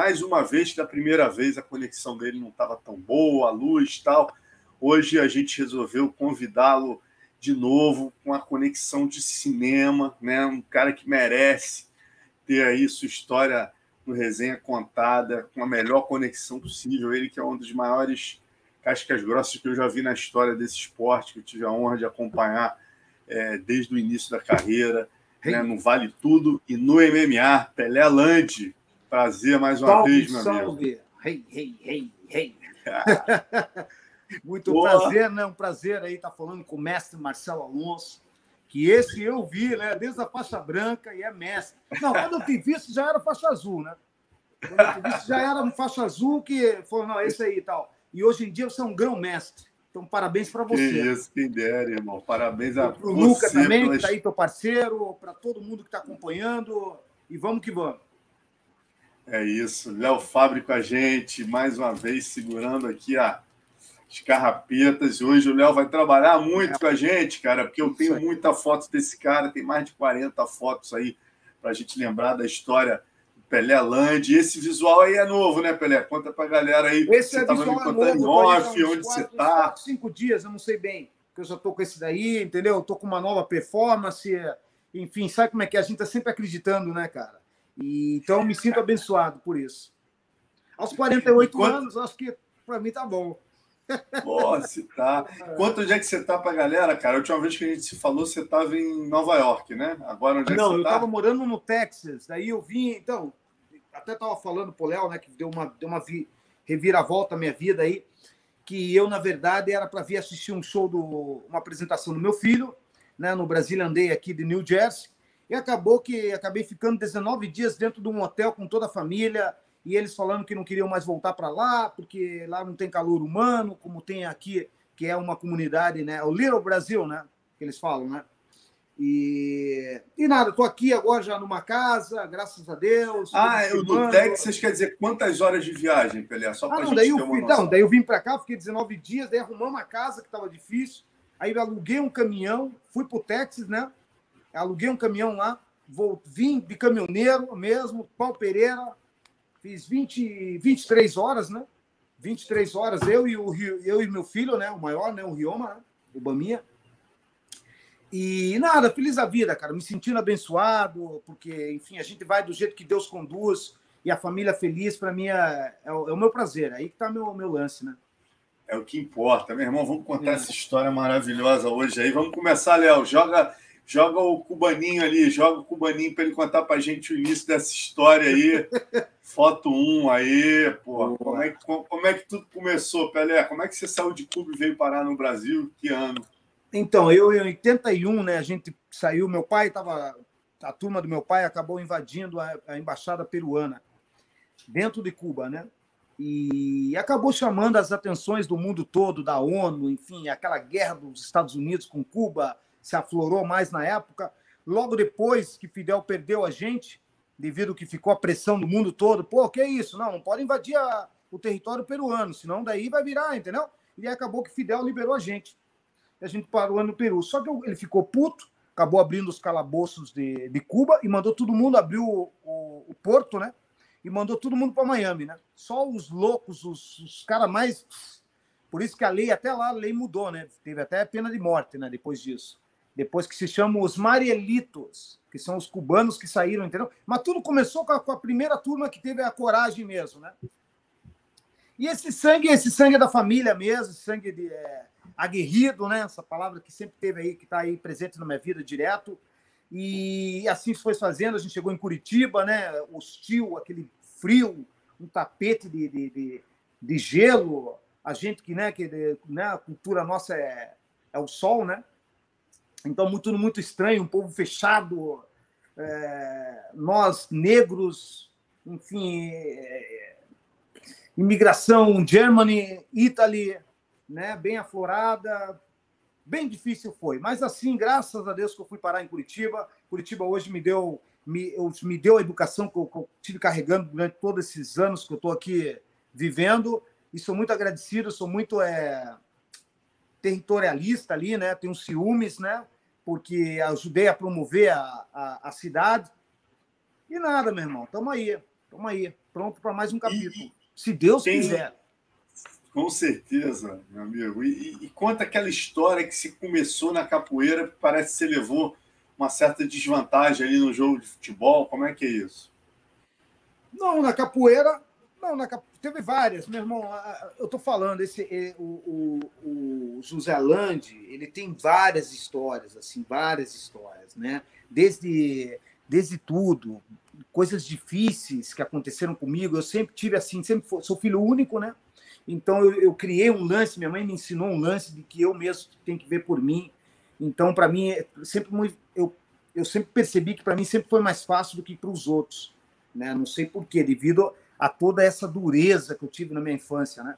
mais uma vez, da primeira vez a conexão dele não estava tão boa, a luz tal. Hoje a gente resolveu convidá-lo de novo com a conexão de cinema, né? Um cara que merece ter aí sua história no resenha contada com a melhor conexão possível. Ele que é um dos maiores cascas grossas que eu já vi na história desse esporte, que eu tive a honra de acompanhar é, desde o início da carreira, né, no Vale Tudo e no MMA. Pelé Lande, prazer mais uma salve, vez, meu salve. amigo. Hey, hey, hey, hey. Muito Boa. prazer, né? Um prazer aí estar falando com o mestre Marcelo Alonso, que esse eu vi, né? Desde a faixa branca e é mestre. Não, quando eu te visto já era faixa azul, né? Quando eu te visto já era um faixa azul que falou, não, esse aí e tal. E hoje em dia você é um grão-mestre. Então, parabéns para você. Que isso, quem dera, irmão. Parabéns a Para o Luca também, pelas... que está aí, teu parceiro, para todo mundo que está acompanhando. E vamos que vamos. É isso. Léo Fábio com a gente, mais uma vez, segurando aqui a, as carrapetas. Hoje o Léo vai trabalhar muito é. com a gente, cara, porque eu tenho muita foto desse cara, tem mais de 40 fotos aí para a gente lembrar da história Pelé Land. Esse visual aí é novo, né, Pelé? Conta pra galera aí. Esse você é visual me contando é novo, em off, onde quatro, você tá. Quatro, cinco dias, eu não sei bem, que eu já tô com esse daí, entendeu? Eu tô com uma nova performance, enfim, sabe como é que é? A gente tá sempre acreditando, né, cara? E, então me sinto abençoado por isso. Aos 48 Quanto... anos, acho que para mim tá bom. Pô, se tá. Quanto onde é que você tá pra galera, cara? A última vez que a gente se falou, você tava em Nova York, né? Agora onde é Não, que você eu tá? tava morando no Texas. Daí eu vim, então, até estava falando pro Léo, né, que deu uma, deu uma vi, reviravolta à minha vida aí, que eu, na verdade, era para vir assistir um show, do, uma apresentação do meu filho, né, no Brazilian Day aqui de New Jersey, e acabou que acabei ficando 19 dias dentro de um hotel com toda a família, e eles falando que não queriam mais voltar para lá, porque lá não tem calor humano, como tem aqui, que é uma comunidade, né, o Little Brasil, né, que eles falam, né, e, e nada, estou aqui agora já numa casa, graças a Deus. Ah, eu do Texas quer dizer quantas horas de viagem, Pelé? Só para ah, não, daí eu fui, não, daí eu vim para cá, fiquei 19 dias, daí arrumamos uma casa que estava difícil. Aí eu aluguei um caminhão, fui para o Texas, né? Aluguei um caminhão lá, vou, vim de caminhoneiro mesmo, Pau Pereira, fiz 20, 23 horas, né? 23 horas, eu e o eu e meu filho, né? O maior, né? O Rioma, né? o Baminha. E nada, feliz a vida, cara, me sentindo abençoado, porque, enfim, a gente vai do jeito que Deus conduz e a família feliz, para mim, é, é, o, é, o, meu prazer. Aí que tá meu, meu lance, né? É o que importa. Meu irmão, vamos contar é. essa história maravilhosa hoje aí. Vamos começar, Léo. Joga, joga o cubaninho ali, joga o cubaninho para ele contar para a gente o início dessa história aí. Foto 1 aí, pô. Como é, que, como é que tudo começou, Pelé? Como é que você saiu de Cuba e veio parar no Brasil? Que ano? Então, eu em 81, né, a gente saiu, meu pai estava, a turma do meu pai acabou invadindo a, a, embaixada peruana dentro de Cuba, né? E acabou chamando as atenções do mundo todo, da ONU, enfim, aquela guerra dos Estados Unidos com Cuba se aflorou mais na época. Logo depois que Fidel perdeu a gente, devido que ficou a pressão do mundo todo, pô, que isso? Não, não pode invadir a, o território peruano, senão daí vai virar, entendeu? E acabou que Fidel liberou a gente e a gente parou no Peru. Só que ele ficou puto, acabou abrindo os calabouços de, de Cuba e mandou todo mundo abrir o, o, o porto, né? E mandou todo mundo para Miami, né? Só os loucos, os, os caras mais. Por isso que a lei, até lá, a lei mudou, né? Teve até pena de morte, né? Depois disso. Depois que se chamam os Marielitos, que são os cubanos que saíram, entendeu? Mas tudo começou com a, com a primeira turma que teve a coragem mesmo, né? E esse sangue, esse sangue é da família mesmo, sangue de, é, aguerrido, né? Essa palavra que sempre teve aí, que está aí presente na minha vida direto. E assim foi fazendo. A gente chegou em Curitiba, né? Hostil, aquele frio, um tapete de, de, de, de gelo. A gente que, né? Que né? A cultura nossa é, é o sol, né? Então, muito, muito estranho, um povo fechado. É, nós, negros, enfim, é, imigração, Germany, Italy, né, bem aflorada, bem difícil foi. Mas assim, graças a Deus que eu fui parar em Curitiba. Curitiba hoje me deu me, me deu a educação que eu, que eu tive carregando durante todos esses anos que eu estou aqui vivendo. E sou muito agradecido, sou muito é, territorialista ali, né? Tenho ciúmes, né? Porque ajudei a promover a, a, a cidade. E nada, meu irmão, estamos aí. Estamos aí, pronto para mais um capítulo. E, se Deus tem, quiser. Com certeza, meu amigo. E, e, conta aquela história que se começou na capoeira, parece que você levou uma certa desvantagem ali no jogo de futebol. Como é que é isso? Não, na capoeira, não, na teve várias, meu irmão. Eu estou falando, esse, o, o, o Landi, ele tem várias histórias, assim, várias histórias, né? Desde, desde tudo, coisas difíceis que aconteceram comigo. Eu sempre tive assim, sempre sou filho único, né? Então eu, eu, criei um lance, minha mãe me ensinou um lance de que eu mesmo tenho que ver por mim. Então para mim é sempre muito, eu, eu sempre percebi que para mim sempre foi mais fácil do que para os outros, né? Não sei por quê, devido a toda essa dureza que eu tive na minha infância, né?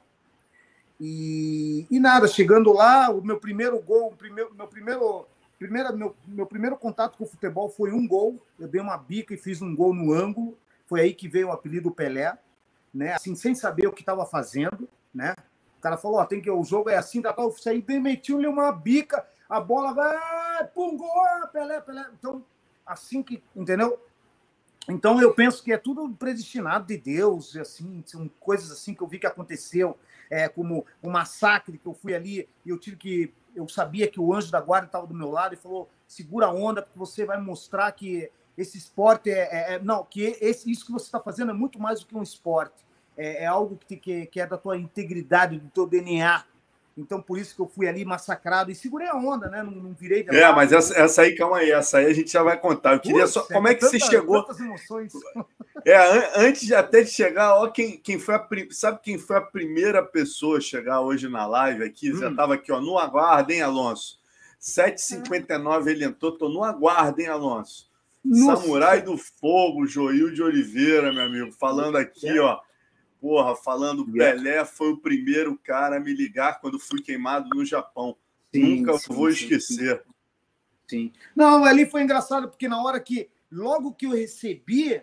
E, e nada, chegando lá, o meu primeiro gol, o primeiro, meu primeiro primeira, meu, meu primeiro contato com o futebol foi um gol. Eu dei uma bica e fiz um gol no ângulo. Foi aí que veio o apelido Pelé, né? Assim, sem saber o que estava fazendo, né? O cara falou: ó, tem que o jogo é assim, tá tal. Isso aí demitiu-lhe uma bica, a bola vai, pum, gol, Pelé, Pelé. Então, assim que, entendeu? Então eu penso que é tudo predestinado de Deus, assim, são coisas assim que eu vi que aconteceu, é, como o massacre que eu fui ali e eu tive que eu sabia que o anjo da guarda estava do meu lado e falou: segura a onda, porque você vai mostrar que esse esporte é. é, é não, que esse, isso que você está fazendo é muito mais do que um esporte. É, é algo que, que, que, é da tua integridade, do teu DNA. Então, por isso que eu fui ali massacrado e segurei a onda, né? Não, não virei. É, mas essa, essa, aí, calma aí, essa aí a gente já vai contar. Eu queria só. Como é que você chegou? É, an antes de, até de chegar, ó, quem, quem foi a. Sabe quem foi a primeira pessoa a chegar hoje na live aqui? Hum. Já estava aqui, ó, no aguardo, hein, Alonso? 7h59 ele entrou, tô no aguardo, hein, Alonso? Nossa. Samurai do Fogo, Joil de Oliveira, meu amigo, falando aqui, ó porra, falando Pelé foi o primeiro cara a me ligar quando fui queimado no Japão. Sim, Nunca sim, vou sim, esquecer. Sim. Não, ali foi engraçado, porque na hora que, logo que eu recebi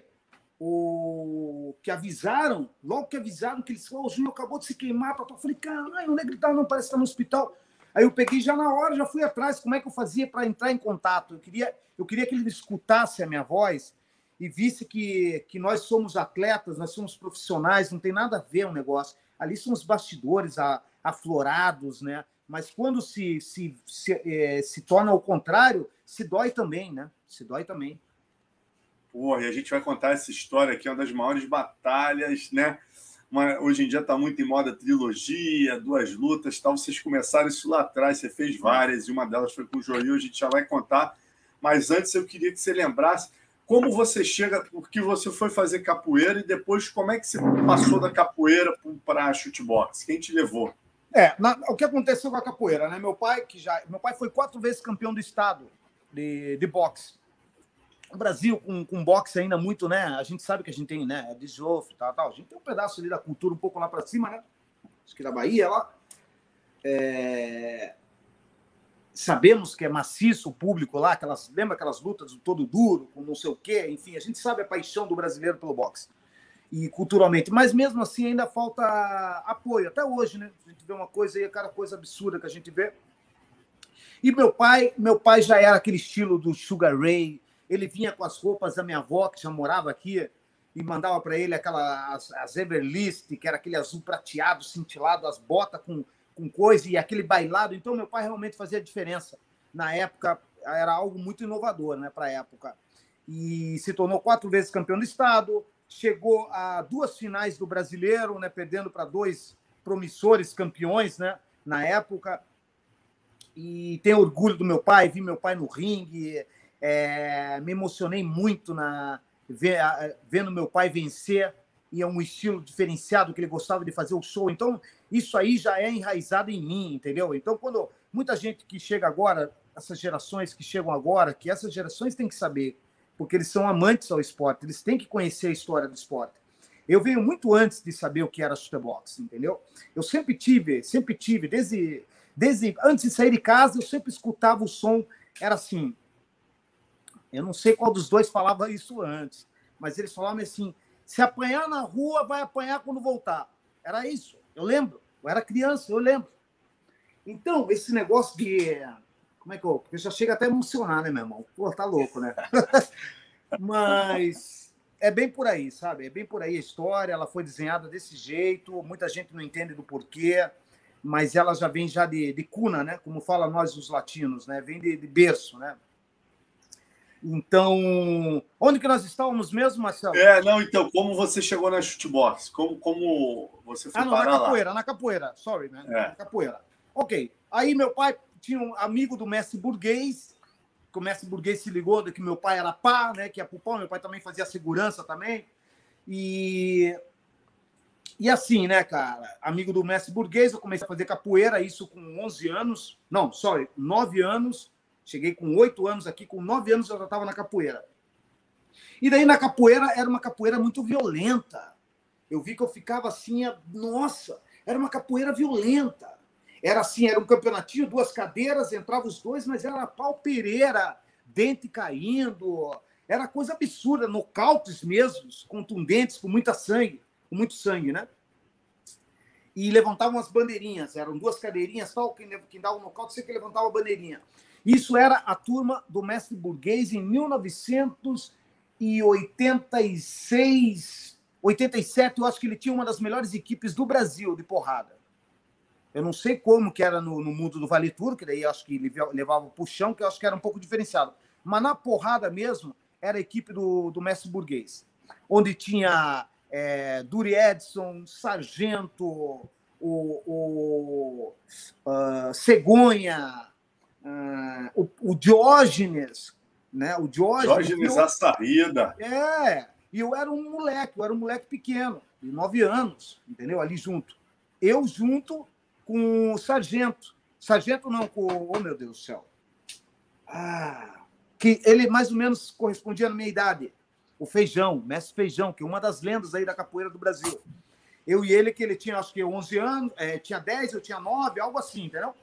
o que avisaram, logo que avisaram que eles falaram, o Júnior acabou de se queimar, eu falei, caralho, onde é que ele tá? Não, parece que tá no hospital. Aí eu peguei já na hora, já fui atrás, como é que eu fazia para entrar em contato? Eu queria, eu queria que ele escutasse a minha voz e visse que, que nós somos atletas, nós somos profissionais, não tem nada a ver o um negócio. Ali são os bastidores aflorados, né? Mas quando se, se, se, é, se torna o contrário, se dói também, né? Se dói também. Porra, e a gente vai contar essa história aqui, uma das maiores batalhas, né? Uma, hoje em dia está muito em moda trilogia, duas lutas tal. Vocês começaram isso lá atrás, você fez várias, e uma delas foi com o Joil, a gente já vai contar. Mas antes eu queria que você lembrasse como você chega, porque você foi fazer capoeira e depois como é que você passou da capoeira para chutebox? Quem te levou? É, na, o que aconteceu com a capoeira, né? Meu pai, que já, meu pai foi quatro vezes campeão do estado de, de boxe. O Brasil com, com boxe ainda muito, né? A gente sabe que a gente tem, né? É desofre, tal, tal. A gente tem um pedaço ali da cultura um pouco lá para cima, né? Acho que da Bahia lá. É sabemos que é maciço o público lá, aquelas, lembra aquelas lutas do todo duro, com não sei o quê, enfim, a gente sabe a paixão do brasileiro pelo boxe e culturalmente, mas mesmo assim ainda falta apoio, até hoje, né? A gente vê uma coisa aí, aquela coisa absurda que a gente vê. E meu pai, meu pai já era aquele estilo do Sugar Ray, ele vinha com as roupas da minha avó, que já morava aqui, e mandava para ele aquela as, as Everlist, que era aquele azul prateado, cintilado, as botas com com coisa e aquele bailado. Então, meu pai realmente fazia diferença. Na época, era algo muito inovador né, para a época. E se tornou quatro vezes campeão do estado, chegou a duas finais do brasileiro, né, perdendo para dois promissores campeões né, na época. E tenho orgulho do meu pai, vi meu pai no ringue, é, me emocionei muito na vendo meu pai vencer e é um estilo diferenciado que ele gostava de fazer o show. Então, isso aí já é enraizado em mim, entendeu? Então, quando muita gente que chega agora, essas gerações que chegam agora, que essas gerações têm que saber, porque eles são amantes ao esporte, eles têm que conhecer a história do esporte. Eu venho muito antes de saber o que era chutebox, entendeu? Eu sempre tive, sempre tive, desde, desde antes de sair de casa, eu sempre escutava o som, era assim. Eu não sei qual dos dois falava isso antes, mas eles falavam assim: se apanhar na rua, vai apanhar quando voltar. Era isso. Eu lembro. Eu era criança, eu lembro. Então, esse negócio de. Como é que eu. Porque já chega até a emocionar, né, meu irmão? Pô, tá louco, né? Mas é bem por aí, sabe? É bem por aí a história. Ela foi desenhada desse jeito. Muita gente não entende do porquê, mas ela já vem já de, de cuna, né? Como fala nós os latinos, né? Vem de, de berço, né? Então, onde que nós estávamos mesmo, Marcelo? É, não, então, como você chegou na chutebox? Como, como você foi ah, não, na capoeira, lá? na capoeira, sorry, né? É. Na capoeira. Ok. Aí meu pai tinha um amigo do mestre burguês, que o mestre burguês se ligou de que meu pai era pá, né? Que é pupão, meu pai também fazia segurança também. E e assim, né, cara, amigo do mestre burguês, eu comecei a fazer capoeira, isso com 11 anos, não, sorry, 9 anos, cheguei com 8 anos aqui, com 9 anos eu já estava na capoeira. E daí na capoeira era uma capoeira muito violenta. Eu vi que eu ficava assim, nossa, era uma capoeira violenta. Era assim, era um campeonatinho, duas cadeiras, entrava os dois, mas era pau pereira, dente caindo, era coisa absurda, nocautes mesmos, contundentes, com muita sangue, com muito sangue, né? E levantavam as bandeirinhas, eram duas cadeirinhas, tal, quem, quem dava o nocaute, você que levantava a bandeirinha. Isso era a turma do mestre burguês em 1986, 87, eu acho que ele tinha uma das melhores equipes do Brasil de porrada. Eu não sei como que era no, no mundo do Vale Tudo, que daí acho que levava o puxão, que eu acho que era um pouco diferenciado. Mas na porrada mesmo, era a equipe do, do mestre burguês, onde tinha é, Duri Edson, Sargento, o, o uh, Cegonha, uh, o, o, Diógenes, né? O Diógenes. Diógenes eu. É, e eu era um moleque, eu era um moleque pequeno, de nove anos, entendeu? Ali junto. Eu junto com o sargento. Sargento não, com. Oh, meu Deus do céu. Ah, que ele mais ou menos correspondia na minha idade. O Feijão, mestre Feijão, que é uma das lendas aí da capoeira do Brasil. Eu e ele, que ele tinha acho que 11 anos, é, tinha 10, eu tinha 9, algo assim, entendeu?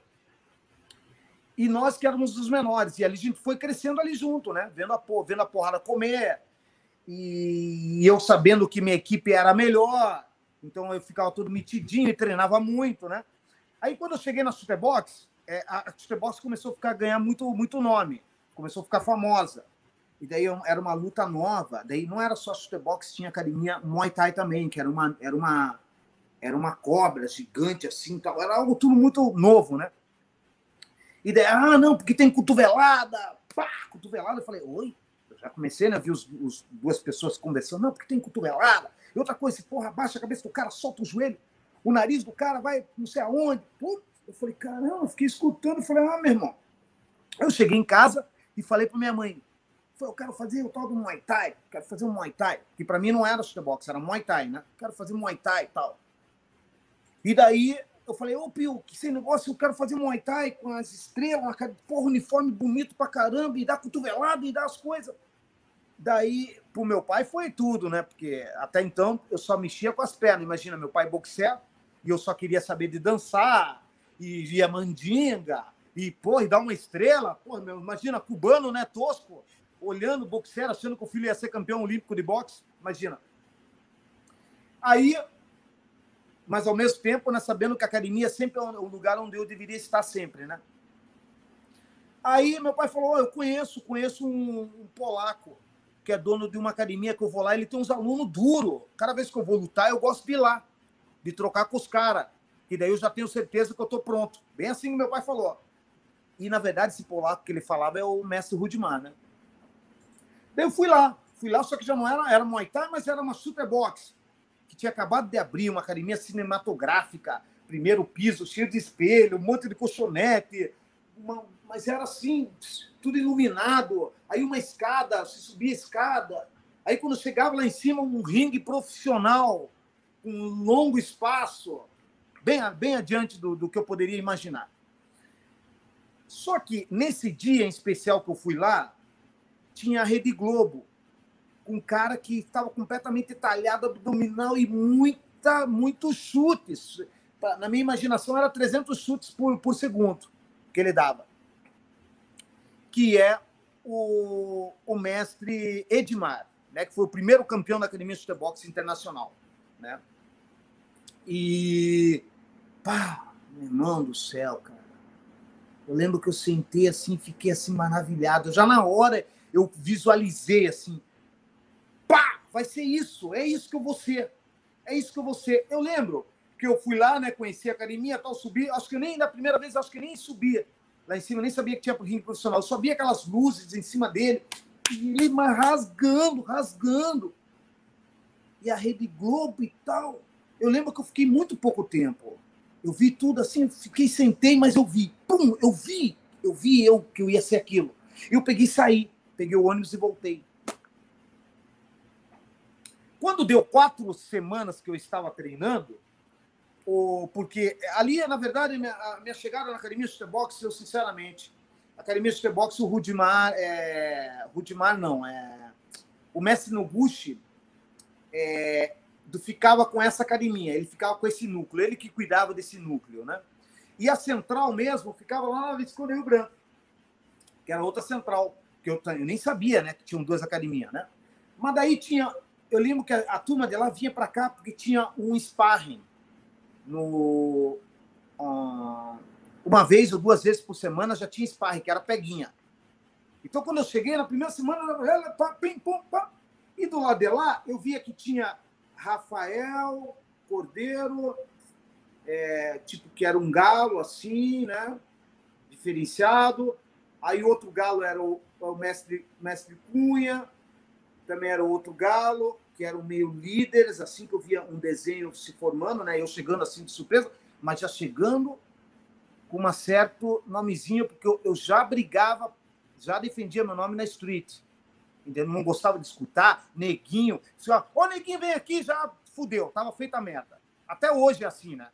E nós que éramos os menores. E ali a gente foi crescendo ali junto, né? Vendo a, vendo a porrada comer. E eu sabendo que minha equipe era melhor. Então eu ficava todo metidinho e treinava muito, né? Aí, quando eu cheguei na Superbox, é, a Superbox começou a ficar, ganhar muito, muito nome, começou a ficar famosa. E daí era uma luta nova. Daí não era só Superbox, tinha academia Muay Thai também, que era uma, era uma, era uma cobra gigante assim, tal. era algo tudo muito novo, né? E daí, ah, não, porque tem cotovelada, pá, cotovelada. Eu falei, oi? Eu já comecei, né? Vi os, os duas pessoas conversando, não, porque tem cotovelada. E outra coisa, porra, abaixa a cabeça do cara, solta o joelho o nariz do cara vai não sei aonde. Putz, eu falei, caramba, eu fiquei escutando. Eu falei, ah, meu irmão. Eu cheguei em casa e falei para minha mãe, eu quero fazer o tal do Muay Thai, quero fazer um Muay Thai, que para mim não era boxe, era Muay Thai, né? Quero fazer Muay Thai e tal. E daí eu falei, ô Pio, que esse negócio, eu quero fazer Muay Thai com as estrelas, porra, uniforme bonito pra caramba, e dar cotovelada e dar as coisas. Daí, pro meu pai foi tudo, né? Porque até então eu só mexia com as pernas. Imagina, meu pai boxeiro, e eu só queria saber de dançar, e via mandinga, e, pô, e dar uma estrela. Pô, meu, imagina, cubano, né, tosco, olhando boxeiro, achando que o filho ia ser campeão olímpico de boxe. Imagina. Aí, mas ao mesmo tempo, né, sabendo que a academia sempre é o lugar onde eu deveria estar sempre, né? Aí meu pai falou: oh, eu conheço, conheço um, um, polaco que é dono de uma academia que eu vou lá, ele tem uns alunos duros. Cada vez que eu vou lutar, eu gosto de ir lá de trocar com os caras. E daí eu já tenho certeza que eu estou pronto. Bem assim meu pai falou. E, na verdade, esse polaco que ele falava é o mestre Rudimar, né? Daí eu fui lá. Fui lá, só que já não era, era Muay Thai, mas era uma Superbox. Que tinha acabado de abrir uma academia cinematográfica. Primeiro piso, cheio de espelho, um monte de colchonete. Uma, mas era assim, tudo iluminado. Aí uma escada, se subia a escada. Aí quando chegava lá em cima, um ringue profissional um longo espaço, bem, bem adiante do, do que eu poderia imaginar. Só que nesse dia em especial que eu fui lá, tinha a Rede Globo, um cara que estava completamente talhado abdominal e muita, muitos chutes. Na minha imaginação, era 300 chutes por, por segundo que ele dava. Que é o, o mestre Edmar, né, que foi o primeiro campeão da Academia de Boxe Internacional. Né? E, pá, meu irmão do céu, cara. Eu lembro que eu sentei assim, fiquei assim maravilhado. Já na hora eu visualizei assim, pá, vai ser isso, é isso que eu vou ser. É isso que eu vou ser. Eu lembro que eu fui lá, né, conheci a academia, tal, subi, acho que nem na primeira vez, acho que nem subia lá em cima, nem sabia que tinha ringue profissional. Eu só via aquelas luzes em cima dele, e ele rasgando, rasgando. E a Rede Globo e tal. Eu lembro que eu fiquei muito pouco tempo. Eu vi tudo assim, fiquei, sentei, mas eu vi. Pum, eu vi. Eu vi eu que eu ia ser aquilo. Eu peguei e saí. Peguei o ônibus e voltei. Quando deu quatro semanas que eu estava treinando, porque ali, na verdade, a minha chegada na academia de boxe, eu sinceramente, a academia de boxe, o Rudimar, é, Rudimar não, é, o mestre Noguchi é, ficava com essa academia, ele ficava com esse núcleo, ele que cuidava desse núcleo, né? E a central mesmo ficava lá na Visconde Rio Branco, que era outra central, que eu, eu nem sabia, né, que tinham duas academias, né? Mas daí tinha eu lembro que a, a turma dela vinha para cá porque tinha um sparring no uh, uma vez ou duas vezes por semana já tinha sparring, que era peguinha. Então, quando eu cheguei na primeira semana, ela pá, pim, pum, pá, e do lado de lá eu via que tinha Rafael Cordeiro, é, tipo que era um galo assim, né? Diferenciado. Aí outro galo era o, o mestre, mestre Cunha, também era outro galo, que eram meio líderes, assim que eu via um desenho se formando, né? Eu chegando assim de surpresa, mas já chegando com um certo nomezinho, porque eu, eu já brigava, já defendia meu nome na street. Entendeu? Não gostava de escutar, neguinho. Ô neguinho, vem aqui, já fudeu, tava feita a meta. Até hoje é assim, né?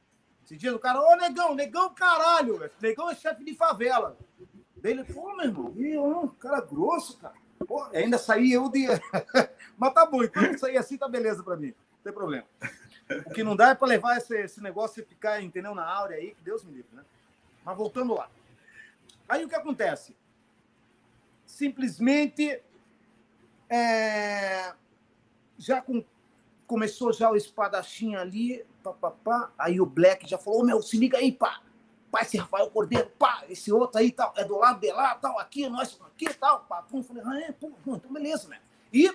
Esse dia o cara, ô negão, negão caralho, negão é chefe de favela. Daí ele, pô, meu irmão, e, ó, cara grosso, cara. Pô, ainda saí eu de. Mas tá bom, então sair assim tá beleza para mim. Não tem problema. O que não dá é para levar esse, esse negócio e ficar, entendeu, na áurea aí, que Deus me livre, né? Mas voltando lá. Aí o que acontece? Simplesmente é, já com, começou já o espadachim ali, pá, pá, pá, aí o Black já falou, meu, se liga aí, pá, esse Rafael Cordeiro, pá, esse outro aí, tal, é do lado de lá, tal, aqui, nós aqui, tal, pá, pum. Falei, ah, é, pum, pum, então beleza, né? E,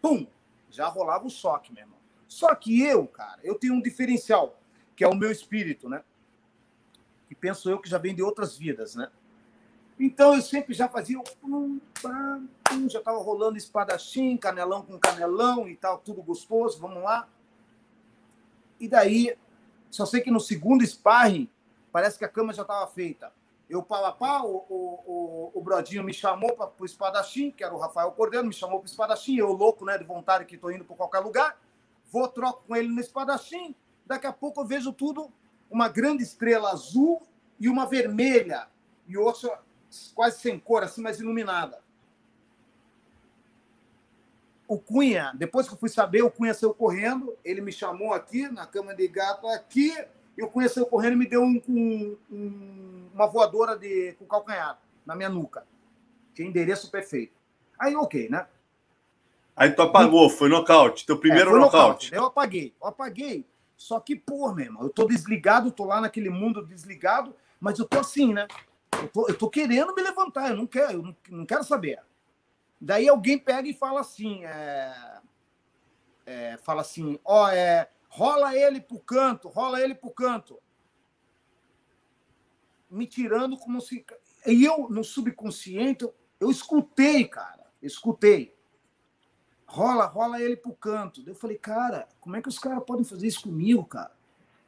pum, já rolava o choque, meu irmão. Só que eu, cara, eu tenho um diferencial, que é o meu espírito, né? Que penso eu que já vem de outras vidas, né? Então eu sempre já fazia pum, pá, pum, já tava rolando espadachim, canelão com canelão e tal, tudo gostoso, vamos lá. E daí, só sei que no segundo sparring, Parece que a cama já estava feita. Eu, pau a pau, o, o, o Brodinho me chamou para o espadachim, que era o Rafael Cordeiro, me chamou para o espadachim. Eu, louco, né, de vontade, que estou indo para qualquer lugar. Vou, troco com ele no espadachim. Daqui a pouco eu vejo tudo, uma grande estrela azul e uma vermelha. E outra quase sem cor, assim, mas iluminada. O Cunha, depois que eu fui saber, o Cunha saiu correndo. Ele me chamou aqui, na cama de gato, aqui eu conheci o correndo e me deu um, um, um, uma voadora de, com calcanhar na minha nuca. Tinha endereço perfeito. Aí, ok, né? Aí tu apagou, foi nocaute, teu primeiro é, foi nocaute. nocaute. Eu apaguei, eu apaguei. Só que, pô, meu irmão, eu tô desligado, tô lá naquele mundo desligado, mas eu tô assim, né? Eu tô, eu tô querendo me levantar, eu não quero, eu não, não quero saber. Daí alguém pega e fala assim, é, é, fala assim, ó, oh, é, rola ele pro canto, rola ele pro canto. Me tirando como se. E eu, no subconsciente, eu, eu escutei, cara. escutei. Rola, rola ele pro canto. Eu falei, cara, como é que os caras podem fazer isso comigo, cara?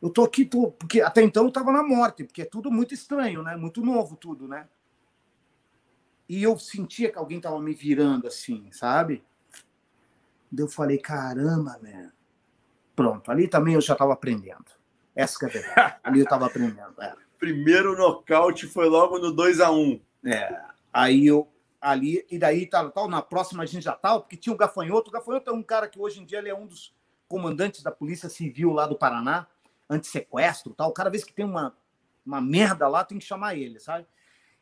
Eu tô aqui, tô. Porque até então eu tava na morte, porque é tudo muito estranho, né? Muito novo tudo, né? E eu sentia que alguém tava me virando assim, sabe? Eu falei, caramba, velho Pronto, ali também eu já estava aprendendo. Essa que é a verdade. Ali eu estava aprendendo. É. Primeiro nocaute foi logo no 2 a 1 É. Aí eu. Ali, e daí tal, tal, na próxima a gente já tal, porque tinha o Gafanhoto. O Gafanhoto é um cara que hoje em dia ele é um dos comandantes da Polícia Civil lá do Paraná, anti-sequestro tal. O cara, vez que tem uma, uma merda lá, tem que chamar ele, sabe?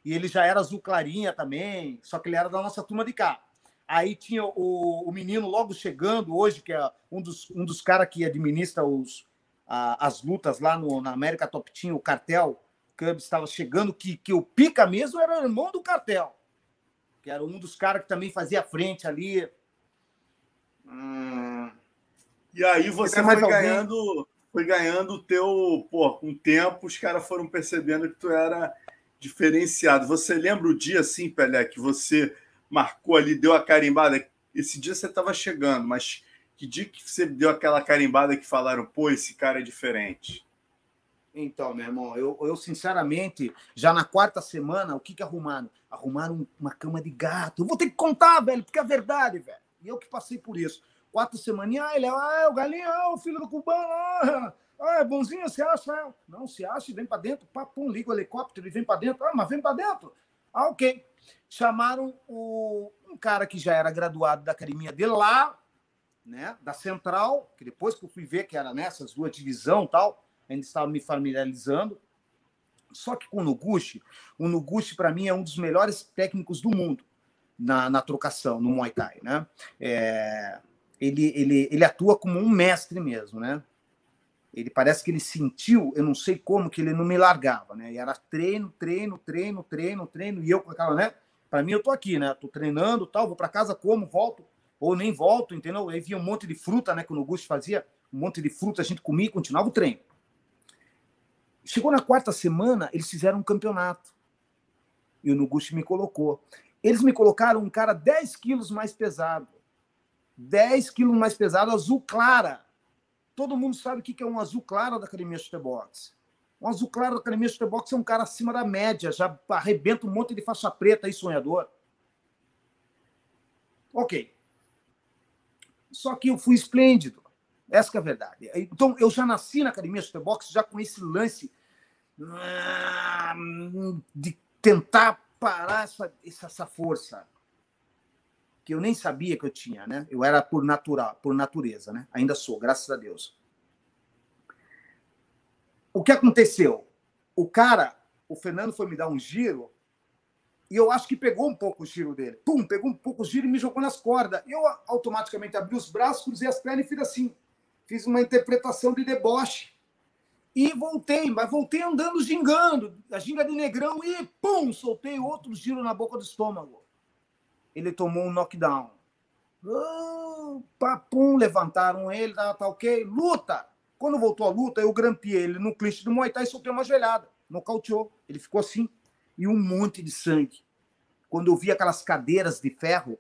E ele já era azul clarinha também, só que ele era da nossa turma de cá. Aí tinha o, o menino logo chegando hoje, que é um dos, um dos caras que administra os, a, as lutas lá no, na América Top Team, o cartel. Cubs estava chegando, que, que o pica mesmo era o irmão do cartel, que era um dos caras que também fazia frente ali. Hum, E aí você foi ganhando, foi ganhando o teu, pô, com o tempo os caras foram percebendo que tu era diferenciado. Você lembra o dia assim, Pelé, que você marcou ali, deu a carimbada? Esse dia você estava chegando, mas que dia que você deu aquela carimbada que falaram, pô, esse cara é diferente? Então, meu irmão, eu, eu sinceramente, já na quarta semana, o que que arrumaram? Arrumaram uma cama de gato. Eu vou ter que contar, velho, porque é verdade, velho. E eu que passei por isso. Quatro semanas, ah, ele é, ah, é o galinho, ah, o filho do cubano, ah, ah, é bonzinho, você acha? Não, se acha, vem para dentro, papum, liga o helicóptero e vem para dentro. Ah, mas vem para dentro. Ah, ok. Chamaram o, um cara que já era graduado da academia de lá, né, da Central, que depois que eu fui ver que era nessas duas divisão tal, ainda estava me familiarizando. Só que com o Noguchi, o Noguchi, para mim, é um dos melhores técnicos do mundo na, na trocação, no Muay Thai. Né? É, ele, ele, ele atua como um mestre mesmo. Né? Ele parece que ele sentiu, eu não sei como, que ele não me largava. Né? E era treino, treino, treino, treino, treino, e eu com aquela, né? Para mim, eu tô aqui, né? Tô treinando, tal, vou para casa, como, volto, ou nem volto, entendeu? Aí vinha um monte de fruta, né? Que o Noguchi fazia, um monte de fruta, a gente comia e continuava o treino. Chegou na quarta semana, eles fizeram um campeonato. E o Noguchi me colocou. Eles me colocaram um cara 10 quilos mais pesado. 10 quilos mais pesado, azul clara. Todo mundo sabe o que é um azul claro da Academia Chutebox. Um azul claro da Academia Chutebox é um cara acima da média, já arrebenta um monte de faixa preta aí, sonhador. Ok. Só que eu fui esplêndido. Essa é a verdade. Então, eu já nasci na Academia Chutebox já com esse lance de tentar parar essa, essa força que eu nem sabia que eu tinha, né? Eu era por natural, por natureza, né? Ainda sou, graças a Deus. O que aconteceu? O cara, o Fernando foi me dar um giro e eu acho que pegou um pouco o giro dele. Pum, pegou um pouco o giro e me jogou nas cordas. Eu automaticamente abri os braços, cruzei as pernas e fiz assim. Fiz uma interpretação de deboche. E voltei, mas voltei andando gingando, a ginga de negrão, e pum, soltei outro giro na boca do estômago. Ele tomou um knockdown. Oh, papum, levantaram ele, tá, tá ok, luta. Quando voltou a luta, eu grampeei ele no clinch do Muay Thai e soltei uma gelada. Nocauteou. Ele ficou assim. E um monte de sangue. Quando eu vi aquelas cadeiras de ferro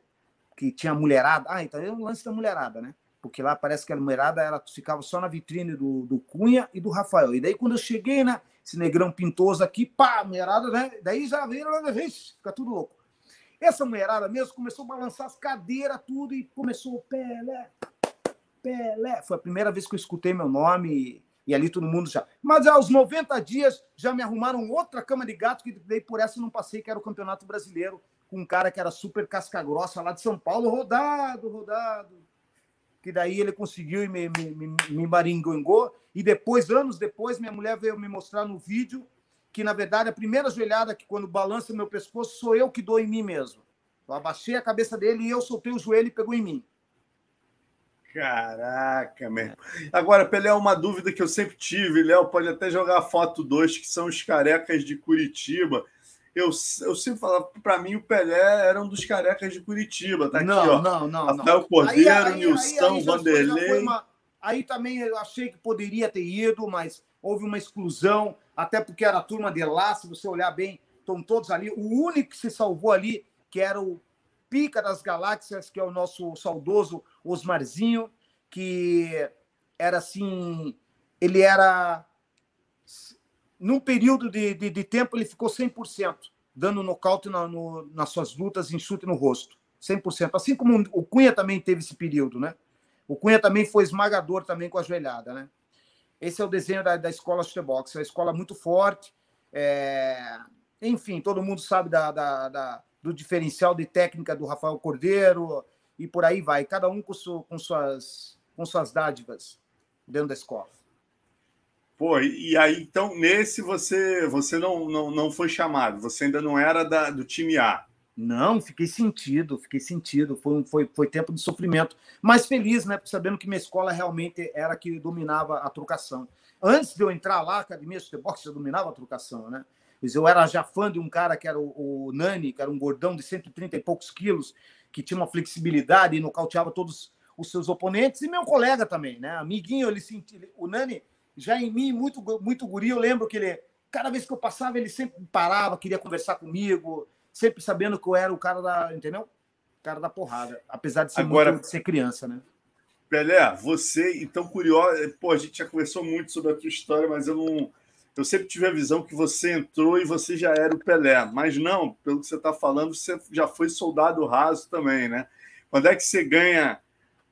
que tinha mulherada. Ah, então é um lance da mulherada, né? porque lá parece que a numerada ela ficava só na vitrine do, do Cunha e do Rafael. E daí, quando eu cheguei, né? Esse negrão pintoso aqui, pá, mulherada, né? Daí já veio, fica tudo louco. Essa mulherada mesmo começou a balançar as cadeiras, tudo, e começou, Pelé, Pelé. Foi a primeira vez que eu escutei meu nome e, e ali todo mundo já. Mas aos 90 dias já me arrumaram outra cama de gato, que daí por essa não passei, que era o Campeonato Brasileiro, com um cara que era super casca-grossa lá de São Paulo, rodado, rodado que daí ele conseguiu e me, me, me, me maringou. E depois, anos depois, minha mulher veio me mostrar no vídeo que, na verdade, a primeira joelhada que, quando balança meu pescoço, sou eu que dou em mim mesmo. Eu abaixei a cabeça dele e eu soltei o joelho e pegou em mim. Caraca, meu. Agora, Pelé, uma dúvida que eu sempre tive, Léo, pode até jogar a foto 2, que são os carecas de Curitiba eu, eu sempre falava, para mim, o Pelé era um dos carecas de Curitiba. Tá aqui, não, ó. não, não. Rafael não. Cordeiro, aí, aí, Nilson, aí, Vanderlei. Uma... Aí também eu achei que poderia ter ido, mas houve uma exclusão, até porque era a turma de lá, se você olhar bem, estão todos ali. O único que se salvou ali, que era o pica das galáxias, que é o nosso saudoso Osmarzinho, que era assim, ele era num período de, de, de tempo, ele ficou 100%, dando nocaute na, no, nas suas lutas chute no rosto. 100%. Assim como o Cunha também teve esse período, né? O Cunha também foi esmagador também com a joelhada, né? Esse é o desenho da, da escola Chutebox. É uma escola muito forte. É... Enfim, todo mundo sabe da, da, da, do diferencial de técnica do Rafael Cordeiro e por aí vai. Cada um com, su, com, suas, com suas dádivas dentro da escola. Pô, e aí, então, nesse você você não, não, não foi chamado, você ainda não era da, do time A. Não, fiquei sentido, fiquei sentido. Foi, foi, foi tempo de sofrimento. Mas feliz, né? Sabendo que minha escola realmente era a que dominava a trocação. Antes de eu entrar lá, a academia de já dominava a trocação, né? Mas eu era já fã de um cara que era o, o Nani, que era um gordão de 130 e poucos quilos, que tinha uma flexibilidade e nocauteava todos os seus oponentes e meu colega também, né? Amiguinho, ele sentia, o Nani já em mim muito muito guri, eu lembro que ele cada vez que eu passava ele sempre parava, queria conversar comigo, sempre sabendo que eu era o cara da, entendeu? O cara da porrada, apesar de ser Agora, muito, de ser criança, né? Pelé, você, então curioso, pô, a gente já conversou muito sobre a tua história, mas eu não eu sempre tive a visão que você entrou e você já era o Pelé, mas não, pelo que você está falando, você já foi soldado raso também, né? Quando é que você ganha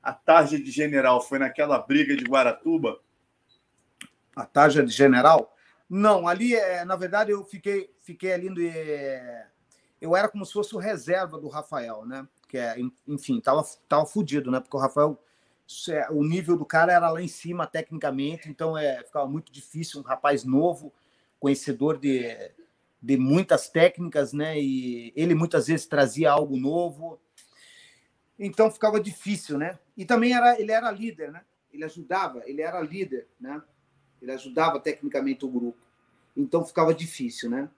a tarja de general? Foi naquela briga de Guaratuba? A tarja de general? Não, ali, é, na verdade, eu fiquei, fiquei ali. No, é, eu era como se fosse o reserva do Rafael, né? Que é, enfim, tava, tava fudido, né? Porque o Rafael o nível do cara era lá em cima tecnicamente, então é, ficava muito difícil. Um rapaz novo, conhecedor de, de muitas técnicas, né? E ele muitas vezes trazia algo novo, então ficava difícil, né? E também era, ele era líder, né? Ele ajudava, ele era líder, né? Ele ajudava tecnicamente o grupo, então ficava difícil, né?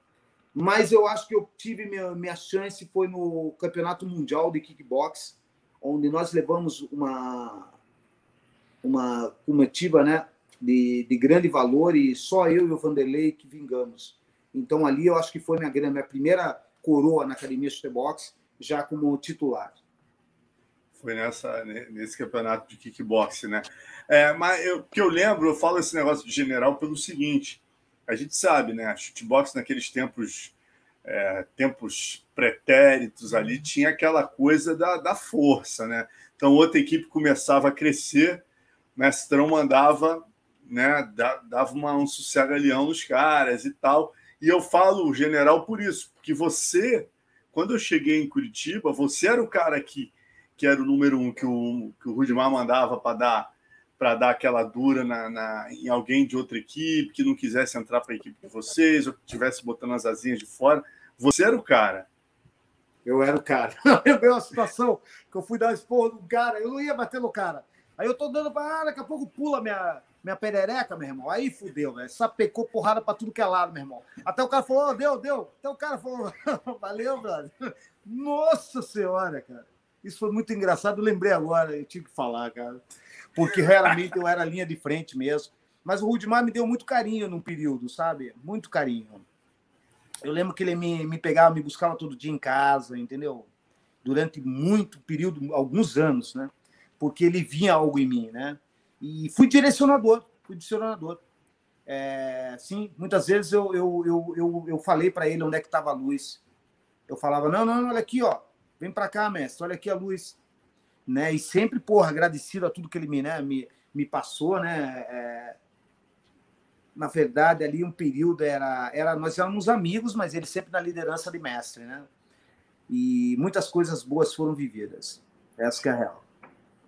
Mas eu acho que eu tive minha, minha chance foi no Campeonato Mundial de Kickbox, onde nós levamos uma uma comitiva né, de, de grande valor e só eu e o Vanderlei que vingamos. Então ali eu acho que foi minha, minha primeira coroa na academia de boxe já como titular. Foi nessa, nesse campeonato de kickboxing, né? É, mas eu, que eu lembro, eu falo esse negócio de general pelo seguinte: a gente sabe, né? Shootbox naqueles tempos, é, tempos pretéritos ali, tinha aquela coisa da, da força, né? Então outra equipe começava a crescer Mestrão mandava, né, dava uma, um sossega-leão nos caras e tal. E eu falo general por isso, porque você, quando eu cheguei em Curitiba, você era o cara que, que era o número um que o, que o Rudimar mandava para dar para dar aquela dura na, na, em alguém de outra equipe que não quisesse entrar para a equipe de vocês ou que estivesse botando as asinhas de fora. Você era o cara. Eu era o cara. Eu vi uma situação que eu fui dar esporro no cara, eu não ia bater no cara. Aí eu tô dando para. Ah, daqui a pouco pula minha, minha perereca, meu irmão. Aí fudeu, velho. Sapecou porrada para tudo que é lado, meu irmão. Até o cara falou, oh, deu, deu. Até o cara falou, valeu, brother. Nossa Senhora, cara. Isso foi muito engraçado. Eu lembrei agora, eu tinha que falar, cara. Porque realmente eu era linha de frente mesmo. Mas o Rudimar me deu muito carinho num período, sabe? Muito carinho. Eu lembro que ele me, me pegava, me buscava todo dia em casa, entendeu? Durante muito período, alguns anos, né? porque ele via algo em mim, né? E fui direcionador, fui direcionador. É, sim, muitas vezes eu, eu, eu, eu, eu falei para ele onde é que estava a luz. Eu falava, não, não, olha aqui, ó, vem para cá, mestre, olha aqui a luz. Né? E sempre, porra, agradecido a tudo que ele me, né, me, me passou, né? É, na verdade, ali um período era, era nós éramos amigos, mas ele sempre na liderança de mestre, né? E muitas coisas boas foram vividas. Essa é a real.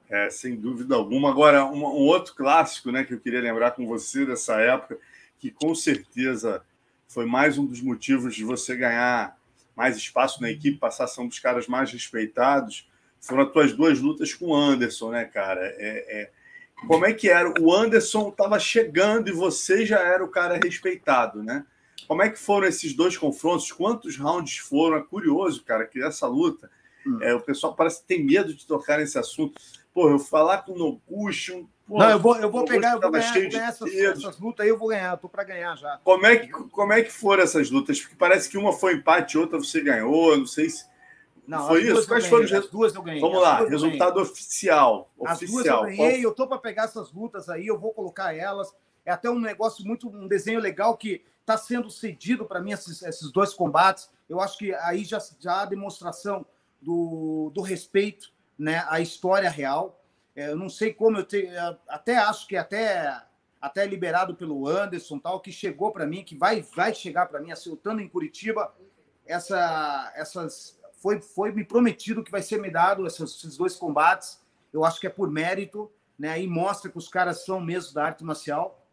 É, sem dúvida alguma. Agora, um, um, outro clássico né, que eu queria lembrar com você dessa época, que com certeza foi mais um dos motivos de você ganhar mais espaço na equipe, passar a ser um dos caras mais respeitados, foram as tuas duas lutas com o Anderson, né, cara? É, é... Como é que era? O Anderson estava chegando e você já era o cara respeitado, né? Como é que foram esses dois confrontos? Quantos rounds foram? É curioso, cara, que essa luta. Hum. É, o pessoal parece ter medo de tocar nesse assunto Pô, eu falar com o Noguchi. Não, eu vou, eu vou pegar, eu vou ganhar, vou ganhar essas, essas, lutas aí, eu vou ganhar, eu tô para ganhar já. Como é, que, como é que foram essas lutas? Porque parece que uma foi empate, outra você ganhou, não sei se. Não, foi isso? Quais foram as duas eu ganhei. Vamos lá, resultado oficial. As duas eu ganhei, eu tô para pegar essas lutas aí, eu vou colocar elas. É até um negócio muito, um desenho legal que está sendo cedido para mim esses, esses dois combates. Eu acho que aí já, já há demonstração do, do respeito né, a história real. É, eu não sei como eu tenho, até acho que até até liberado pelo Anderson tal que chegou para mim, que vai vai chegar para mim, acertando em Curitiba, essa essas foi foi me prometido que vai ser me dado esses, esses dois combates. Eu acho que é por mérito, né? E mostra que os caras são mesmo da arte marcial.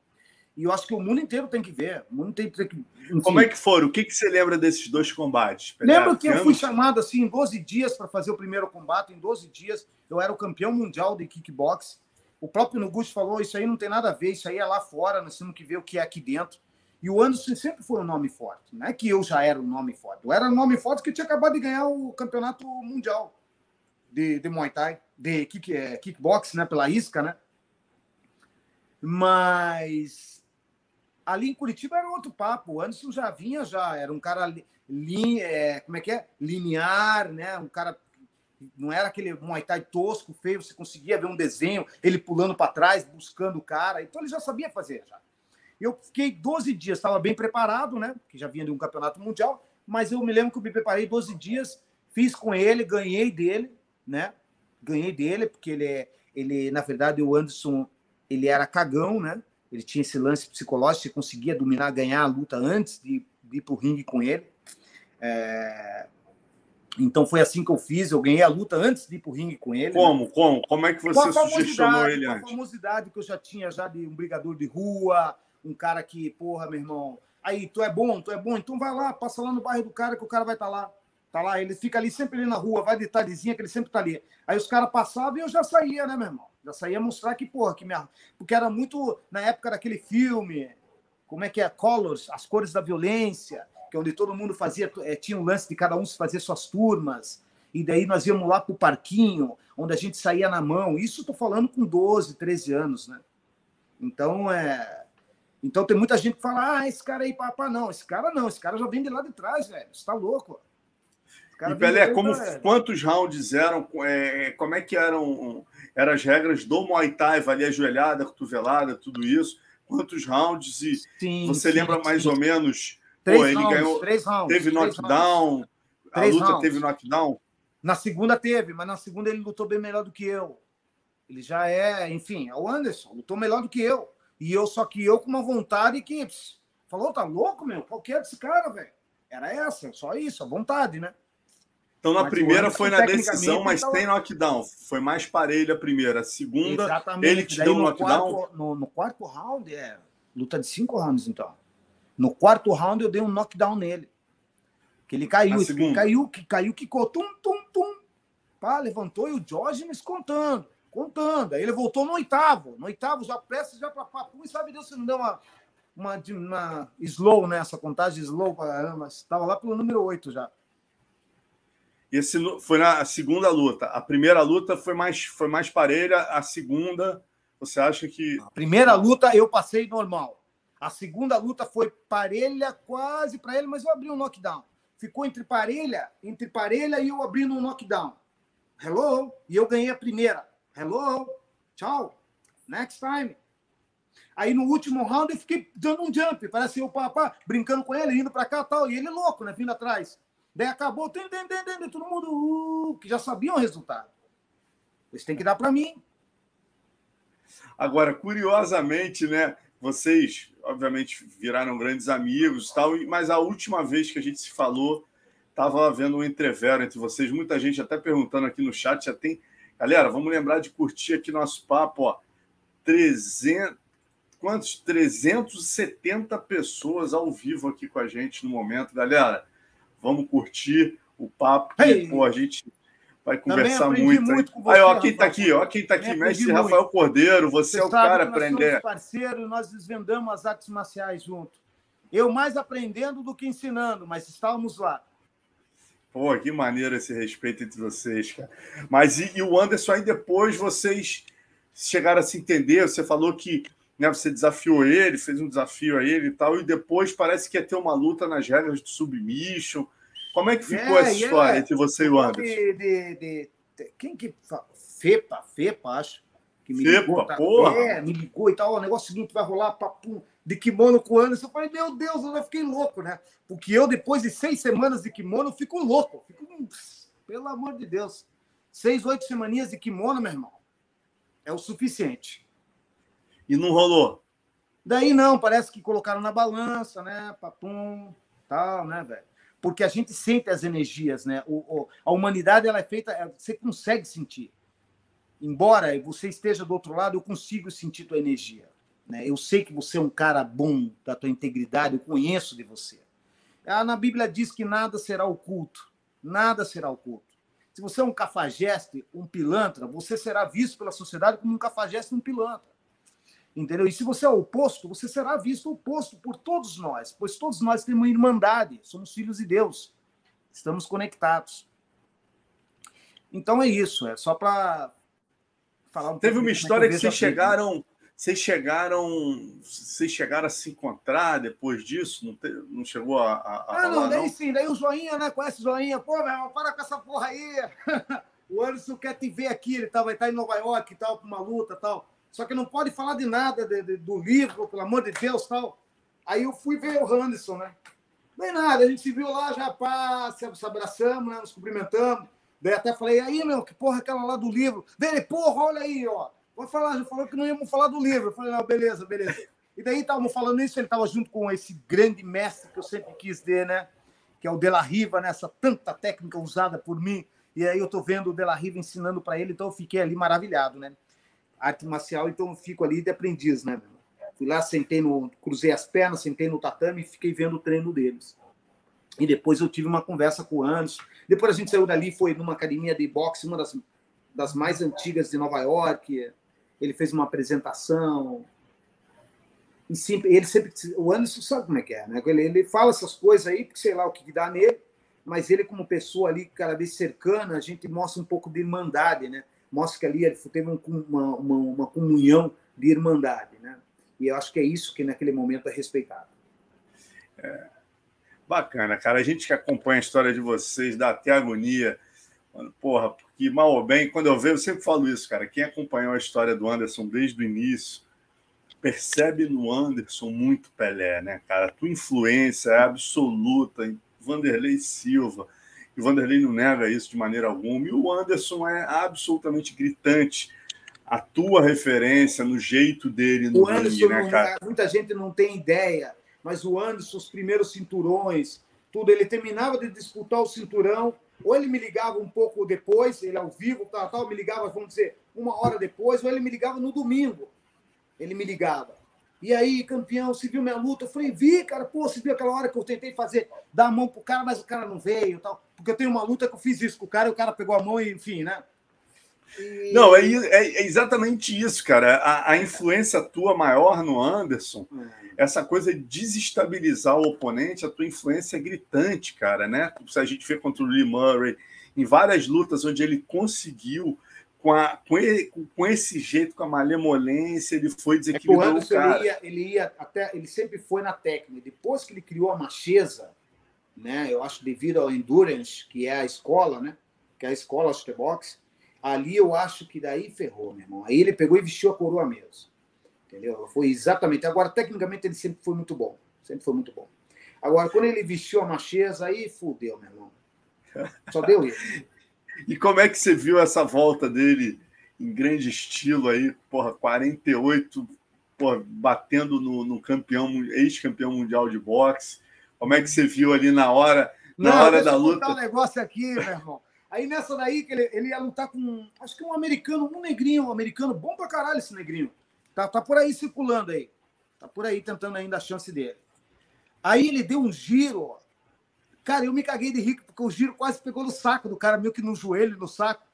E eu acho que o mundo inteiro tem que ver. O mundo tem, tem que. Enfim. Como é que foram? O que, que você lembra desses dois combates? Lembro que eu fui chamado assim em 12 dias para fazer o primeiro combate. Em 12 dias, eu era o campeão mundial de kickbox. O próprio Nuguchi falou: Isso aí não tem nada a ver, isso aí é lá fora, nós temos que ver o que é aqui dentro. E o Anderson sempre foi um nome forte. Não é que eu já era um nome forte. Eu era um nome forte que tinha acabado de ganhar o campeonato mundial de, de Muay Thai. de kick, é, kickbox, né? Pela isca, né? Mas ali em Curitiba era outro papo. O Anderson já vinha, já era um cara li, é, como é que é? linear, né? Um cara não era aquele Muay Thai tosco, feio, você conseguia ver um desenho, ele pulando para trás, buscando o cara. Então ele já sabia fazer. Já. Eu fiquei 12 dias, estava bem preparado, né? Que já vinha de um campeonato mundial, mas eu me lembro que eu me preparei 12 dias, fiz com ele, ganhei dele, né? Ganhei dele, porque ele é, ele, na verdade, o Anderson, ele era cagão, né? Ele tinha esse lance psicológico, você conseguia dominar, ganhar a luta antes de, de ir pro ringue com ele. É... Então foi assim que eu fiz, eu ganhei a luta antes de ir pro ringue com ele. Como? Né? Como? Como é que você sugestionou ele antes? Com a famosidade que eu já tinha já de um brigador de rua, um cara que, porra, meu irmão, aí, tu é bom, tu é bom, então vai lá, passa lá no bairro do cara que o cara vai estar tá lá. Tá lá, ele fica ali sempre ali na rua, vai de tardezinha que ele sempre tá ali. Aí os caras passavam e eu já saía, né, meu irmão? Já saía mostrar que, porra, que minha. Porque era muito na época daquele filme, como é que é? Colors, as cores da violência, que é onde todo mundo fazia, é, tinha um lance de cada um fazer suas turmas. E daí nós íamos lá pro parquinho, onde a gente saía na mão. Isso eu tô falando com 12, 13 anos, né? Então, é, então tem muita gente que fala, ah, esse cara aí, papá, não. Esse cara não, esse cara já vem de lá de trás, velho. Você tá louco. E Pelé, como, quantos rounds eram? É, como é que eram, eram as regras do Muay Thai? Valia ajoelhada, cotovelada, tudo isso? Quantos rounds? E sim, você sim, lembra mais sim. ou menos? Três pô, ele rounds, ganhou, três rounds, teve três knockdown, rounds. a luta rounds. teve knockdown? Na segunda teve, mas na segunda ele lutou bem melhor do que eu. Ele já é, enfim, é o Anderson, lutou melhor do que eu. E eu, só que eu com uma vontade que. Pss, falou, tá louco, meu? Qual que é desse cara, velho? Era essa, só isso, a vontade, né? Então na mas primeira foi na decisão, mas tava... tem knockdown. Foi mais parelha a primeira. A segunda, Exatamente. ele te Daí, deu um knockdown. Quarto, no, no, quarto round, é luta de cinco rounds, então. No quarto round, eu dei um knockdown nele. Que ele caiu, ele caiu, que caiu, quicou, tum, tum, tum. Pá, levantou e o Diógenes contando contando. Aí ele voltou no oitavo. No oitavo, já prestes já para papo. E sabe Deus se não deu uma, uma, uma slow nessa contagem, slow para caramba. Estava lá pelo número oito já. Esse foi na segunda luta. A primeira luta foi mais, foi mais parelha. A segunda, você acha que. A primeira luta eu passei normal. A segunda luta foi parelha quase para ele, mas eu abri um knockdown. Ficou entre parelha, entre parelha e eu abri no knockdown. Hello? E eu ganhei a primeira. Hello, tchau, next time. Aí no último round eu fiquei dando um jump, parece eu papá, brincando com ele, indo para cá tal, e ele louco, né, vindo atrás. Daí acabou, tem, tem, tem, tem, todo mundo uh, que já sabia o resultado. Eles têm que dar para mim. Agora, curiosamente, né, vocês obviamente viraram grandes amigos, tal, mas a última vez que a gente se falou, estava havendo um entrevero entre vocês, muita gente até perguntando aqui no chat, já tem Galera, vamos lembrar de curtir aqui nosso papo, ó. 300, quantos? 370 pessoas ao vivo aqui com a gente no momento, galera. Vamos curtir o papo, hey. pô, a gente vai conversar muito. muito com você, aí, ó, quem está aqui, ó, quem está aqui, mestre Rafael Cordeiro, você, você é o cara aprender. parceiro, nós desvendamos as artes marciais junto. Eu mais aprendendo do que ensinando, mas estávamos lá. Pô, que maneiro esse respeito entre vocês, cara. Mas e, e, o Anderson, aí depois vocês chegaram a se entender? Você falou que né, você desafiou ele, fez um desafio a ele e tal, e depois parece que ia ter uma luta nas regras de submission. Como é que ficou é, essa história é. entre você e o Anderson? De, de, de, quem que. Fepa, Fepa, acho. Que me Fepa, ligou, tá, porra. É, me ligou e tal. O negócio seguinte vai rolar, papum de kimono com o Anderson. Eu falei, meu Deus, eu já fiquei louco, né? Porque eu, depois de seis semanas de kimono, fico louco. Fico, pelo amor de Deus. Seis, oito semaninhas de kimono, meu irmão, é o suficiente. E não rolou? Daí não, parece que colocaram na balança, né? Papum, tal, né, velho? Porque a gente sente as energias, né? O, o, a humanidade ela é feita, é, você consegue sentir. Embora você esteja do outro lado, eu consigo sentir tua energia. Né? Eu sei que você é um cara bom da tua integridade, eu conheço de você. Ah, na Bíblia diz que nada será oculto, nada será oculto. Se você é um cafajeste, um pilantra, você será visto pela sociedade como um cafajeste, um pilantra. Entendeu? E se você é o oposto, você será visto oposto por todos nós, pois todos nós temos uma irmandade, somos filhos de Deus, estamos conectados. Então é isso, é só para falar um Teve uma é história que, que vocês chegaram. Vocês chegaram, vocês chegaram a se encontrar depois disso? Não, te, não chegou a, a, a Ah, não, daí não? sim, daí o Joinha, né? Conhece o Joinha? Pô, meu irmão, para com essa porra aí. o Anderson quer te ver aqui, ele tá, vai estar tá em Nova York e tal, para uma luta e tal. Só que não pode falar de nada de, de, do livro, pelo amor de Deus tal. Aí eu fui ver o Anderson, né? Nem nada, a gente se viu lá, já pá, se abraçamos, né? nos cumprimentamos. Daí até falei, aí, meu, que porra aquela lá do livro? Dele, porra, olha aí, ó. Vou falar, falou que não íamos falar do livro. Eu falei, não, beleza, beleza. E daí estávamos falando isso, ele estava junto com esse grande mestre que eu sempre quis ter, né? Que é o De La Riva, nessa né? tanta técnica usada por mim. E aí eu estou vendo o De La Riva ensinando para ele, então eu fiquei ali maravilhado, né? Arte marcial, então eu fico ali de aprendiz, né? Fui lá, sentei no. cruzei as pernas, sentei no tatame e fiquei vendo o treino deles. E depois eu tive uma conversa com o Anderson. Depois a gente saiu dali, foi numa academia de boxe, uma das, das mais antigas de Nova York. Ele fez uma apresentação. Sempre, ele sempre. O Anderson sabe como é que é, né? Ele, ele fala essas coisas aí, porque sei lá o que dá nele, mas ele, como pessoa ali, cada vez cercana, a gente mostra um pouco de irmandade, né? Mostra que ali ele teve uma, uma, uma comunhão de irmandade, né? E eu acho que é isso que naquele momento é respeitado. É, bacana, cara. A gente que acompanha a história de vocês dá até agonia. Porra, porque mal ou bem, quando eu vejo, eu sempre falo isso, cara. Quem acompanhou a história do Anderson desde o início percebe no Anderson muito Pelé, né, cara? A tua influência é absoluta em Vanderlei Silva. E o Vanderlei não nega isso de maneira alguma. E o Anderson é absolutamente gritante a tua referência no jeito dele no o Anderson, ringue, né, cara? Muita gente não tem ideia, mas o Anderson, os primeiros cinturões, tudo, ele terminava de disputar o cinturão, ou ele me ligava um pouco depois, ele ao vivo, tal, tal, me ligava, vamos dizer, uma hora depois, ou ele me ligava no domingo. Ele me ligava. E aí, campeão, você viu minha luta? Eu falei, vi, cara, pô, você viu aquela hora que eu tentei fazer, dar a mão pro cara, mas o cara não veio, tal. Porque eu tenho uma luta que eu fiz isso com o cara, e o cara pegou a mão e, enfim, né? E... Não, é, é, é, exatamente isso, cara. A, a, influência tua maior no Anderson, hum. essa coisa de desestabilizar o oponente, a tua influência é gritante, cara, né? Se a gente vê contra o Lee Murray, em várias lutas onde ele conseguiu, com, a, com, ele, com esse jeito, com a malemolência, ele foi desequilibrando é o cara. Ele ia, ele ia até, ele sempre foi na técnica. Depois que ele criou a macheza, né? Eu acho devido ao endurance, que é a escola, né? Que é a escola é boxe ali eu acho que daí ferrou, meu irmão. Aí ele pegou e vestiu a coroa mesmo. Entendeu? Foi exatamente. Agora, tecnicamente, ele sempre foi muito bom. Sempre foi muito bom. Agora, quando ele vestiu a macheza, aí fudeu, meu irmão. Só deu isso. e como é que você viu essa volta dele em grande estilo aí, porra, 48, porra, batendo no, no campeão, ex-campeão mundial de boxe? Como é que você viu ali na hora, na Não, hora da luta? Vou um negócio aqui, meu irmão. Aí nessa daí que ele, ele ia lutar com, acho que um americano, um negrinho, um americano, bom pra caralho esse negrinho. Tá, tá por aí circulando aí. Tá por aí tentando ainda a chance dele. Aí ele deu um giro, ó. Cara, eu me caguei de rico, porque o giro quase pegou no saco do cara, meio que no joelho, no saco.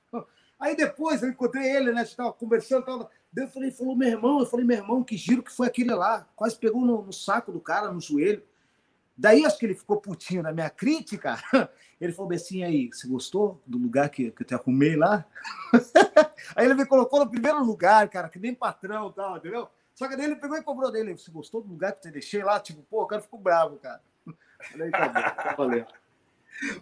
Aí depois eu encontrei ele, né? A gente tava conversando, tava... Eu falei, falou, meu irmão, eu falei, meu irmão, que giro que foi aquele lá? Quase pegou no, no saco do cara, no joelho. Daí acho que ele ficou putinho na minha crítica. Ele falou assim: aí, você gostou do lugar que, que eu te arrumei lá? aí ele me colocou no primeiro lugar, cara, que nem patrão e tal, entendeu? Só que daí ele pegou e cobrou dele. Você gostou do lugar que eu te deixei lá? Tipo, pô, o cara ficou bravo, cara. Falei, tá bom, tá.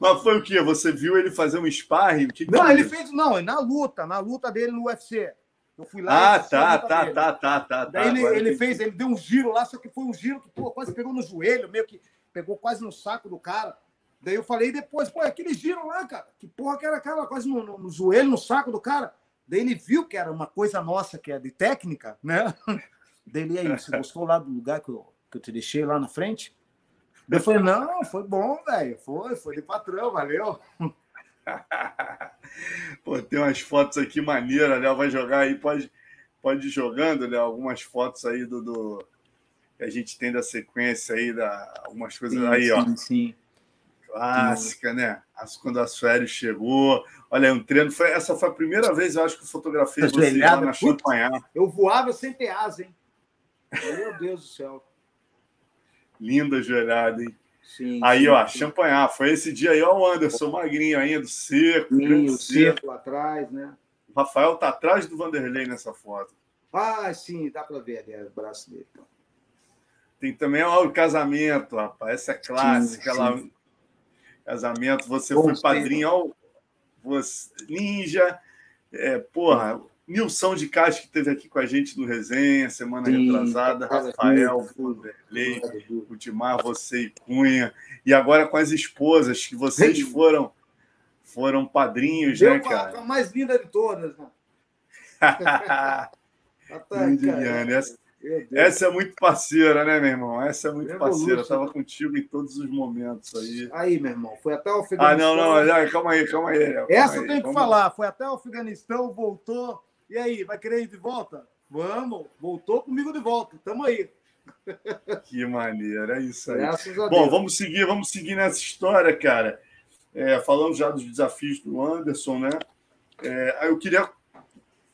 Mas foi o quê? Você viu ele fazer um sparring? Que não, ele fez, não, na luta, na luta dele no UFC. Eu fui lá. Ah, tá, tá, tá, tá, tá, Daí tá, ele, ele fez, ele deu um giro lá, só que foi um giro que pô, quase pegou no joelho, meio que pegou quase no saco do cara. Daí eu falei depois, pô, é aquele giro lá, cara, que porra que era aquela, quase no, no, no, joelho, no saco do cara. Daí ele viu que era uma coisa nossa, que é de técnica, né? Daí ele, aí, você gostou lá do lugar que eu, que eu te deixei lá na frente? Daí eu falei, não, foi bom, velho, foi, foi de patrão, valeu. Pô, tem umas fotos aqui maneiras, Léo vai jogar aí, pode, pode ir jogando, Léo, algumas fotos aí do, do a gente tem da sequência aí, da, algumas coisas sim, aí, sim, ó. Sim, sim. Clássica, né? Quando a Sueli chegou. Olha, um treino. Foi, essa foi a primeira vez, eu acho, que eu fotografei você lá na Champagnat. Eu voava sem ter asa, hein? Meu Deus do céu. Linda joelhada, hein? Sim, aí, sim, ó, sim. Champanhar. Foi esse dia aí, ó, o Anderson magrinho ainda, seco. Sim, o seco lá atrás, né? O Rafael tá atrás do Vanderlei nessa foto. Ah, sim, dá para ver ali o braço dele. Então. Tem também ó, o casamento, rapaz. Essa é clássica sim, sim. lá. Casamento, você Bom, foi padrinho, ó, você, Ninja, é, porra, Nilson de Castro, que esteve aqui com a gente no Resenha, semana Sim, retrasada, Rafael, Vanderlei, Ultimar, você e Cunha, e agora com as esposas, que vocês foram foram padrinhos, né, cara? A mais linda de todas, né? essa, essa, é muito parceira, né, meu irmão? Essa é muito parceira. Estava contigo em todos os momentos aí. Aí, meu irmão, foi até o Afeganistão. Ah, não, não, calma aí, calma aí. Calma essa eu tenho que falar. Foi até o Afeganistão, voltou e aí, vai querer ir de volta? Vamos, voltou comigo de volta. Tamo aí. Que maneira, é isso aí. Bom, vamos seguir, vamos seguir nessa história, cara. É, falando já dos desafios do Anderson, né? É, eu queria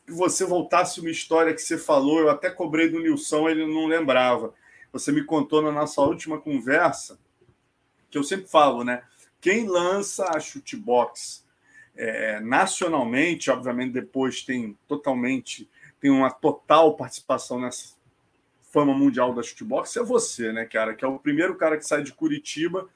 que você voltasse uma história que você falou, eu até cobrei do Nilson, ele não lembrava. Você me contou na nossa última conversa, que eu sempre falo, né? Quem lança a chutebox é, nacionalmente, obviamente depois tem totalmente, tem uma total participação nessa fama mundial da shootbox, é você, né, cara? Que é o primeiro cara que sai de Curitiba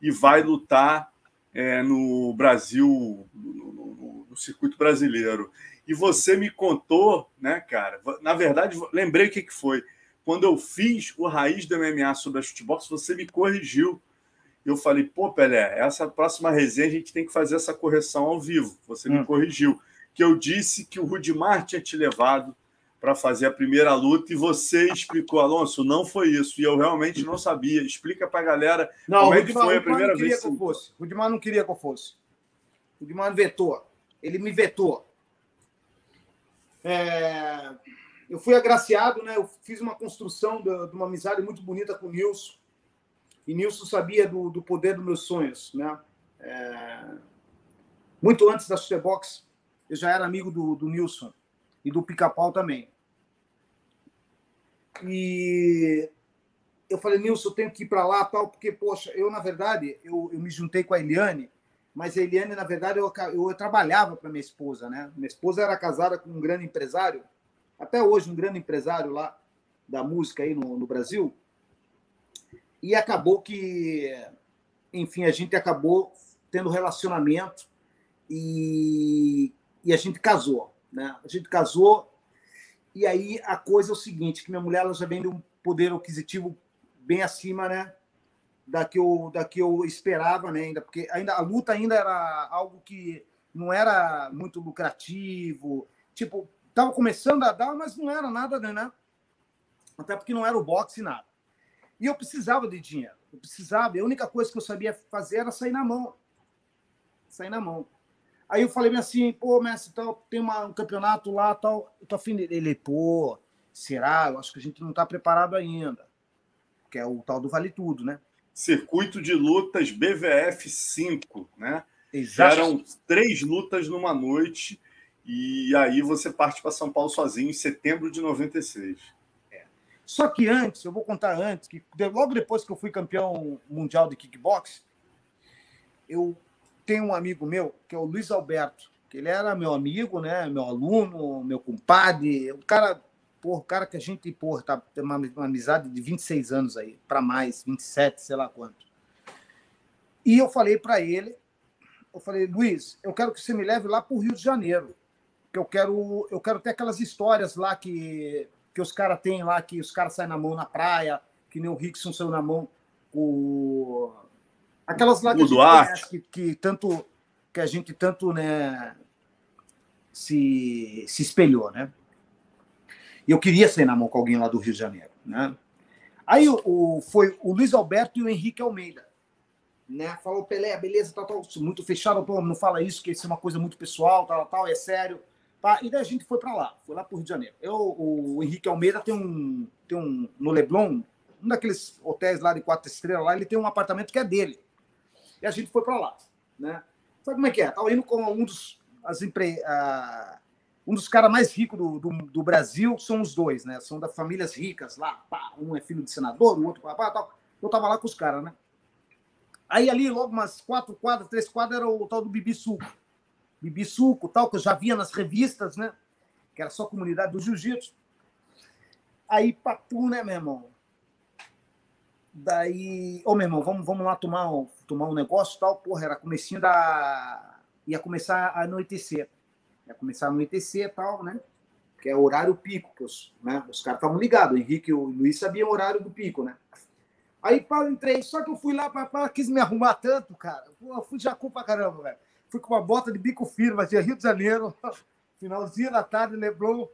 e vai lutar é, no Brasil, no, no, no, circuito brasileiro. E você me contou, né, cara? Na verdade, lembrei o que, que foi. Quando eu fiz o Raiz do MMA sobre a shootbox, você me corrigiu eu falei, pô, Pelé, essa próxima resenha a gente tem que fazer essa correção ao vivo. Você hum. me corrigiu. Que eu disse que o Rudimar tinha te levado para fazer a primeira luta e você explicou, Alonso, não foi isso. E eu realmente não sabia. Explica para a galera não, como é que foi a primeira vez. Que eu fosse. O Rudimar não queria que eu fosse. O Rudimar vetou. Ele me vetou. É... Eu fui agraciado, né? Eu fiz uma construção de uma amizade muito bonita com o Nilson e Nilson sabia do, do poder dos meus sonhos, né? É... Muito antes da Superbox, eu já era amigo do, do Nilson e do Pica-Pau também. E eu falei, Nilson, eu tenho que ir para lá, tal, porque, poxa, eu, na verdade, eu, eu me juntei com a Eliane, mas a Eliane, na verdade, eu, eu, trabalhava para minha esposa, né? Minha esposa era casada com um grande empresário, até hoje um grande empresário lá da música aí no, no Brasil, e acabou que, enfim, a gente acabou tendo relacionamento e, e a gente casou, né? A gente casou e aí a coisa é o seguinte, que minha mulher ela já vem de um poder aquisitivo bem acima, né? Da que eu, da que eu esperava, né? Ainda, porque ainda a luta ainda era algo que não era muito lucrativo, tipo, tava começando a dar, mas não era nada, né? Até porque não era o boxe nada. E eu precisava de dinheiro. Eu precisava. A única coisa que eu sabia fazer era sair na mão. Sair na mão. Aí eu falei assim, pô, mestre, tal, tem uma, um campeonato lá, tal. Eu tô afim dele. Ele, pô, será? Eu acho que a gente não está preparado ainda. Que é o tal do Vale Tudo, né? Circuito de lutas BVF 5, né? Exato. Eram três lutas numa noite. E aí você parte para São Paulo sozinho em setembro de 96. Só que antes, eu vou contar antes, que logo depois que eu fui campeão mundial de kickbox, eu tenho um amigo meu, que é o Luiz Alberto, que ele era meu amigo, né, meu aluno, meu compadre, o cara, porra, cara que a gente, porra, tá, tem uma, uma amizade de 26 anos aí, para mais, 27, sei lá quanto. E eu falei para ele, eu falei, Luiz, eu quero que você me leve lá para o Rio de Janeiro, que eu quero, eu quero ter aquelas histórias lá que que os caras têm lá, que os caras saem na mão na praia, que nem o Rickson saiu na mão, o... aquelas lá que, conhece, que, que, tanto que a gente tanto né, se, se espelhou, né? E eu queria sair na mão com alguém lá do Rio de Janeiro, né? Aí o, o foi o Luiz Alberto e o Henrique Almeida, né? Falou, Pelé, beleza, tá, tá muito fechado, não fala isso, que isso é uma coisa muito pessoal, tal, tal, é sério. Tá? E daí a gente foi para lá, foi lá para o Rio de Janeiro. Eu, o Henrique Almeida tem um, tem um no Leblon, um daqueles hotéis lá de quatro estrelas lá, ele tem um apartamento que é dele. E a gente foi para lá, né? Sabe como é que é? Tava indo com um dos as empre... Uh, um dos caras mais ricos do, do, do, Brasil, são os dois, né? São das famílias ricas lá, pá, um é filho de senador, o outro pá, tal. Eu tava lá com os caras, né? Aí ali, logo umas quatro quadras, três quadras, era o tal do Bibi Suco Bibi Suco, tal, que eu já via nas revistas, né? Que era só comunidade do jiu-jitsu. Aí, papo, né, meu irmão? Daí, ô, oh, meu irmão, vamos, vamos lá tomar, um, tomar um negócio tal. Porra, era comecinho da... Ia começar a anoitecer. Ia começar a anoitecer tal, né? Que é horário pico, que os, né? os caras estavam ligados. O Henrique e o Luiz sabiam o horário do pico, né? Aí, pá, entrei. Só que eu fui lá, para quis me arrumar tanto, cara. Pô, eu fui jacu pra caramba, velho. Fui com uma bota de bico fino, mas Rio de Janeiro, finalzinho da tarde, Leblon,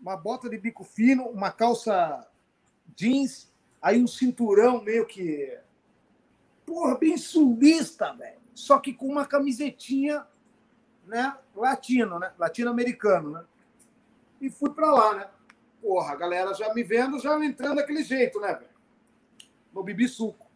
uma bota de bico fino, uma calça jeans, aí um cinturão meio que. Porra, bem sulista, velho. Só que com uma camisetinha, né? Latino, né? Latino-americano, né? E fui pra lá, né? Porra, a galera já me vendo, já entrando daquele jeito, né, velho? No Bibi Suco.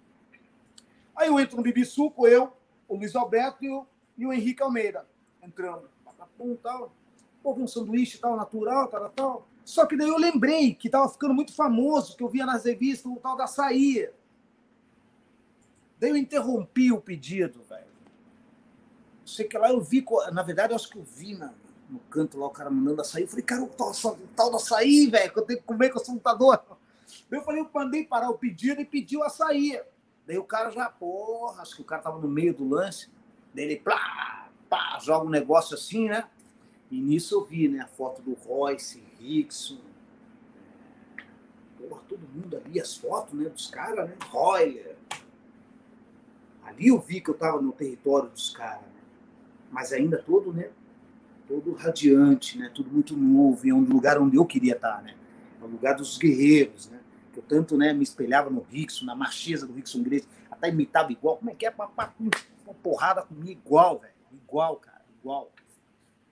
Aí eu entro no Bibi Suco, eu, o Luiz Alberto e o, e o Henrique Almeida. Entrando. Pum, tal. Pô, um sanduíche tal, natural, tal, tal. Só que daí eu lembrei que estava ficando muito famoso, que eu via nas revistas o tal da açaí. Daí eu interrompi o pedido, velho. Sei que lá eu vi, na verdade, eu acho que eu vi na, no canto lá o cara mandando açaí. Eu falei, cara, o tal, o do açaí, velho, que eu tenho que comer com o lutador. Eu falei, eu mandei parar o pedido e pediu açaí. Daí o cara já, porra, acho que o cara tava no meio do lance. Daí ele, plá, pá, joga um negócio assim, né? E nisso eu vi, né, a foto do Royce, Rickson. Porra, todo mundo ali, as fotos, né, dos caras, né? Royler. Ali eu vi que eu tava no território dos caras, né? Mas ainda todo, né? Todo radiante, né? Tudo muito novo, em um lugar onde eu queria estar, né? No lugar dos guerreiros, né? Que eu tanto, né, me espelhava no Rickson, na macheza do Rickson Grace, até imitava igual. Como é que é? Uma porrada comigo igual, velho. Igual, cara, igual.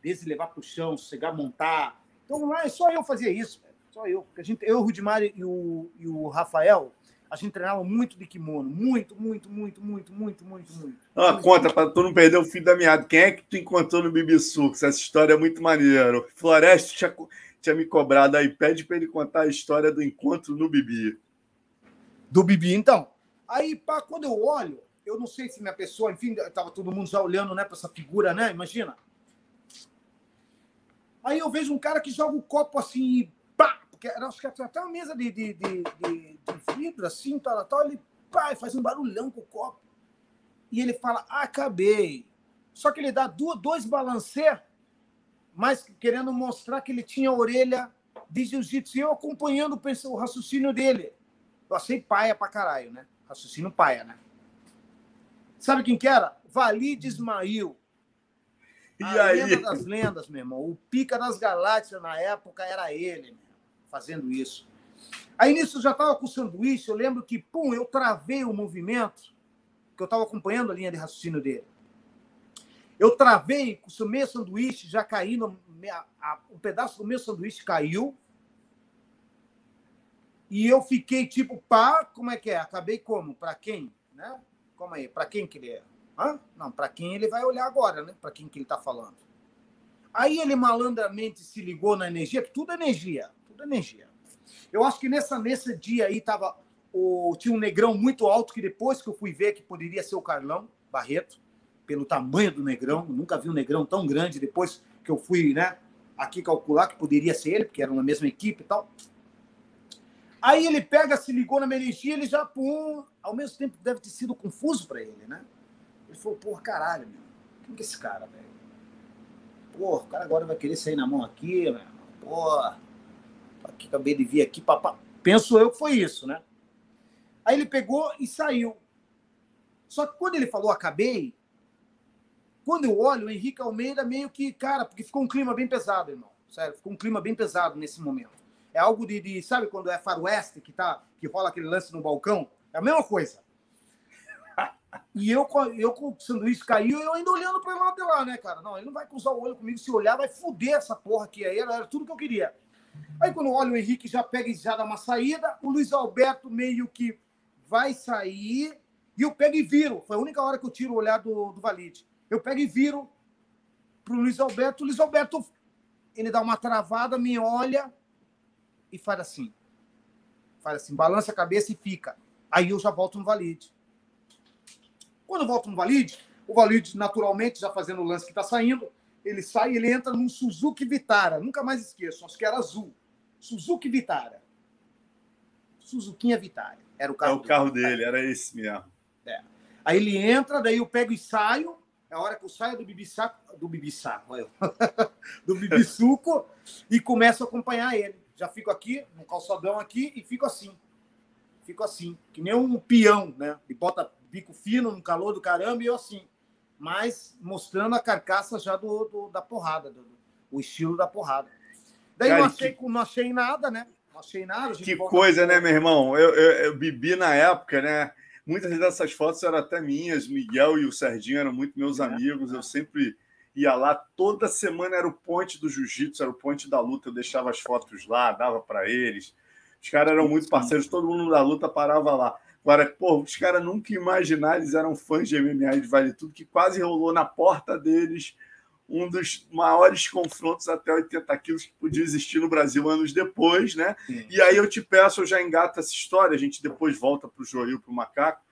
Desde levar pro chão, chegar, montar. Então lá é só eu fazia isso. Só eu. Porque a gente, eu, o Rudimar e o, e o Rafael, a gente treinava muito de kimono. Muito, muito, muito, muito, muito, muito, muito. Ah, conta, para tu não perder o fim da meada. Quem é que tu encontrou no Bibissuco? Essa história é muito maneira. Floresta tinha, tinha me cobrado aí. Pede para ele contar a história do encontro no Bibi. Do Bibi, então. Aí, pá, quando eu olho, eu não sei se minha pessoa, enfim, estava todo mundo já olhando né, para essa figura, né? Imagina. Aí eu vejo um cara que joga o copo assim acho que até uma mesa de, de, de, de, de vidro, assim, tal, tal, ele pá, faz um barulhão com o copo. E ele fala, acabei. Só que ele dá dois balancê, mas querendo mostrar que ele tinha a orelha de jiu-jitsu. E eu acompanhando o raciocínio dele. Eu achei paia pra caralho, né? Raciocínio paia, né? Sabe quem que era? Valide Ismail. E a aí? lenda das lendas, meu irmão. O pica das galáxias na época era ele, meu, fazendo isso. Aí nisso eu já estava com o sanduíche. Eu lembro que, pum, eu travei o movimento, que eu estava acompanhando a linha de raciocínio dele. Eu travei com o meu sanduíche, já caindo, um pedaço do meu sanduíche caiu. E eu fiquei tipo, pá, como é que é? Acabei como? Para quem? Né? Calma aí, para quem que ele é? Hã? Não, para quem ele vai olhar agora, né? Para quem que ele está falando. Aí ele malandramente se ligou na energia, tudo é energia, é energia. Eu acho que nessa, nesse dia aí tava o, tinha um negrão muito alto que depois que eu fui ver que poderia ser o Carlão Barreto, pelo tamanho do negrão, nunca vi um negrão tão grande depois que eu fui, né, aqui calcular que poderia ser ele, porque era na mesma equipe e tal. Aí ele pega, se ligou na minha energia, ele já, pum, ao mesmo tempo deve ter sido confuso para ele, né? Ele falou, porra, caralho, meu. Quem que é esse cara, velho? Porra, o cara agora vai querer sair na mão aqui, meu. Porra, aqui, acabei de vir aqui, papá. Penso eu que foi isso, né? Aí ele pegou e saiu. Só que quando ele falou acabei, quando eu olho, o Henrique Almeida meio que, cara, porque ficou um clima bem pesado, irmão. Sério, ficou um clima bem pesado nesse momento. É algo de, de sabe quando é faroeste que tá que rola aquele lance no balcão? É a mesma coisa. E eu, eu com o sanduíche caiu, eu ainda olhando para lá de lá, né, cara? Não, ele não vai cruzar o olho comigo. Se olhar, vai foder essa porra aqui. Aí era, era tudo que eu queria. Aí quando eu olho o Henrique já pega e já dá uma saída, o Luiz Alberto meio que vai sair e eu pego e viro. Foi a única hora que eu tiro o olhar do, do Valide. Eu pego e viro pro Luiz Alberto. O Luiz Alberto, ele dá uma travada, me olha, e faz assim. Faz assim, balança a cabeça e fica. Aí eu já volto no valide. Quando eu volto no valide, o valide naturalmente, já fazendo o lance que está saindo, ele sai e ele entra num Suzuki Vitara. Nunca mais esqueço, acho que era azul. Suzuki Vitara. Suzuquinha Vitara. Era o carro É o carro dele, dele era esse mesmo. É. Aí ele entra, daí eu pego e saio. É a hora que eu saio do bibisaco, do bibisaco, do bibisuco e começo a acompanhar ele. Já fico aqui, no calçadão aqui, e fico assim. Fico assim, que nem um peão, né? E bota bico fino no calor do caramba e eu assim mas mostrando a carcaça já do, do da porrada, do, o estilo da porrada. Daí Cara, não, achei, que... não achei nada, né? Não achei nada. Que coisa, né, meu irmão? Eu, eu, eu, bebi na época, né? Muitas dessas fotos eram até minhas. Miguel e o Serginho eram muito meus é. amigos. Eu sempre ia lá. Toda semana era o ponte do jiu-jitsu, era o ponte da luta. Eu deixava as fotos lá, dava para eles. Os caras eram muito parceiros, todo mundo da luta parava lá. Agora, pô, os caras nunca imaginaram, eles eram fãs de MMA de Vale Tudo, que quase rolou na porta deles um dos maiores confrontos até 80 quilos que podia existir no Brasil anos depois, né? Sim. E aí eu te peço, eu já engato essa história, a gente depois volta para o Joil, para o Macaco,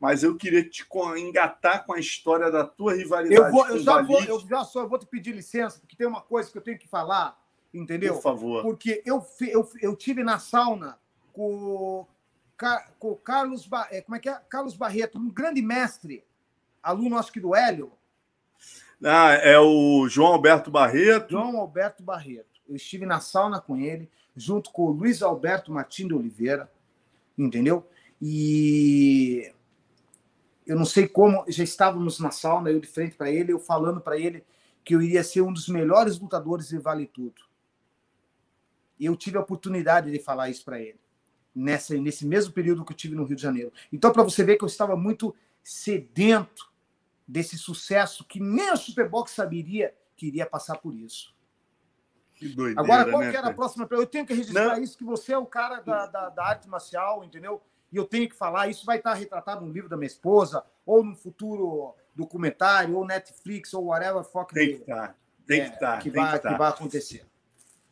mas eu queria te engatar com a história da tua rivalidade. Eu, vou, eu já vou, eu já só vou te pedir licença, porque tem uma coisa que eu tenho que falar, entendeu? Por favor. Porque eu, eu, eu tive na sauna com com Carlos, é, como é que é? Carlos Barreto, um grande mestre, aluno acho que do Hélio. Ah, é o João Alberto Barreto. João Alberto Barreto. Eu estive na sauna com ele, junto com o Luiz Alberto Martins de Oliveira, entendeu? E eu não sei como, já estávamos na sauna, eu de frente para ele, eu falando para ele que eu iria ser um dos melhores lutadores de Vale Tudo. E eu tive a oportunidade de falar isso para ele nessa, nesse mesmo período que eu tive no Rio de Janeiro. Então, para você ver que eu estava muito sedento desse sucesso que nem a Superbox saberia que iria passar por isso. Que doideira, Agora, qual né, que era a próxima Eu tenho que registrar Não. isso, que você é o cara da, da, da, arte marcial, entendeu? E eu tenho que falar, isso vai estar retratado no livro da minha esposa, ou no futuro documentário, ou Netflix, ou whatever fuck Tem que estar, tá, tem que estar. É, que, vai, que, que vai acontecer.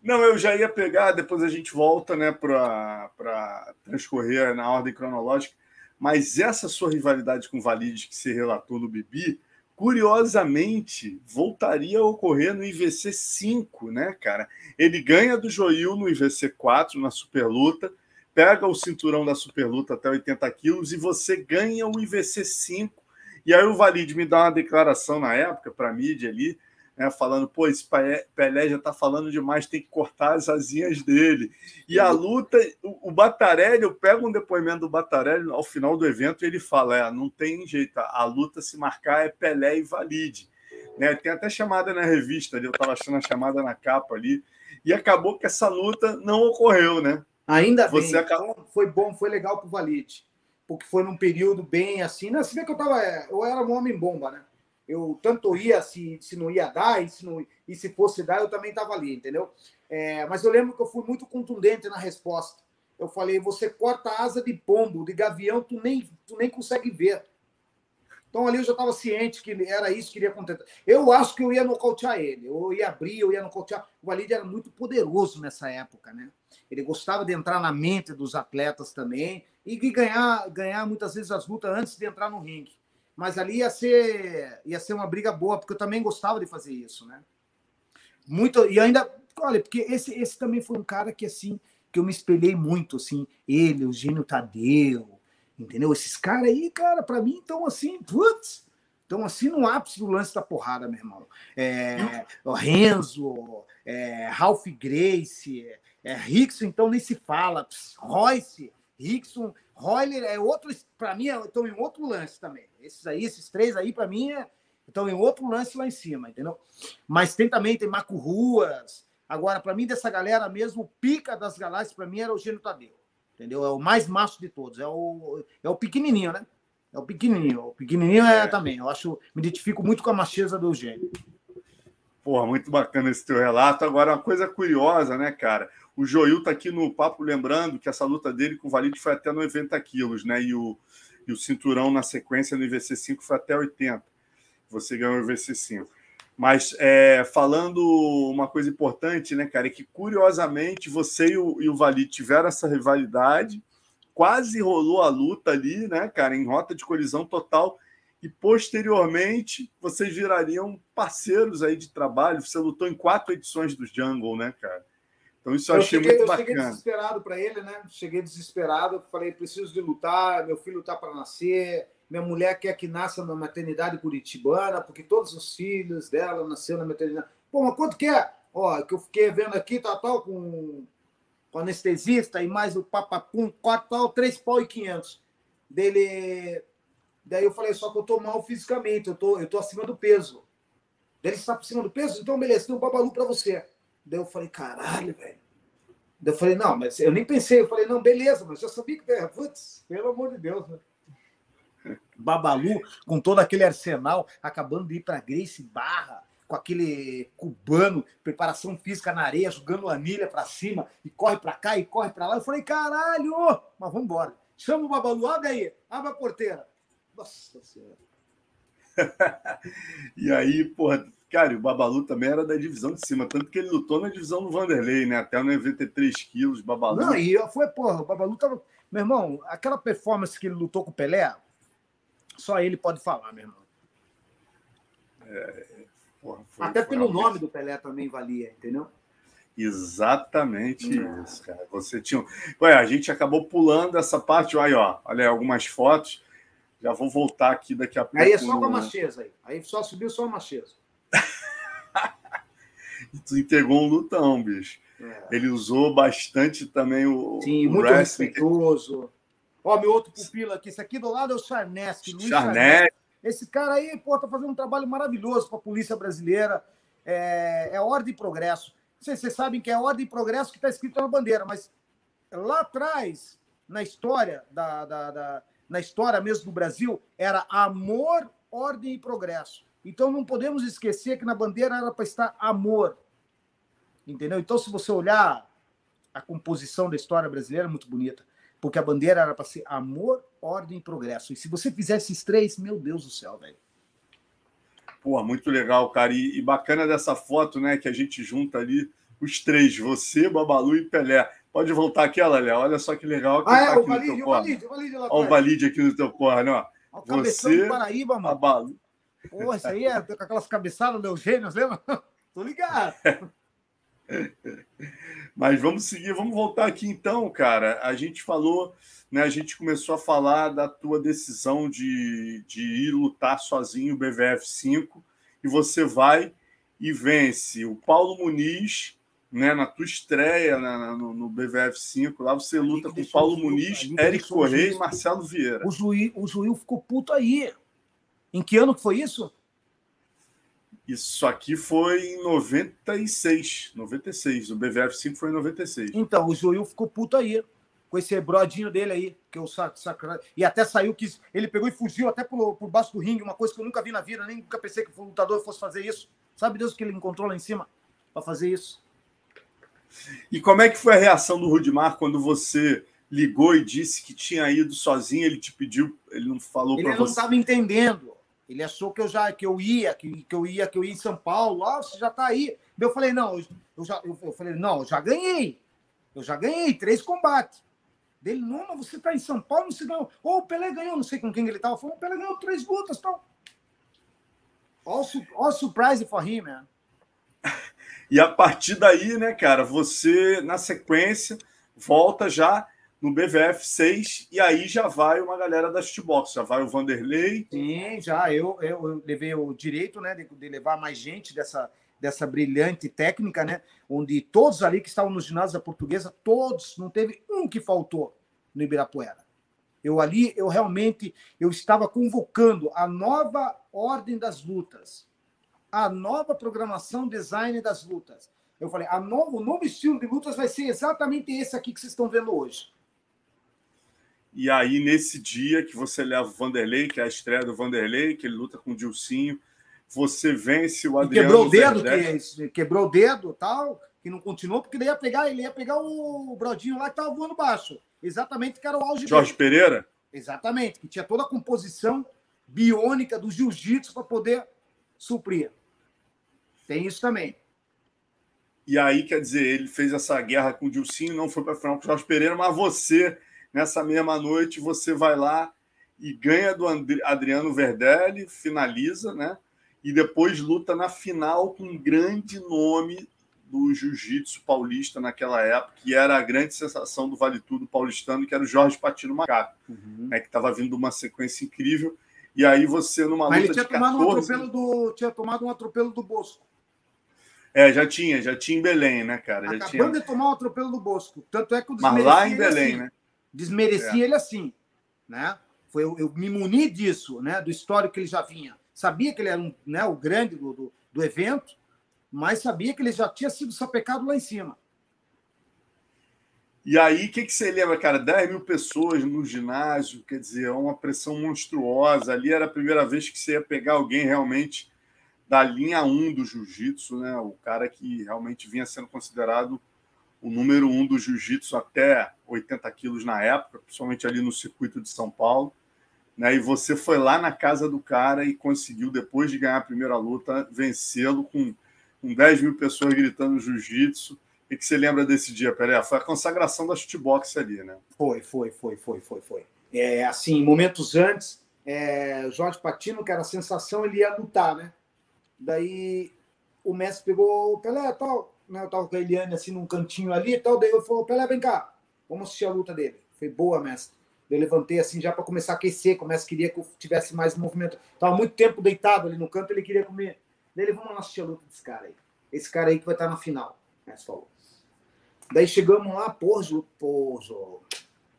Não, eu já ia pegar, depois a gente volta né, para transcorrer na ordem cronológica, mas essa sua rivalidade com o Valide que você relatou no Bibi, curiosamente, voltaria a ocorrer no IVC 5, né, cara? Ele ganha do Joil no IVC 4, na superluta, pega o cinturão da superluta até 80 quilos e você ganha o IVC 5. E aí o Valide me dá uma declaração na época para a mídia ali, né, falando, pô, esse Pelé já está falando demais, tem que cortar as asinhas dele. E a luta, o, o Batarelli, eu pego um depoimento do Batarelli ao final do evento e ele fala: é, não tem jeito, a luta se marcar é Pelé e Valide. Né, tem até chamada na revista ali, eu estava achando a chamada na capa ali, e acabou que essa luta não ocorreu, né? Ainda Você bem, acabou... foi bom, foi legal para o Valide, porque foi num período bem assim, né? Se vê que eu tava, eu era um homem bomba, né? Eu tanto ia se, se não ia dar, e se, não, e se fosse dar, eu também estava ali, entendeu? É, mas eu lembro que eu fui muito contundente na resposta. Eu falei, você corta a asa de pombo, de gavião, tu nem, tu nem consegue ver. Então ali eu já estava ciente que era isso que iria acontecer. Eu acho que eu ia nocautear ele, eu ia abrir, eu ia nocautear. O Walid era muito poderoso nessa época, né? Ele gostava de entrar na mente dos atletas também e ganhar, ganhar muitas vezes as lutas antes de entrar no ringue mas ali ia ser, ia ser uma briga boa, porque eu também gostava de fazer isso, né? Muito, e ainda, olha, porque esse, esse também foi um cara que, assim, que eu me espelhei muito, assim, ele, o Gênio Tadeu, entendeu? Esses caras aí, cara, para mim, estão assim, putz, estão assim no ápice do lance da porrada, meu irmão. É, o Renzo, é, Ralph Grace, é, Rickson, então nem se fala, Royce, Rickson, Royler é outro, para mim, estão em outro lance também. Esses aí, esses três aí, para mim, é, estão em outro lance lá em cima, entendeu? Mas tem também, tem Marco Ruas. Agora, para mim, dessa galera mesmo, o pica das galáxias, para mim, era o Gênio Tadeu. Entendeu? É o mais macho de todos. É o, é o pequenininho, né? É o pequenininho. O pequenininho é, é. também. Eu acho, me identifico muito com a macheza do Eugênio. Porra, muito bacana esse teu relato. Agora, uma coisa curiosa, né, cara? O Joil tá aqui no papo lembrando que essa luta dele com o Valide foi até 90 quilos, né? E o, e o cinturão na sequência no IVC5 foi até 80. Você ganhou o IVC5. Mas é, falando uma coisa importante, né, cara, é que curiosamente você e o, e o Valide tiveram essa rivalidade, quase rolou a luta ali, né, cara, em rota de colisão total. e posteriormente vocês virariam parceiros aí de trabalho. Você lutou em quatro edições do Jungle, né, cara? Então isso eu, eu achei cheguei, muito eu bacana. cheguei desesperado para ele, né? Cheguei desesperado, falei, preciso de lutar, meu filho tá para nascer, minha mulher quer que nasça na maternidade curitibana, porque todos os filhos dela nasceram na maternidade. Pô, mas quanto que é? Ó, que eu fiquei vendo aqui, tal, tal, com, com anestesista e mais o papapum, quatro, tal, três pau e quinhentos. Dele... Daí eu falei, só que eu tô mal fisicamente, eu tô, eu tô acima do peso. Daí ele está por cima do peso? Então, beleza, tem um babalu para você. Daí eu falei, caralho, velho. Daí eu falei, não, mas eu nem pensei. Eu falei, não, beleza, mas já sabia que. Putz, pelo amor de Deus, né? Babalu, com todo aquele arsenal, acabando de ir para Grace Barra, com aquele cubano, preparação física na areia, jogando anilha para cima, e corre para cá e corre para lá. Eu falei, caralho, mas vamos embora. Chama o Babalu, abre aí, abre a porteira. Nossa Senhora. e aí, porra, Cara, e o Babalu também era da divisão de cima, tanto que ele lutou na divisão do Vanderlei, né? Até 93 quilos, Babalu. Não, e foi, porra, o Babalu tava. Meu irmão, aquela performance que ele lutou com o Pelé, só ele pode falar, meu irmão. É, porra, foi, Até foi pelo nome do Pelé também valia, entendeu? Exatamente isso, cara. Você tinha. Ué, a gente acabou pulando essa parte. Aí, ó, olha aí, algumas fotos. Já vou voltar aqui daqui a pouco. Aí é só com a macheza aí. Aí só subiu só a macheza. e tu entregou um lutão, bicho. É. Ele usou bastante também o. Sim, o muito wrestling. respeitoso. Ó, meu outro pupilo aqui. Esse aqui do lado é o Charneski. Luiz. Esse cara aí, pô, tá fazendo um trabalho maravilhoso para a polícia brasileira. É, é ordem e progresso. Vocês, vocês sabem que é ordem e progresso que está escrito na bandeira, mas lá atrás, na história da, da, da, na história mesmo do Brasil, era amor, ordem e progresso. Então não podemos esquecer que na bandeira era para estar amor. Entendeu? Então, se você olhar a composição da história brasileira, é muito bonita. Porque a bandeira era para ser amor, ordem e progresso. E se você fizesse esses três, meu Deus do céu, velho. Pô, muito legal, cara. E, e, bacana dessa foto, né? Que a gente junta ali os três, você, Babalu e Pelé. Pode voltar aquela, Léo. Olha só que legal. Que ah, tá é, o Valide, o Valide, o Valide Olha o Valide aqui no teu corno, ó. Olha o você, Paraíba, mano. Babalu. Pô, isso aí é com aquelas cabeçadas do Eugênio, lembra? Tô ligado. Mas vamos seguir, vamos voltar aqui então, cara. A gente falou, né? A gente começou a falar da tua decisão de, de ir lutar sozinho o BVF 5 e você vai e vence o Paulo Muniz, né? Na tua estreia na, no, no, BVF 5, lá você luta com o Paulo Muniz, Eric Correia e Marcelo Vieira. O juiz, o juiz ficou puto aí. Em que ano que foi isso? Isso aqui foi em 96. 96. O BVF 5 foi em 96. Então, o Joil ficou puto aí. Com esse brodinho dele aí, que eu saco, saco, E até saiu que ele pegou e fugiu até por, por baixo do ringue, uma coisa que eu nunca vi na vida, nem nunca pensei que o lutador fosse fazer isso. Sabe Deus o que ele encontrou lá em cima para fazer isso? E como é que foi a reação do Rudimar quando você ligou e disse que tinha ido sozinho? Ele te pediu, ele não falou para você? Ele não estava entendendo. Ele achou que eu já que eu ia, que, que eu ia, que eu ia em São Paulo. Ah, você já está aí. Eu falei, não, eu, já, eu, eu, falei, não, eu já ganhei. Eu já ganhei três combates. Dele, não, mas você está em São Paulo, não sei não. Ou o Pelé ganhou, não sei com quem ele estava falando, o Pelé ganhou três lutas, tal. All, all surprise for him, man. E a partir daí, né, cara, você, na sequência, volta já no BVF 6 e aí já vai uma galera da shootbox, já vai o Vanderlei. Sim, já eu, eu, levei o direito né, de, de, levar mais gente dessa, dessa brilhante técnica, né? Onde todos ali que estavam no ginásio da portuguesa, todos, não teve um que faltou no Ibirapuera. Eu ali, eu realmente, eu estava convocando a nova ordem das lutas, a nova programação design das lutas. Eu falei, a novo, o novo estilo de lutas vai ser exatamente esse aqui que vocês estão vendo hoje. E aí, nesse dia que você leva o Vanderlei, que é a estreia do Vanderlei, que ele luta com o Dilcinho, você vence o Adriano. E quebrou o dedo, que, quebrou o dedo tal, que não continuou, porque ele ia pegar, ele ia pegar o Brodinho lá que estava voando baixo. Exatamente, que era o auge Jorge dele. Pereira? Exatamente, que tinha toda a composição biônica do jiu-jitsu para poder suprir. Tem isso também. E aí, quer dizer, ele fez essa guerra com o Dilcinho, não foi para final com o Jorge Pereira, mas você nessa mesma noite você vai lá e ganha do Adriano Verdelli, finaliza, né? E depois luta na final com um grande nome do jiu-jitsu paulista naquela época, que era a grande sensação do Vale Tudo paulistano, que era o Jorge Patino Macaco, uhum. né, que estava vindo uma sequência incrível. E aí você, numa Mas luta ele tinha de 14... Tomado um atropelo do, tinha tomado um atropelo do Bosco. É, já tinha, já tinha em Belém, né, cara? Já Acabando tinha... de tomar um atropelo do Bosco. Tanto é que o Mas lá em Belém, assim. né? Desmereci é. ele assim, né? Foi, eu, eu, me muni disso, né? Do histórico que ele já vinha. Sabia que ele era um, né, o grande do, do, do evento, mas sabia que ele já tinha sido sapecado lá em cima. E aí, o que, que você lembra, cara? 10 mil pessoas no ginásio, quer dizer, é uma pressão monstruosa. Ali era a primeira vez que você ia pegar alguém realmente da linha 1 do jiu-jitsu, né? O cara que realmente vinha sendo considerado o número um do jiu-jitsu até 80 quilos na época, principalmente ali no circuito de São Paulo. Né? E você foi lá na casa do cara e conseguiu, depois de ganhar a primeira luta, vencê-lo com com 10 mil pessoas gritando jiu-jitsu. O que você lembra desse dia, Pelé? Foi a consagração da shootbox ali, né? Foi, foi, foi, foi, foi, foi. É, assim, momentos antes, é, Jorge Patino, que era a sensação, ele ia lutar, né? Daí o mestre pegou o Pelé tal, né? Eu tava com a Eliane assim num cantinho ali e tal, daí eu falei, Pelé, vem cá, vamos assistir a luta dele. Foi boa, mestre. Eu levantei assim já para começar a aquecer, como o mestre queria que eu tivesse mais movimento. Tava muito tempo deitado ali no canto, ele queria comer Daí vamos lá assistir a luta desse cara aí. Esse cara aí que vai estar na final. Né, falou. Daí chegamos lá, porra, o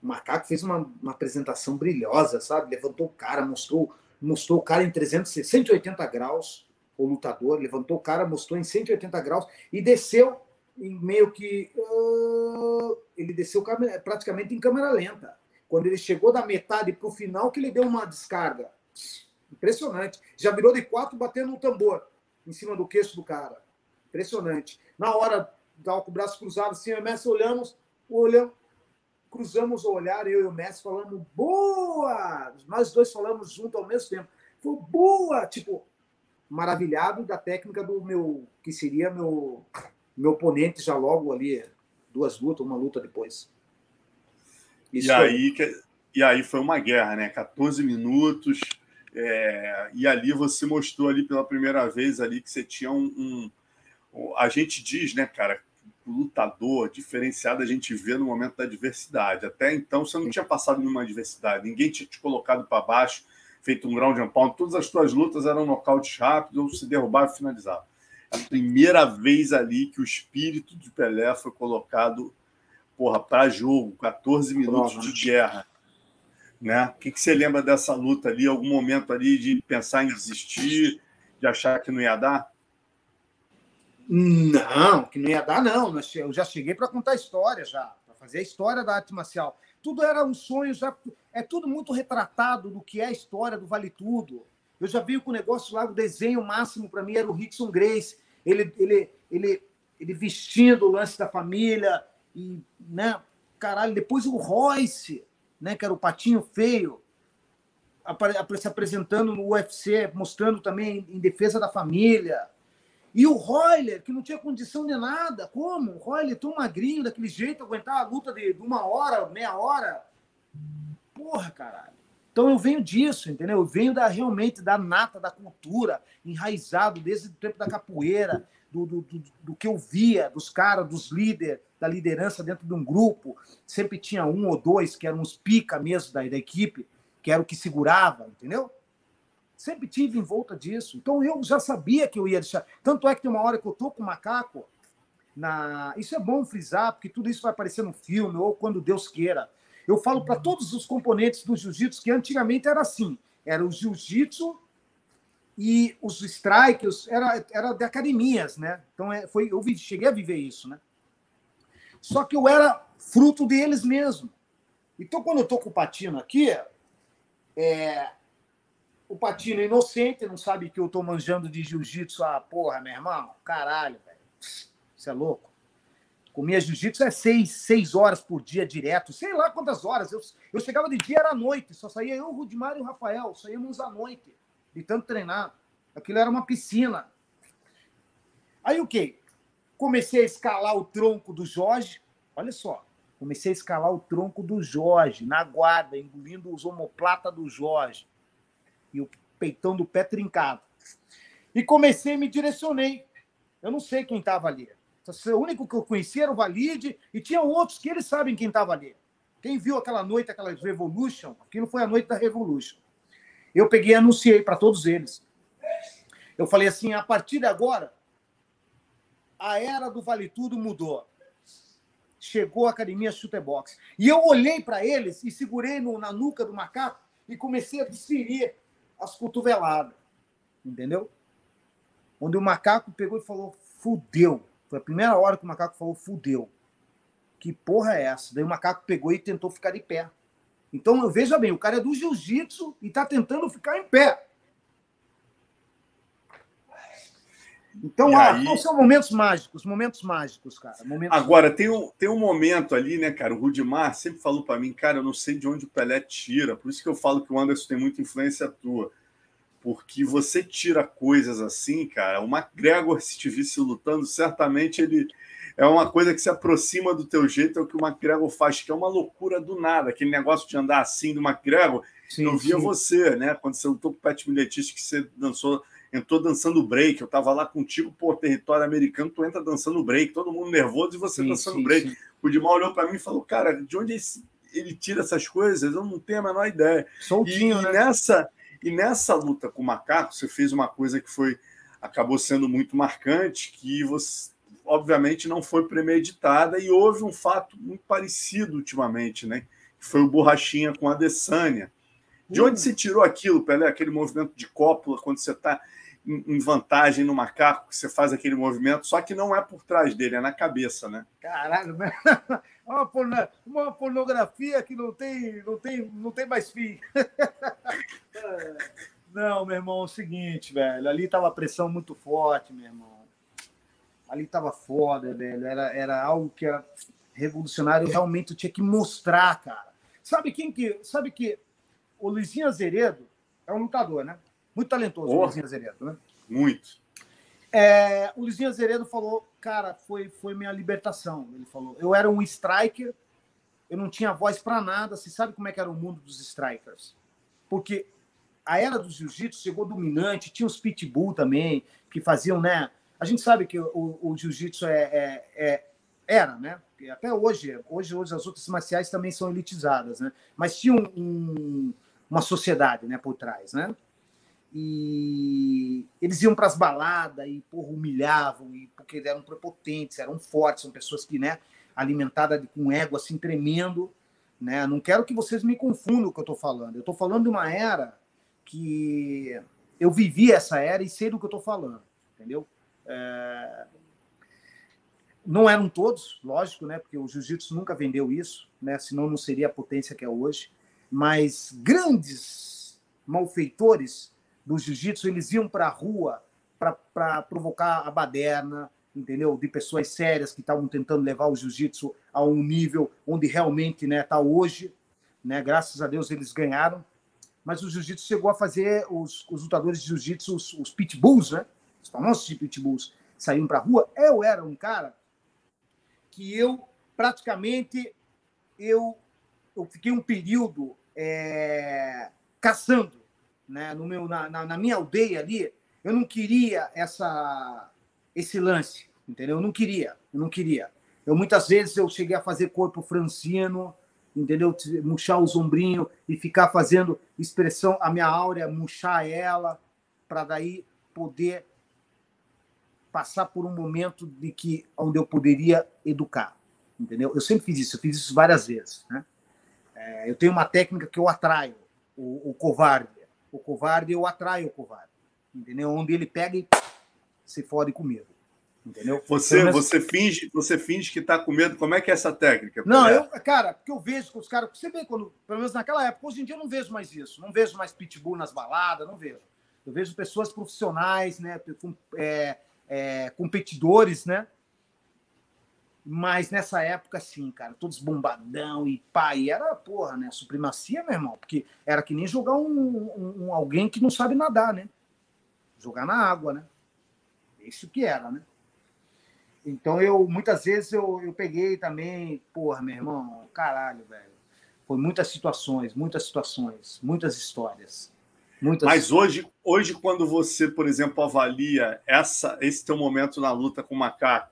Macaco fez uma, uma apresentação brilhosa, sabe? Levantou o cara, mostrou, mostrou o cara em 300, 180 graus, o lutador, levantou o cara, mostrou em 180 graus e desceu em meio que. Uh, ele desceu praticamente em câmera lenta. Quando ele chegou da metade para o final, que ele deu uma descarga. Impressionante. Já virou de quatro batendo no tambor em cima do queixo do cara. Impressionante. Na hora, tava com o braço cruzado assim, o Messi olhamos, olhamos, cruzamos o olhar, eu e o Messi falamos, boa! Nós dois falamos junto ao mesmo tempo. Foi boa! Tipo, maravilhado da técnica do meu, que seria meu, meu oponente já logo ali, duas lutas, uma luta depois. Isso e, aí, que, e aí foi uma guerra, né? 14 minutos, é, e ali você mostrou ali pela primeira vez ali que você tinha um, um, a gente diz, né, cara, lutador diferenciado a gente vê no momento da adversidade. Até então você não tinha passado nenhuma adversidade, ninguém tinha te colocado para baixo, feito um ground and pound, todas as tuas lutas eram nocautes rápidos ou se derrubava e finalizava. É a primeira vez ali que o espírito de Pelé foi colocado porra, para jogo, 14 minutos Prova. de guerra. Né? O que, que você lembra dessa luta ali? Algum momento ali de pensar em desistir, de achar que não ia dar? Não, que não ia dar, não. Eu já cheguei para contar a história, já, para fazer a história da arte marcial. Tudo era um sonho, já é tudo muito retratado do que é a história do Vale Tudo. Eu já vi com o negócio lá, o desenho máximo para mim era o Rickson Grace, ele, ele, ele, ele vestindo o lance da família, e, né, caralho, depois o Royce, né, que era o Patinho Feio, se apresentando no UFC, mostrando também em defesa da família. E o Royler, que não tinha condição de nada. Como? O Royler tão magrinho, daquele jeito, aguentar a luta de uma hora, meia hora. Porra, caralho. Então eu venho disso, entendeu? Eu venho da, realmente da nata, da cultura, enraizado desde o tempo da capoeira, do, do, do, do que eu via dos caras, dos líderes, da liderança dentro de um grupo. Sempre tinha um ou dois que eram os pica mesmo da, da equipe, que era o que segurava, entendeu? Sempre tive em volta disso. Então eu já sabia que eu ia deixar. Tanto é que tem uma hora que eu tô com o macaco. Na... Isso é bom frisar, porque tudo isso vai aparecer no filme ou quando Deus queira. Eu falo para todos os componentes do jiu-jitsu que antigamente era assim: era o jiu-jitsu e os strikers era, era de academias, né? Então é, foi, eu cheguei a viver isso, né? Só que eu era fruto deles mesmo. Então, quando eu tô com o Patino aqui, é, o Patino é inocente, não sabe que eu tô manjando de jiu-jitsu. Ah, porra, meu irmão, caralho, velho. Isso é louco. Comia jiu-jitsu é seis, seis horas por dia direto, sei lá quantas horas. Eu, eu chegava de dia, era noite, só saía eu, o Rudimar e o Rafael, saíamos à noite, de tanto treinar. Aquilo era uma piscina. Aí o quê? Comecei a escalar o tronco do Jorge. Olha só. Comecei a escalar o tronco do Jorge, na guarda, engolindo os omoplata do Jorge. E o peitão do pé trincado. E comecei, me direcionei. Eu não sei quem estava ali. O único que eu conhecia era o Valide, e tinha outros que eles sabem quem estava ali. Quem viu aquela noite, aquela Revolution, aquilo foi a noite da Revolution. Eu peguei e anunciei para todos eles. Eu falei assim: a partir de agora, a era do Vale Tudo mudou. Chegou a Academia Chutebox. E eu olhei para eles e segurei no, na nuca do macaco e comecei a desferir as cotoveladas. Entendeu? Onde o macaco pegou e falou: fudeu. Foi a primeira hora que o macaco falou: fudeu. Que porra é essa? Daí o macaco pegou e tentou ficar de pé. Então, veja bem, o cara é do jiu-jitsu e está tentando ficar em pé. Então, ah, aí... são momentos mágicos, momentos mágicos, cara. Momentos Agora, Tem, um, tem um momento ali, né, cara? O Rudimar sempre falou para mim, cara, eu não sei de onde o Pelé tira. Por isso que eu falo que o Anderson tem muita influência tua. Porque você tira coisas assim, cara. O McGregor, se te visse lutando, certamente ele é uma coisa que se aproxima do teu jeito, é o que o McGregor faz, que é uma loucura do nada. Aquele negócio de andar assim do McGregor, sim, eu via sim. você, né? Quando você lutou com o Pat Miletich, que você dançou entrou dançando break. Eu tava lá contigo, pô, território americano, tu entra dançando break, todo mundo nervoso e você sim, dançando sim, break. Sim. O Dimar olhou para mim e falou: Cara, de onde ele tira essas coisas? Eu não tenho a menor ideia. Soltinho, e, né? nessa, e nessa luta com o macaco, você fez uma coisa que foi acabou sendo muito marcante, que você obviamente não foi premeditada e houve um fato muito parecido ultimamente, né? Que foi o borrachinha com a Dessânia. De onde se tirou aquilo, Pelé? Aquele movimento de cópula, quando você está em vantagem no macaco, que você faz aquele movimento, só que não é por trás dele, é na cabeça, né? Caralho, uma, porno, uma pornografia que não tem, não tem, não tem mais fim. Não, meu irmão, é o seguinte, velho, ali tava a pressão muito forte, meu irmão. Ali tava foda, velho. Era, era algo que era revolucionário, realmente tinha que mostrar, cara. Sabe quem que, sabe que o Luizinho Azeredo é um lutador, né? Muito talentoso, oh, o Luizinho Azeredo, né? Muito. É, o Luizinho Azeredo falou, cara, foi, foi minha libertação. Ele falou, eu era um striker, eu não tinha voz para nada. Você sabe como é que era o mundo dos strikers? Porque a era do jiu-jitsu chegou dominante, tinha os pitbull também, que faziam, né? A gente sabe que o, o jiu-jitsu é, é, é, era, né? Até hoje, hoje, hoje as outras marciais também são elitizadas, né? Mas tinha um, um, uma sociedade, né, por trás, né? E eles iam para as baladas e porra, humilhavam e porque eram prepotentes, eram fortes, são pessoas que, né, alimentadas com ego assim tremendo, né? Não quero que vocês me confundam o que eu estou falando. Eu estou falando de uma era que eu vivi essa era e sei do que eu estou falando, entendeu? É... Não eram todos, lógico, né? Porque o jiu-jitsu nunca vendeu isso, né? Senão não seria a potência que é hoje. Mas grandes malfeitores do jiu-jitsu, eles iam para a rua para provocar a baderna, entendeu? De pessoas sérias que estavam tentando levar o jiu-jitsu a um nível onde realmente está né, tá hoje. Né? Graças a Deus eles ganharam. Mas o jiu-jitsu chegou a fazer os, os lutadores de jiu-jitsu, os, os pitbulls, né? Os famosos pitbulls, saíam para a rua. Eu era um cara que eu praticamente eu, eu fiquei um período é, caçando né, no meu, na, na, na, minha aldeia ali, eu não queria essa, esse lance, entendeu? Eu não queria, eu não queria. Eu muitas vezes eu cheguei a fazer corpo francino, entendeu? Murchar os ombrinhos e ficar fazendo expressão, a minha áurea, murchar ela, para daí poder passar por um momento de que onde eu poderia educar, entendeu? Eu sempre fiz isso, eu fiz isso várias vezes, né? É, eu tenho uma técnica que eu atraio o, o covarde, o covarde, eu atraio o covarde. Entendeu? Onde ele pega e se fode com medo. Entendeu? Você, menos... você finge, você finge que tá com medo. Como é que é essa técnica? Não, eu, cara, porque eu vejo que os caras, você vê quando, pelo menos naquela época, hoje em dia eu não vejo mais isso. Não vejo mais pitbull nas baladas, não vejo. Eu vejo pessoas profissionais, né, com, é, é, competidores, né, mas nessa época, sim, cara, todos bombadão e pai, era, porra, né? Supremacia, meu irmão, porque era que nem jogar um, um, um, alguém que não sabe nadar, né? Jogar na água, né? Isso que era, né? Então eu muitas vezes eu, eu peguei também, porra, meu irmão, caralho, velho. Foi muitas situações, muitas situações, muitas histórias. Muitas... Mas hoje, hoje, quando você, por exemplo, avalia essa, esse teu momento na luta com o macaco,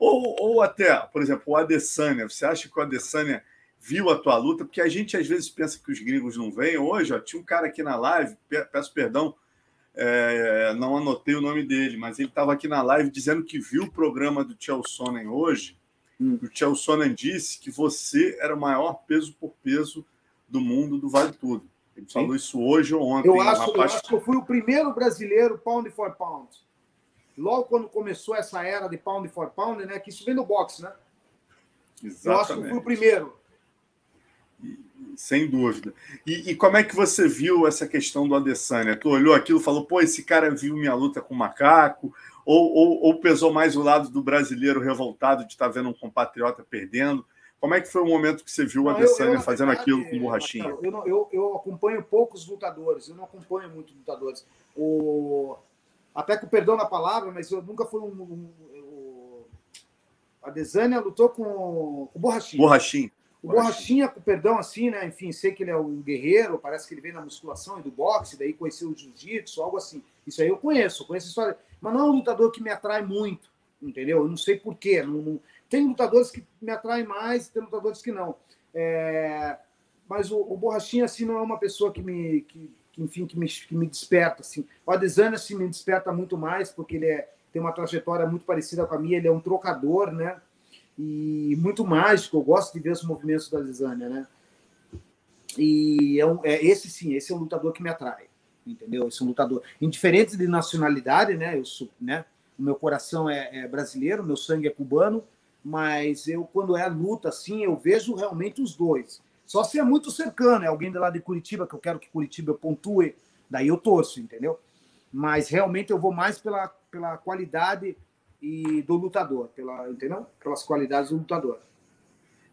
ou, ou até, por exemplo, o Adesanya, você acha que o Adesanya viu a tua luta? Porque a gente às vezes pensa que os gringos não vêm. Hoje, ó, tinha um cara aqui na live, peço perdão, é, não anotei o nome dele, mas ele estava aqui na live dizendo que viu o programa do Tchel Sonnen hoje. Hum. O Tchel Sonnen disse que você era o maior peso por peso do mundo do Vale Tudo. Ele falou isso hoje ou ontem. Eu acho, eu acho que eu fui o primeiro brasileiro pound for pound. Logo quando começou essa era de pound for pound, né? Que isso vem no boxe, né? Exatamente. Eu acho que eu fui o primeiro. Sem dúvida. E, e, como é que você viu essa questão do Adesanya? Tu olhou aquilo e falou, pô, esse cara viu minha luta com o macaco? Ou, ou, ou pesou mais o lado do brasileiro revoltado de estar tá vendo um compatriota perdendo? Como é que foi o momento que você viu o Adesanya eu, fazendo verdade, aquilo com borrachinha? Eu, não, eu, eu, acompanho poucos lutadores, eu não acompanho muitos lutadores. O, até com perdão na palavra, mas eu nunca fui um. um, um a Adesanya lutou com o Borrachinha. Borrachinha. O Borrachinha, com perdão, assim, né? Enfim, sei que ele é um guerreiro, parece que ele vem na musculação e do boxe, daí conheceu o jiu-jitsu, algo assim. Isso aí eu conheço, conheço a história. Mas não é um lutador que me atrai muito, entendeu? Eu não sei porquê. Não, não, tem lutadores que me atraem mais, tem lutadores que não. É, mas o, o, Borrachinha, assim, não é uma pessoa que me, que, enfim, que me, que me desperta, assim. O Adesanya, assim, me desperta muito mais, porque ele é, tem uma trajetória muito parecida com a minha, ele é um trocador, né? E muito mágico, eu gosto de ver os movimentos da Adesanya, né? E é, um, é esse sim, esse é um lutador que me atrai, entendeu? Esse é um lutador, indiferente de nacionalidade, né? Eu sou, né? O meu coração é, é brasileiro, meu sangue é cubano, mas eu, quando é a luta, assim, eu vejo realmente os dois. Só se é muito cercano, é alguém de lá de Curitiba, que eu quero que Curitiba pontue, daí eu torço, entendeu? Mas realmente eu vou mais pela, pela qualidade e do lutador, pela, entendeu? Pelas qualidades do lutador.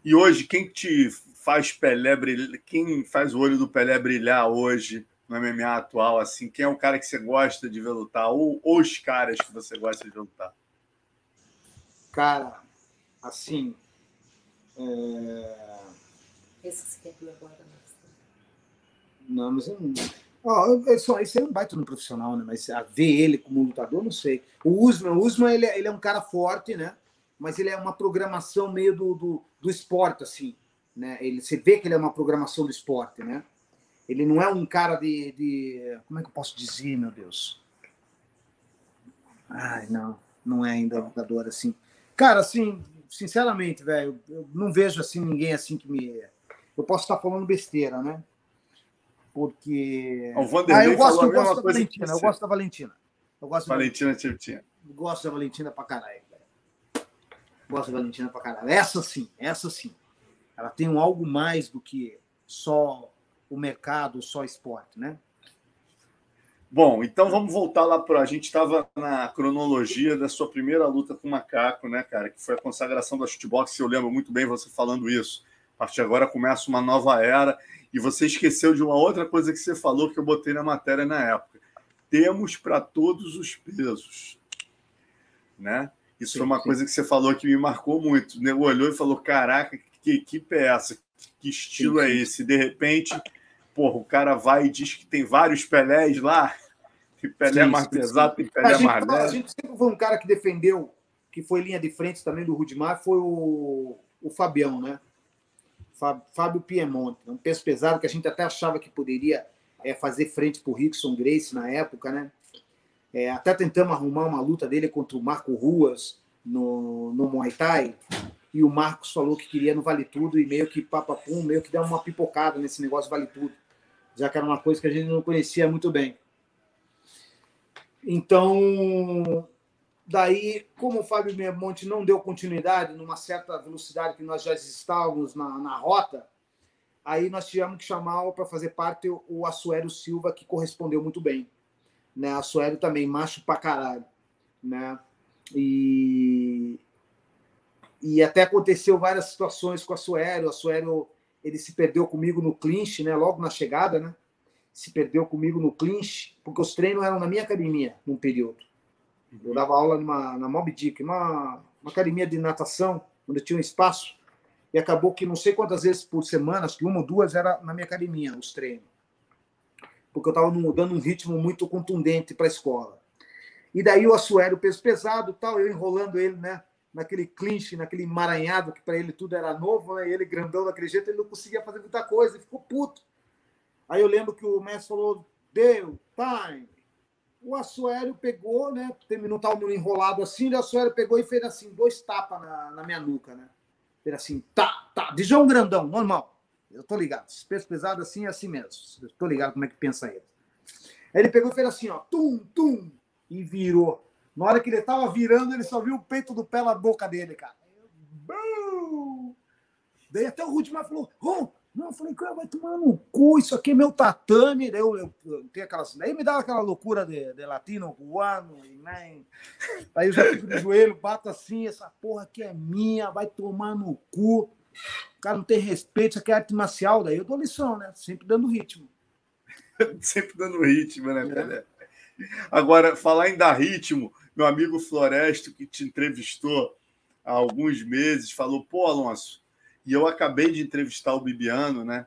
E hoje, quem te faz Pelé brilhar, quem faz o olho do Pelé brilhar hoje no MMA atual, assim, quem é o cara que você gosta de ver lutar? Ou, ou os caras que você gosta de lutar? Cara, assim. É... Esse que você quer agora, né? Não, mas eu não. Oh, isso, isso é um baita no profissional, né? Mas a ver ele como lutador, não sei. O Usman, o Usman ele, é, ele é um cara forte, né? Mas ele é uma programação meio do, do, do esporte, assim. Né? Ele, você vê que ele é uma programação do esporte, né? Ele não é um cara de, de. Como é que eu posso dizer, meu Deus? Ai, não. Não é ainda lutador assim. Cara, assim, sinceramente, velho, eu não vejo assim ninguém assim que me. Eu posso estar falando besteira, né? Porque. Ah, eu gosto, eu gosto da Valentina, eu gosto da Valentina. Eu gosto Valentina Valentina. Gosto da Valentina pra caralho, velho. Gosto da Valentina pra caralho. Essa sim, essa sim. Ela tem um algo mais do que só o mercado, só esporte, né? Bom, então vamos voltar lá para. A gente estava na cronologia da sua primeira luta com o macaco, né, cara? Que foi a consagração da shootbox. Eu lembro muito bem você falando isso. A partir de agora começa uma nova era. E você esqueceu de uma outra coisa que você falou que eu botei na matéria na época. Temos para todos os pesos, né? Isso sim, foi uma sim. coisa que você falou que me marcou muito. O nego olhou e falou: Caraca, que equipe é essa? Que estilo sim, é esse? De repente porra, o cara vai e diz que tem vários Pelés lá, que Pelé sim, mais pesado, tem Pelé a mais leve. A gente sempre foi um cara que defendeu, que foi linha de frente também do Rudimar, foi o, o Fabião, né? Fábio Piemonte, um peso pesado que a gente até achava que poderia é, fazer frente para o Rickson Grace na época, né? É, até tentamos arrumar uma luta dele contra o Marco Ruas no, no Muay Thai, e o Marcos falou que queria no Vale Tudo, e meio que papapum, meio que deu uma pipocada nesse negócio Vale Tudo já que era uma coisa que a gente não conhecia muito bem. Então, daí, como o Fábio Monte não deu continuidade numa certa velocidade que nós já estávamos na, na rota, aí nós tivemos que chamar para fazer parte o, o Assuero Silva, que correspondeu muito bem. Né? Assuero também, macho pra caralho. Né? E, e até aconteceu várias situações com o Assuero. O Assuero ele se perdeu comigo no clinch, né? Logo na chegada, né? Se perdeu comigo no clinch, porque os treinos eram na minha academia num período. Eu dava aula numa, na Mob Dick, uma, uma academia de natação, onde tinha um espaço, e acabou que não sei quantas vezes por semana, acho que uma ou duas era na minha academia, os treinos. Porque eu estava dando um ritmo muito contundente para a escola. E daí o Assuero, peso pesado, tal, eu enrolando ele, né? Naquele clinch, naquele emaranhado, que para ele tudo era novo, né? Ele grandão daquele jeito, ele não conseguia fazer muita coisa, ele ficou puto. Aí eu lembro que o mestre falou: deu, time. O Assuero pegou, né? Terminou tal enrolado assim, o Assuero pegou e fez assim, dois tapas na, na minha nuca, né? Fez assim, tá, tá, de João Grandão, normal. Eu tô ligado. Peso pesado assim é assim mesmo. Eu tô ligado como é que pensa ele. Aí ele pegou e fez assim, ó, tum, tum, e virou. Na hora que ele tava virando, ele só viu o peito do pé na boca dele, cara. Daí até o Ruth falou: oh, não, eu falei, cara, vai tomar no cu, isso aqui é meu tatame. Daí eu, eu, eu tenho aquelas. Daí me dava aquela loucura de, de latino, cubano, nem. Aí eu já fico de joelho, bato assim, essa porra aqui é minha, vai tomar no cu. O cara não tem respeito, isso aqui é arte marcial. Daí eu dou lição, né? Sempre dando ritmo. Sempre dando ritmo, né, é. Agora, falar em dar ritmo, meu amigo Floresto, que te entrevistou há alguns meses, falou: pô, Alonso e eu acabei de entrevistar o Bibiano, né?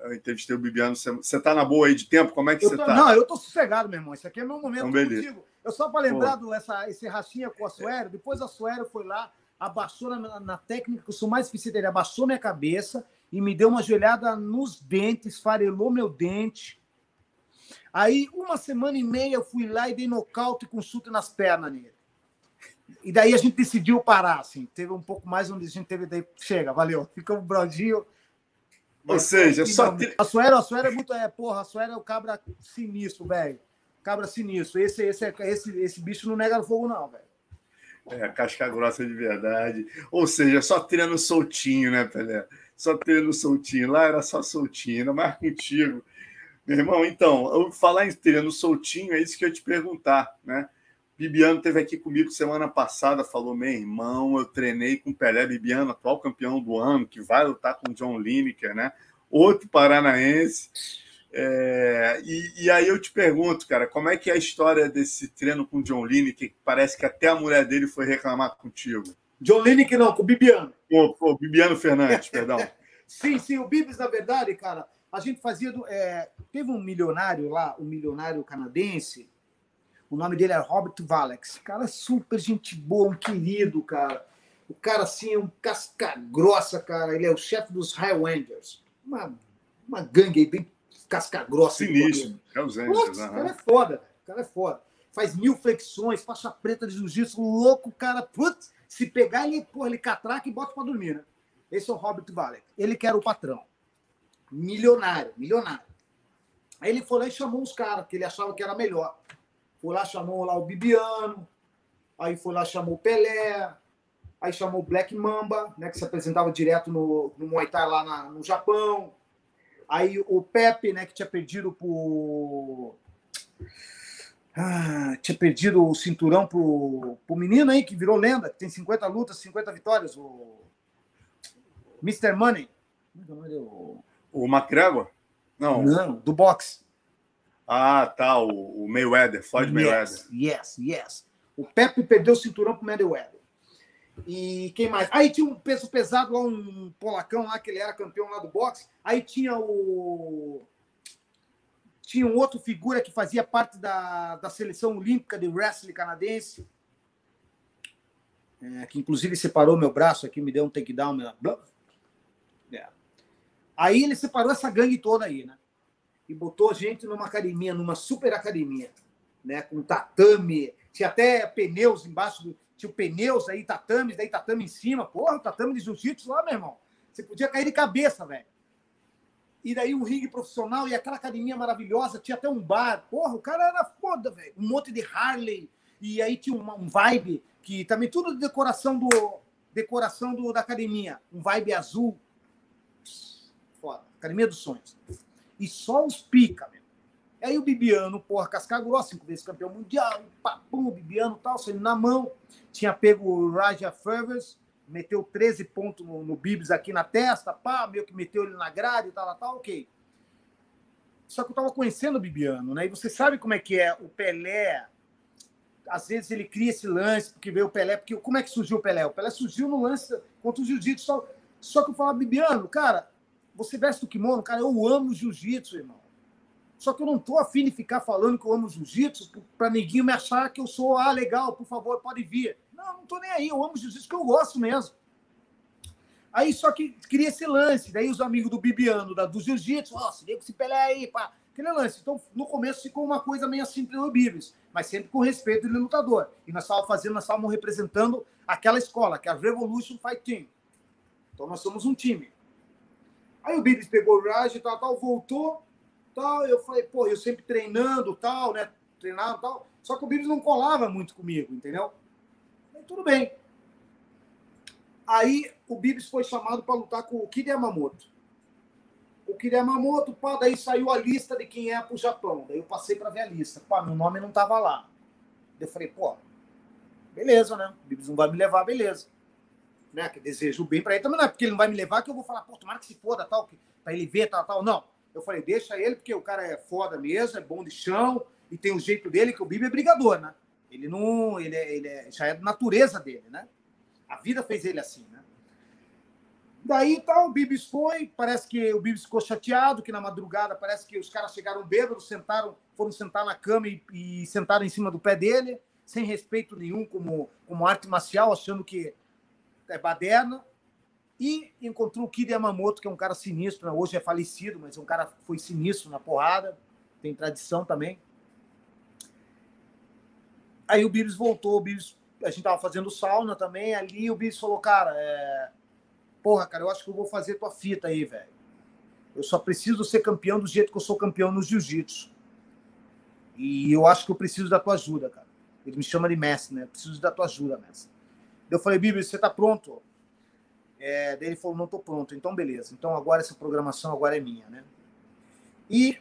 Eu entrevistei o Bibiano. Você está na boa aí de tempo? Como é que você está? Não, eu estou sossegado, meu irmão. Isso aqui é meu momento então, contigo. Eu só para lembrar do, essa, esse rachinha com a Suero. Depois a Suero foi lá, abaixou na, na técnica que eu sou mais eficiente. Ele abaixou minha cabeça e me deu uma joelhada nos dentes, farelou meu dente. Aí, uma semana e meia, eu fui lá e dei nocaute com chute nas pernas nele. E daí a gente decidiu parar, assim. Teve um pouco mais onde a gente teve. Daí, chega, valeu. Fica um brodinho. Ou seja, só. A Suera, a Suera é muito. É, porra, a Suera é o cabra sinistro, velho. Cabra sinistro. Esse, esse, esse, esse bicho não nega fogo, não, velho. É, casca grossa de verdade. Ou seja, só treino soltinho, né, Pelé? Só treino soltinho. Lá era só soltinho, ainda mais contigo. Meu irmão, então, falar em treino soltinho, é isso que eu ia te perguntar, né? Bibiano teve aqui comigo semana passada, falou: meu irmão, eu treinei com Pelé Bibiano, atual campeão do ano, que vai lutar com John Lineker, né? Outro paranaense. É, e, e, aí eu te pergunto, cara, como é que é a história desse treino com John Lineker, que parece que até a mulher dele foi reclamar contigo? John Lineker não, com o Bibiano. O, o Bibiano Fernandes, perdão. sim, sim, o Bibis, na verdade, cara, a gente fazia. Do, é, teve um milionário lá, um milionário canadense, o nome dele é Robert Valex. Cara, super gente boa, um querido, cara. O cara, assim, é um casca grossa, cara. Ele é o chefe dos Highlanders. Uma, uma gangue aí bem casca grossa. Sinistro. É os Angels, O cara é foda, o cara é foda. Faz mil flexões, faixa preta de jiu-jitsu, louco, cara. Putz, se pegar, ele, porra, ele catraca e bota pra dormir, né? Esse é o Robert Valex. Ele que era o patrão. Milionário, milionário. Aí ele foi lá e chamou os caras, que ele achava que era melhor. Foi lá, chamou lá o Bibiano, aí foi lá, chamou o Pelé, aí chamou o Black Mamba, né, que se apresentava direto no, no Muay Thai lá na, no Japão. Aí o Pepe, né, que tinha perdido por. Ah, tinha perdido o cinturão pro, pro menino aí que virou lenda, que tem 50 lutas, 50 vitórias, o Mr. Money. O, o McGregor? Não. Não, do boxe. Ah, tá, o, o Mayweather, Floyd Mayweather. Yes, yes, yes. O Pepe perdeu o cinturão pro Mayweather. E quem mais? Aí tinha um peso pesado lá, um polacão lá, que ele era campeão lá do boxe. Aí tinha o. Tinha um outro figura que fazia parte da, da seleção olímpica de wrestling canadense. É, que inclusive separou meu braço aqui, me deu um takedown. Meu... É. Aí ele separou essa gangue toda aí, né? E botou a gente numa academia, numa super academia, né? Com tatame, tinha até pneus embaixo do. Tinha pneus aí, tatames, daí tatame em cima. Porra, tatame de jiu-jitsu lá, meu irmão. Você podia cair de cabeça, velho. E daí um ringue profissional e aquela academia maravilhosa, tinha até um bar. Porra, o cara era foda, velho. Um monte de Harley. E aí tinha uma, um vibe que também tudo de decoração do decoração do, da academia, um vibe azul. Foda. Academia dos sonhos e só os pica, meu. Aí o Bibiano, porra, casca cinco vezes campeão mundial, papum, Bibiano tal, saindo na mão. Tinha pego o Raja Fervers, meteu 13 pontos no, no Bibs aqui na testa, pá, meio que meteu ele na grade e tal, tal, ok. Só que eu tava conhecendo o Bibiano, né? E você sabe como é que é o Pelé. às vezes ele cria esse lance, porque veio o Pelé. Porque como é que surgiu o Pelé? O Pelé surgiu no lance contra o jiu-jitsu. Só, só que eu falava, Bibiano, cara, você veste o kimono, cara, eu amo jiu-jitsu, irmão. Só que eu não tô afim de ficar falando que eu amo jiu-jitsu para ninguém me achar que eu sou, ah, legal, por favor, pode vir. Não, não tô nem aí, eu amo jiu-jitsu que eu gosto mesmo. Aí só que cria esse lance, daí os amigos do Bibiano, da, do jiu-jitsu, ó, oh, se liga com esse Pelé aí, pá. Aquele lance. Então, no começo ficou uma coisa meio assim pelo Bibis, mas sempre com respeito do lutador. E nós estávamos fazendo, nós estávamos representando aquela escola, que é a Revolution Fight Team. Então nós somos um time. Aí o Bibis pegou o Raj e tal, tal, voltou, tal. Eu falei, pô, eu sempre treinando, tal, né? Treinando, tal. Só que o Bibis não colava muito comigo, entendeu? Tudo bem. Aí o Bibis foi chamado para lutar com o Kid Yamamoto o Kiriyamamoto, pá, daí saiu a lista de quem é para o Japão. Daí eu passei para ver a lista. Pá, meu nome não tava lá. Daí eu falei, pô, beleza, né? O Bibis não vai me levar, beleza. Né? Que desejo bem para ele também, não é porque ele não vai me levar que eu vou falar, pô, tomara que se foda, tal, para ele ver, tal, tal. Não. Eu falei, deixa ele, porque o cara é foda mesmo, é bom de chão e tem o jeito dele, que o Bibi é brigador, né? Ele não. Ele, é, ele é, já é da natureza dele, né? A vida fez ele assim, né? Daí tal, o Bibis foi, parece que o Bibis ficou chateado, que na madrugada parece que os caras chegaram bêbados, sentaram, foram sentar na cama e, e sentaram em cima do pé dele, sem respeito nenhum como, como arte marcial, achando que é baderna. E encontrou o Kid Yamamoto, que é um cara sinistro, né? hoje é falecido, mas é um cara foi sinistro na porrada, tem tradição também. Aí o Bibis voltou, o Bibis, a gente tava fazendo sauna também, ali o Bibis falou, cara, é, porra, cara, eu acho que eu vou fazer tua fita aí, velho. Eu só preciso ser campeão do jeito que eu sou campeão no jiu-jitsu. E eu acho que eu preciso da tua ajuda, cara. Ele me chama de mestre, né? Eu preciso da tua ajuda, mestre. Eu falei, Bíblia, você tá pronto? É, daí ele falou, não tô pronto. Então, beleza. Então, agora essa programação agora é minha, né? E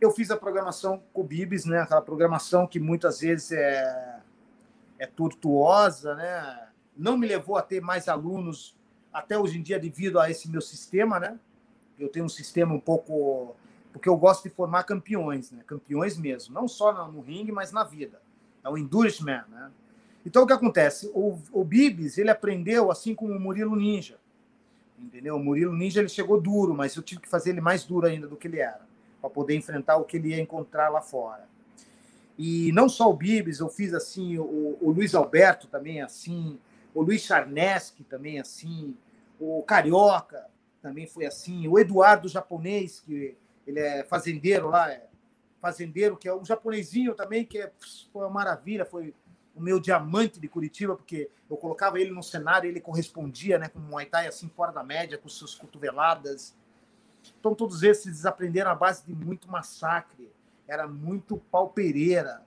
eu fiz a programação com o Bibis, né? Aquela programação que muitas vezes é, é tortuosa, né? Não me levou a ter mais alunos até hoje em dia devido a esse meu sistema, né? Eu tenho um sistema um pouco porque eu gosto de formar campeões, né? Campeões mesmo, não só no ringue, mas na vida. É o endurance man, né? Então o que acontece? O, o Bibis ele aprendeu assim como o Murilo Ninja, entendeu? O Murilo Ninja ele chegou duro, mas eu tive que fazer ele mais duro ainda do que ele era para poder enfrentar o que ele ia encontrar lá fora. E não só o Bibis, eu fiz assim, o, o Luiz Alberto também assim, o Luiz Charneski também assim, o Carioca também foi assim, o Eduardo japonês, que ele é fazendeiro lá, é fazendeiro, que é um japonesinho também, que é, foi uma maravilha, foi o meu diamante de Curitiba, porque eu colocava ele no cenário, ele correspondia né, com um Muay Thai assim fora da média, com suas cotoveladas. Então todos esses aprenderam à base de muito massacre, era muito palpeireira,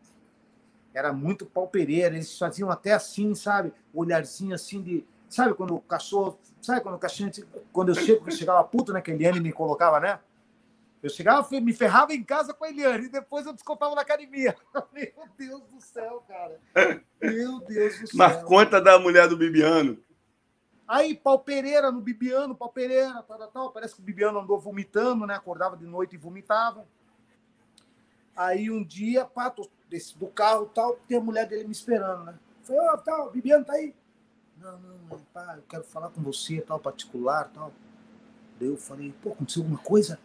era muito palpeireira, eles faziam até assim, sabe? Olharzinho assim de. Sabe quando o cachorro. Sabe quando o cachorro. Quando eu chego, chegava puto, né? Que a me colocava, né? Eu chegava, me ferrava em casa com a Eliane e depois eu descontava na academia. Meu Deus do céu, cara. Meu Deus do céu. Na conta da mulher do Bibiano. Aí, pau Pereira no Bibiano, pau Pereira, tal, tal. Parece que o Bibiano andou vomitando, né? Acordava de noite e vomitava. Aí um dia, pá, tô desse, do carro tal, tem a mulher dele me esperando, né? Falei, ó, oh, tal, Bibiano tá aí. Não, não, pá, eu quero falar com você, tal, particular, tal. Daí eu falei, pô, aconteceu alguma coisa?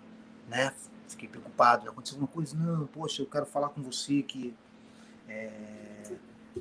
Né? Fiquei preocupado, aconteceu alguma coisa? Não, poxa, eu quero falar com você que. É,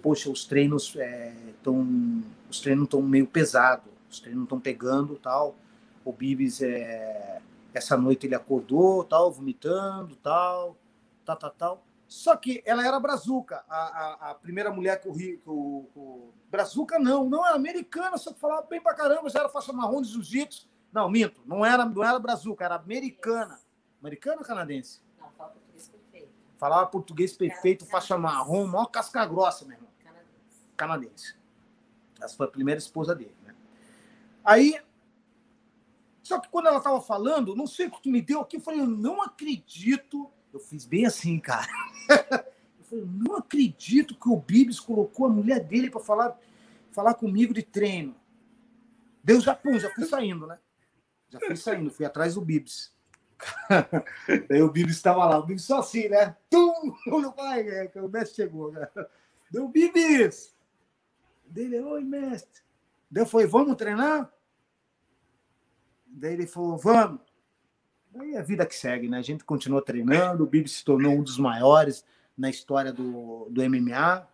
poxa, os treinos estão. É, os treinos estão meio pesados, os treinos estão pegando tal. O Bibis, é, essa noite ele acordou, tal, vomitando, tal, tal, tal, tal. Só que ela era brazuca, a, a, a primeira mulher que o Rio. Brazuca não, não era americana, só que falava bem pra caramba, já era faixa marrom de jiu-jitsu. Não, minto, não era, não era brazuca, era americana. Americana ou canadense? Não, fala português perfeito. Falava português perfeito, faixa marrom, maior casca grossa, meu irmão. Canadense. Canadense. Essa foi a primeira esposa dele, né? Aí. Só que quando ela estava falando, não sei o que tu me deu aqui, eu falei, eu não acredito eu fiz bem assim, cara. Eu falei, não acredito que o Bibis colocou a mulher dele para falar, falar comigo de treino. Deus já pum, já fui saindo, né? Já fui saindo, fui atrás do Bibis. Daí o Bibis estava lá, o Bibis só assim, né? Tum! O pai, é, o mestre chegou, né? Deu Bibis! Dele, oi, mestre. Daí foi, vamos treinar? Daí ele falou, vamos. Daí a vida que segue, né? A gente continuou treinando, o Bibis se tornou um dos maiores na história do, do MMA.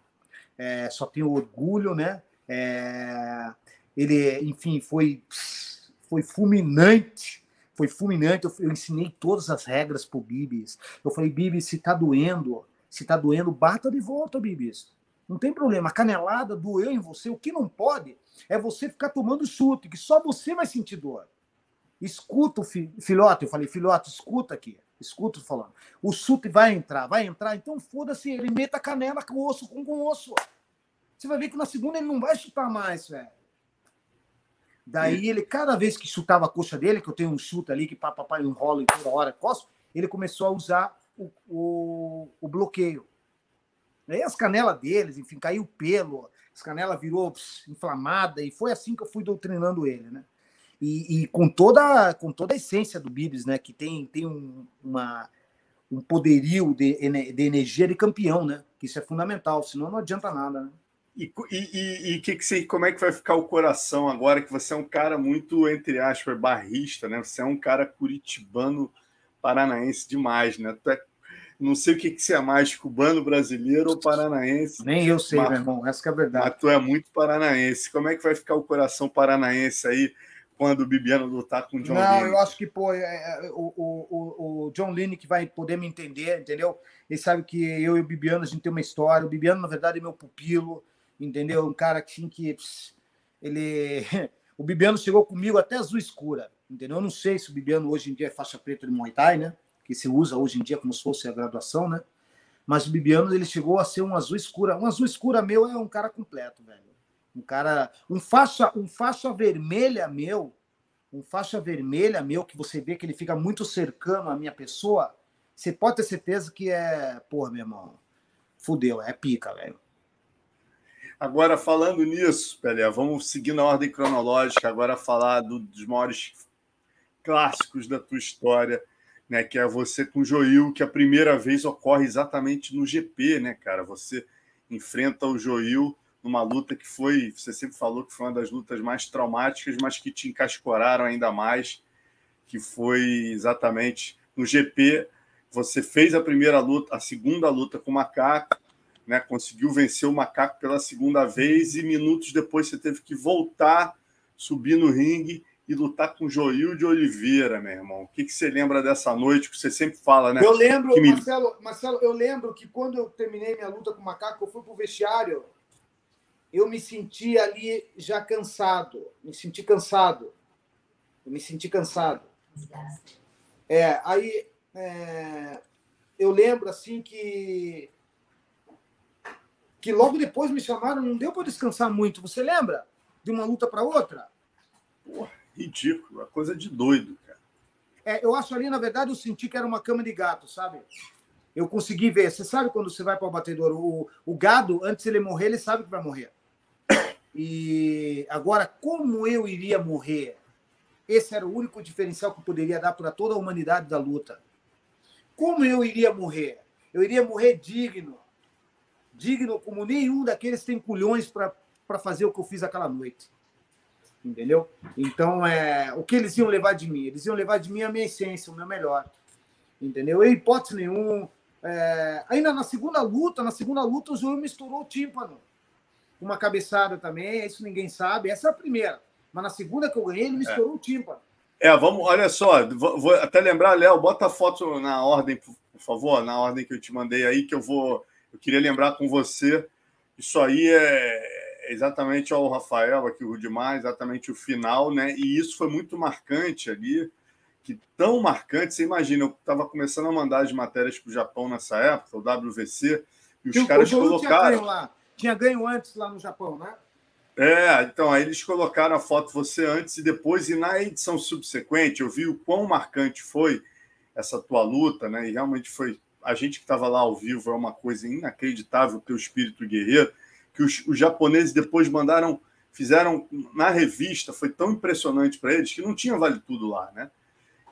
É, só tenho orgulho, né? É, ele, enfim, foi, foi fulminante. Foi fulminante. Eu, eu ensinei todas as regras pro Bibis. Eu falei, Bibis, se tá doendo, se tá doendo, bata de volta, Bibis. Não tem problema. A canelada doeu em você. O que não pode é você ficar tomando chute, que só você vai sentir dor. Escuta o filhote. Eu falei, filhote, escuta aqui. Escuta falando. O chute vai entrar, vai entrar. Então foda-se, ele meta a canela com osso com, com osso. Você vai ver que na segunda ele não vai chutar mais, velho. Daí ele, cada vez que chutava a coxa dele, que eu tenho um chute ali que papai enrola e toda hora costa, ele começou a usar o, o, o bloqueio. Aí as canelas deles, enfim, caiu pelo, as canelas virou pss, inflamada, e foi assim que eu fui doutrinando ele, né? E, e, com, toda, com toda a essência do Bibis, né? Que tem, tem um, uma, um poderio de, de energia de campeão, né? Que isso é fundamental, senão não adianta nada, né? E, e, e que que você, como é que vai ficar o coração agora que você é um cara muito, entre aspas, barrista, né? Você é um cara curitibano paranaense demais, né? Tu é não sei o que, que você é mais, cubano, brasileiro ou paranaense. Nem eu sei, mas, meu irmão, essa é a verdade. Mas tu é muito paranaense. Como é que vai ficar o coração paranaense aí quando o Bibiano lutar com o John Não, eu acho que pô, é, é, o, o, o John Lynn que vai poder me entender, entendeu? Ele sabe que eu e o Bibiano, a gente tem uma história. O Bibiano, na verdade, é meu pupilo, entendeu? Um cara que, assim, que ele... O Bibiano chegou comigo até azul escura, entendeu? Eu não sei se o Bibiano hoje em dia é faixa preta de Muay Thai, né? que se usa hoje em dia como se fosse a graduação, né? Mas o Bibiano ele chegou a ser um azul escura. Um azul escura meu é um cara completo, velho. Um cara, um faixa, um faixa vermelha meu, um faixa vermelha meu que você vê que ele fica muito cercando a minha pessoa. Você pode ter certeza que é, porra, meu irmão, fudeu, é pica, velho. Agora, falando nisso, Pelé, vamos seguir na ordem cronológica, agora falar do, dos maiores clássicos da tua história né? Que é você com o Joil, que a primeira vez ocorre exatamente no GP, né, cara? Você enfrenta o Joil numa luta que foi, você sempre falou que foi uma das lutas mais traumáticas, mas que te encascoraram ainda mais, que foi exatamente no GP. Você fez a primeira luta, a segunda luta com o Macaco, né? Conseguiu vencer o Macaco pela segunda vez e minutos depois você teve que voltar, subir no ringue e lutar com Joil de Oliveira, meu irmão. O que, que você lembra dessa noite que você sempre fala, né? Eu lembro, me... Marcelo, Marcelo, eu lembro que quando eu terminei minha luta com o macaco, eu fui pro vestiário, eu me senti ali já cansado, me senti cansado, eu me senti cansado. É, aí é, eu lembro assim que que logo depois me chamaram, não deu para descansar muito. Você lembra de uma luta para outra? Porra ridículo, coisa de doido, cara. É, eu acho ali, na verdade, eu senti que era uma cama de gato, sabe? Eu consegui ver. Você sabe quando você vai para o batedor, o, o gado, antes de ele morrer, ele sabe que vai morrer. E agora, como eu iria morrer? Esse era o único diferencial que eu poderia dar para toda a humanidade da luta. Como eu iria morrer? Eu iria morrer digno. Digno como nenhum daqueles tem culhões para fazer o que eu fiz aquela noite entendeu? Então, é, o que eles iam levar de mim? Eles iam levar de mim a minha essência, o meu melhor, entendeu? Em hipótese nenhuma. É, ainda na segunda luta, na segunda luta, o João misturou o tímpano. Uma cabeçada também, isso ninguém sabe. Essa é a primeira. Mas na segunda que eu ganhei, ele misturou é. o tímpano. É, vamos, olha só, vou, vou até lembrar, Léo, bota a foto na ordem, por, por favor, na ordem que eu te mandei aí, que eu vou. Eu queria lembrar com você. Isso aí é, exatamente ao Rafael, aqui o Rudimar, exatamente o final, né? E isso foi muito marcante ali, que tão marcante, você imagina, eu estava começando a mandar as matérias para o Japão nessa época, o WVC, e os caras colocaram. Tinha ganho, tinha ganho antes lá no Japão, né? É, então aí eles colocaram a foto você antes e depois, e na edição subsequente eu vi o quão marcante foi essa tua luta, né? E realmente foi. A gente que estava lá ao vivo é uma coisa inacreditável, o teu espírito guerreiro que os, os japoneses depois mandaram, fizeram na revista, foi tão impressionante para eles que não tinha vale tudo lá, né?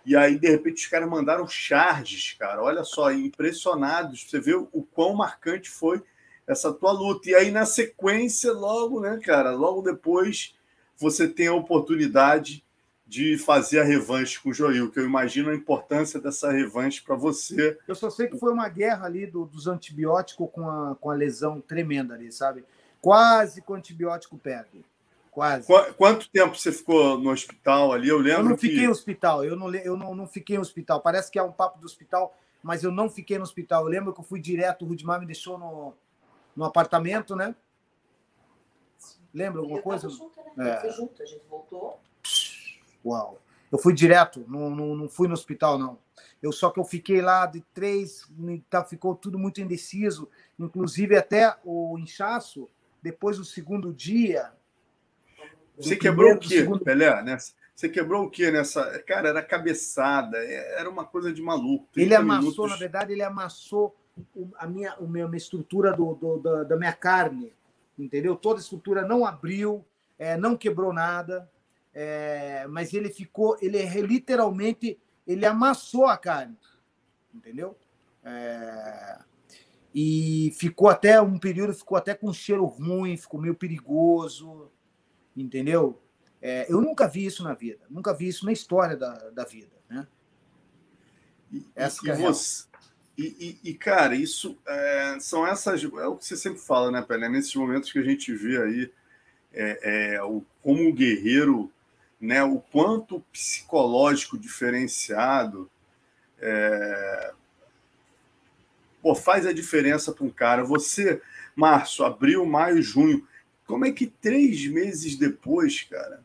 E aí, de repente, os caras mandaram charges, cara. Olha só, impressionados. Você vê o quão marcante foi essa tua luta. E aí, na sequência, logo, né, cara, logo depois, você tem a oportunidade de fazer a revanche com o Joil, que eu imagino a importância dessa revanche para você. Eu só sei que foi uma guerra ali do, dos antibióticos com a, com a lesão tremenda ali, sabe? Quase que o antibiótico perde. Quase. Qu quanto tempo você ficou no hospital ali? Eu lembro. Eu não que... fiquei no hospital, eu não, eu não, não fiquei no hospital. Parece que é um papo do hospital, mas eu não fiquei no hospital. Eu lembro que eu fui direto, o Rudimar me deixou no, no apartamento, né? Lembra alguma coisa? Junto, né? é. Foi junto, a gente voltou. Uau. Eu fui direto, não, não, não fui no hospital, não. Eu só que eu fiquei lá de três, tá, ficou tudo muito indeciso, inclusive até o inchaço, depois do segundo dia. Você quebrou o quê, segundo... Pelé? Nessa, você quebrou o quê nessa. Cara, era cabeçada, é, era uma coisa de maluco. Ele amassou, minutos... na verdade, ele amassou a minha, a minha estrutura do, do da, da, minha carne, entendeu? Toda a estrutura não abriu, é, não quebrou nada é, mas ele ficou, ele é literalmente, ele amassou a carne, entendeu? É, e ficou até um período, ficou até com cheiro ruim, ficou meio perigoso, entendeu? É, eu nunca vi isso na vida, nunca vi isso na história da, da vida, né? E, Essa e, é você, e, e, cara, isso é, são essas. É o que você sempre fala, né, Pelé? Nesses momentos que a gente vê aí é, é, o, como o guerreiro né, o quanto psicológico diferenciado é, pô, faz a diferença para um cara. Você, março, abril, maio, junho, como é que três meses depois, cara,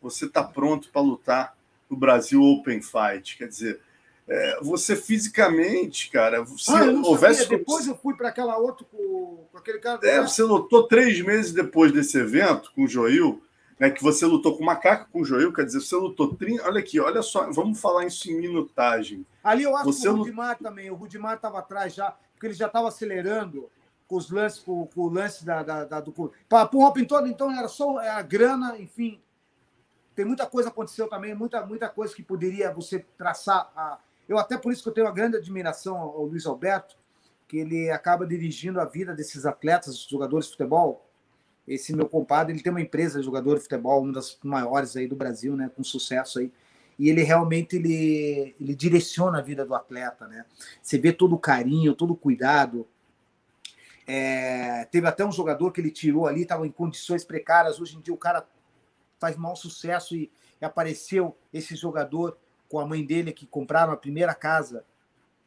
você está pronto para lutar no Brasil Open Fight? Quer dizer, é, você fisicamente, cara, você ah, houvesse. Depois eu fui para aquela outra com, com, aquele cara. É, você lutou três meses depois desse evento com o Joil né, que você lutou com macaco, com Joel, quer dizer, você lutou 30. Olha aqui, olha só, vamos falar isso em minutagem. Ali eu acho você que o Rudimar também, o Rudimar estava atrás já, porque ele já estava acelerando com os lances, com, com o lance da, da, da do. Para o Hopin todo, então era só a grana, enfim. Tem muita coisa aconteceu também, muita, muita coisa que poderia você traçar. A... Eu até por isso que eu tenho uma grande admiração ao Luiz Alberto, que ele acaba dirigindo a vida desses atletas, jogadores de futebol, esse meu compadre, ele tem uma empresa jogador de futebol, uma das maiores aí do Brasil, né, com sucesso aí. E ele realmente ele, ele direciona a vida do atleta, né? Você vê todo o carinho, todo o cuidado. É, teve até um jogador que ele tirou ali, estava em condições precárias. Hoje em dia o cara faz mau sucesso e, e apareceu esse jogador com a mãe dele que compraram a primeira casa,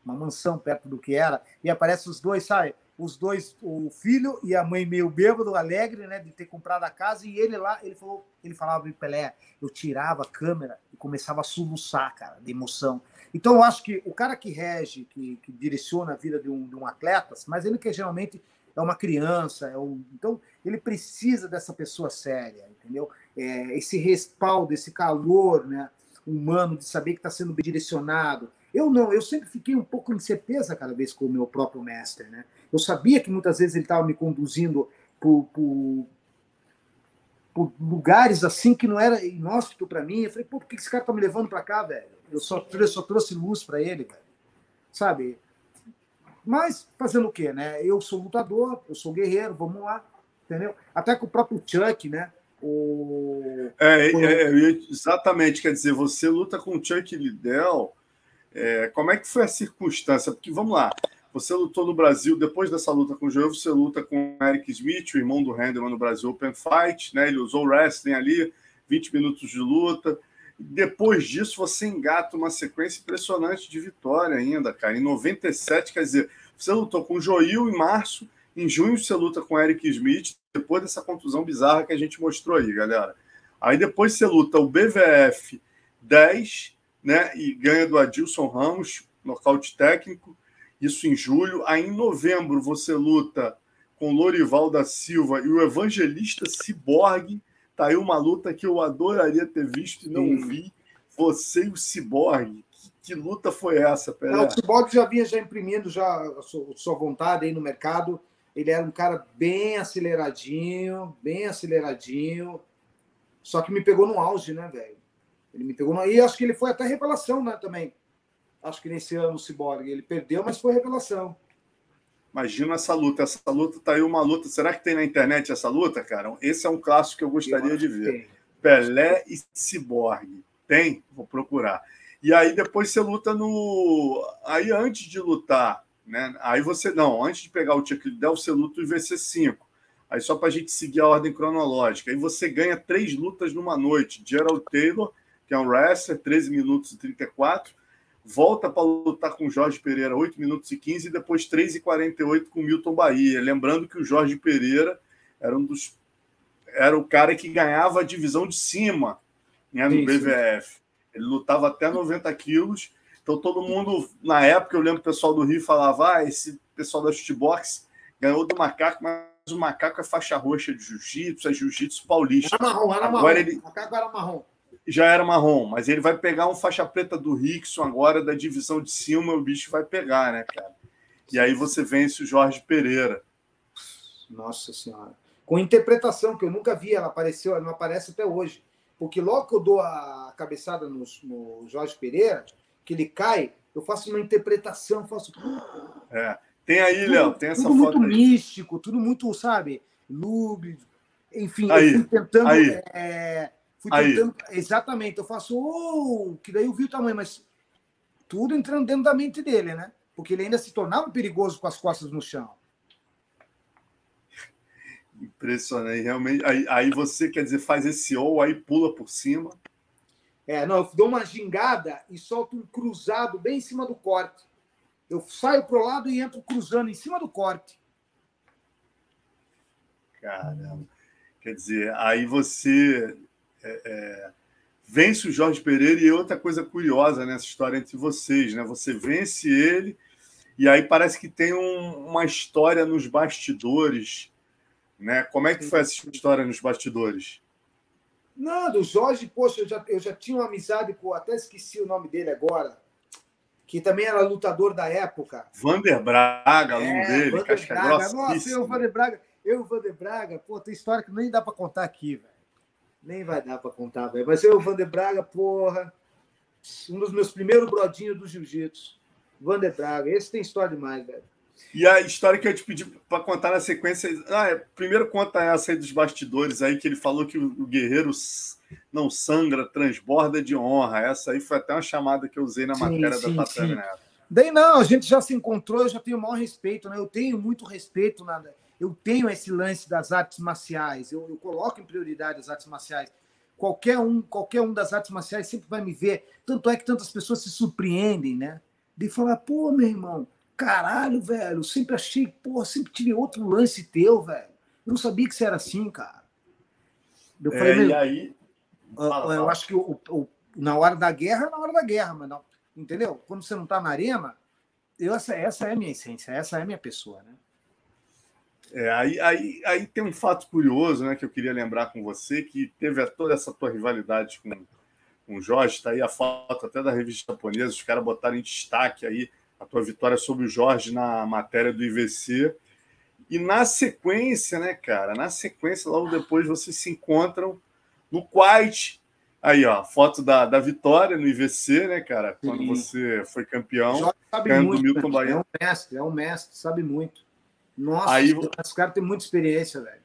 uma mansão perto do que era, e aparece os dois, sabe? Os dois, o filho e a mãe meio bêbado, alegre, né, de ter comprado a casa, e ele lá, ele falou, ele falava em Pelé, eu tirava a câmera e começava a soluçar, cara, de emoção. Então eu acho que o cara que rege, que, que direciona a vida de um, de um atleta, mas ele que geralmente é uma criança, é um, então ele precisa dessa pessoa séria, entendeu? É, esse respaldo, esse calor, né, humano de saber que está sendo direcionado. Eu não, eu sempre fiquei um pouco em certeza cada vez com o meu próprio mestre, né? Eu sabia que muitas vezes ele estava me conduzindo por, por, por, lugares assim que não era inóspito para mim. Eu falei, pô, por que esse cara tá me levando para cá, velho? Eu só, eu só trouxe luz para ele, velho. Sabe? Mas fazendo o quê, né? Eu sou lutador, eu sou guerreiro, vamos lá, entendeu? Até com o próprio Chuck, né? O... É, é, é, exatamente, quer dizer, você luta com o Chuck Liddell. É, como é que foi a circunstância? Porque vamos lá, você lutou no Brasil, depois dessa luta com o Joel, você luta com o Eric Smith, o irmão do Henderman no Brasil Open Fight, né? Ele usou wrestling ali, 20 minutos de luta. Depois disso, você engata uma sequência impressionante de vitória ainda, cara. Em 97, quer dizer, você lutou com o Joel em março, em junho você luta com o Eric Smith, depois dessa contusão bizarra que a gente mostrou aí, galera. Aí depois você luta o BVF 10, né? E ganha do Adilson Ramos, nocaute técnico isso em julho. Aí em novembro você luta com Lorival da Silva e o Evangelista Ciborgue. Tá aí uma luta que eu adoraria ter visto e não Sim. vi. Você e o Ciborgue. Que, que luta foi essa, Pelé? Não, o Ciborgue já vinha já imprimindo já a sua, a sua vontade aí no mercado. Ele era um cara bem aceleradinho, bem aceleradinho. Só que me pegou no auge, né, velho? Ele me pegou no... E acho que ele foi até revelação, né, também acho que nesse ano o Cyborg ele perdeu, mas foi revelação. Imagina essa luta. Essa luta tá aí uma luta. Será que tem na internet essa luta, cara? Esse é um clássico que eu gostaria eu de ver. Pelé e Ciborgue. Tem? Vou procurar. E aí depois você luta no. Aí antes de lutar, né? Aí você. Não, antes de pegar o Chuck Liddell, você luta o IVC 5. Aí só para a gente seguir a ordem cronológica. Aí você ganha três lutas numa noite. Gerald Taylor, que é um wrestler, 13 minutos e 34. Volta para lutar com Jorge Pereira, 8 minutos e 15. E depois 3 e 48 com Milton Bahia. Lembrando que o Jorge Pereira era um dos. Era o cara que ganhava a divisão de cima né, no Isso. BVF. Ele lutava até 90 quilos. Então todo mundo, na época, eu lembro o pessoal do Rio falava: ah, esse pessoal da shootbox ganhou do macaco, mas o macaco é faixa roxa de jiu-jitsu, é jiu-jitsu paulista. Era marrom, era agora marrom. Ele... O macaco era marrom. Já era marrom, mas ele vai pegar um faixa preta do Rickson agora, da divisão de cima, o bicho vai pegar, né, cara? E aí você vence o Jorge Pereira. Nossa Senhora. Com interpretação, que eu nunca vi, ela apareceu, ela não aparece até hoje. Porque logo que eu dou a cabeçada no, no Jorge Pereira, que ele cai, eu faço uma interpretação, faço. É. Tem aí, Léo, tem essa tudo foto. Tudo muito aí. místico, tudo muito, sabe, lúgubre. Enfim, aí, tentando. Aí. É, fui tentando. Aí. Exatamente, eu faço, oh, que daí eu vi o tamanho, mas tudo entrando dentro da mente dele, né? Porque ele ainda se tornava perigoso com as costas no chão. Impressionante, realmente. Aí, aí você, quer dizer, faz esse ou, aí pula por cima. É, não, eu dou uma gingada e solto um cruzado bem em cima do corte. Eu saio pro lado e entro cruzando em cima do corte. Caramba. Quer dizer, aí você é, é, vence o Jorge Pereira e outra coisa curiosa nessa história entre vocês, né? Você vence ele e aí parece que tem um, uma história nos bastidores, né? Como é que foi essa história nos bastidores? Não, do Jorge, poxa, eu já, eu já tinha uma amizade com, até esqueci o nome dele agora que também era lutador da época. Vander Braga, aluno é, dele, Vander casca Braga. Nossa, eu, Vander Braga, eu e o Vander Braga, pô, tem história que nem dá para contar aqui, velho. Nem vai dar para contar, velho. Mas eu o Vander Braga, porra, um dos meus primeiros brodinhos do jiu-jitsu. Vander Braga, esse tem história demais, velho. E a história que eu te pedi para contar na sequência. Ah, é, primeiro conta essa aí dos bastidores aí, que ele falou que o Guerreiro não sangra, transborda de honra. Essa aí foi até uma chamada que eu usei na sim, matéria sim, da Tatame né? Daí não, a gente já se encontrou, eu já tenho o maior respeito, né? Eu tenho muito respeito, nada. Eu tenho esse lance das artes marciais, eu, eu coloco em prioridade as artes marciais. Qualquer um, qualquer um das artes marciais sempre vai me ver. Tanto é que tantas pessoas se surpreendem, né? De falar, pô, meu irmão, caralho, velho, sempre achei, pô, sempre tive outro lance teu, velho. Eu não sabia que você era assim, cara. Eu falei, é, e aí, Fala, eu acho que o, o, na hora da guerra é na hora da guerra, mas não, entendeu? Quando você não está na arena, eu, essa, essa é a minha essência, essa é a minha pessoa, né? É, aí, aí, aí tem um fato curioso né, que eu queria lembrar com você, que teve toda essa tua rivalidade com, com o Jorge, está aí a foto até da revista japonesa, os caras botaram em destaque aí a tua vitória sobre o Jorge na matéria do IVC. E na sequência, né, cara, na sequência, logo depois vocês se encontram no Quite. Aí, ó, foto da, da vitória no IVC, né, cara? Quando Sim. você foi campeão. Sabe muito, Milton Bahia. É um mestre, é um mestre, sabe muito. Nossa, aí, esse cara tem muita experiência, velho.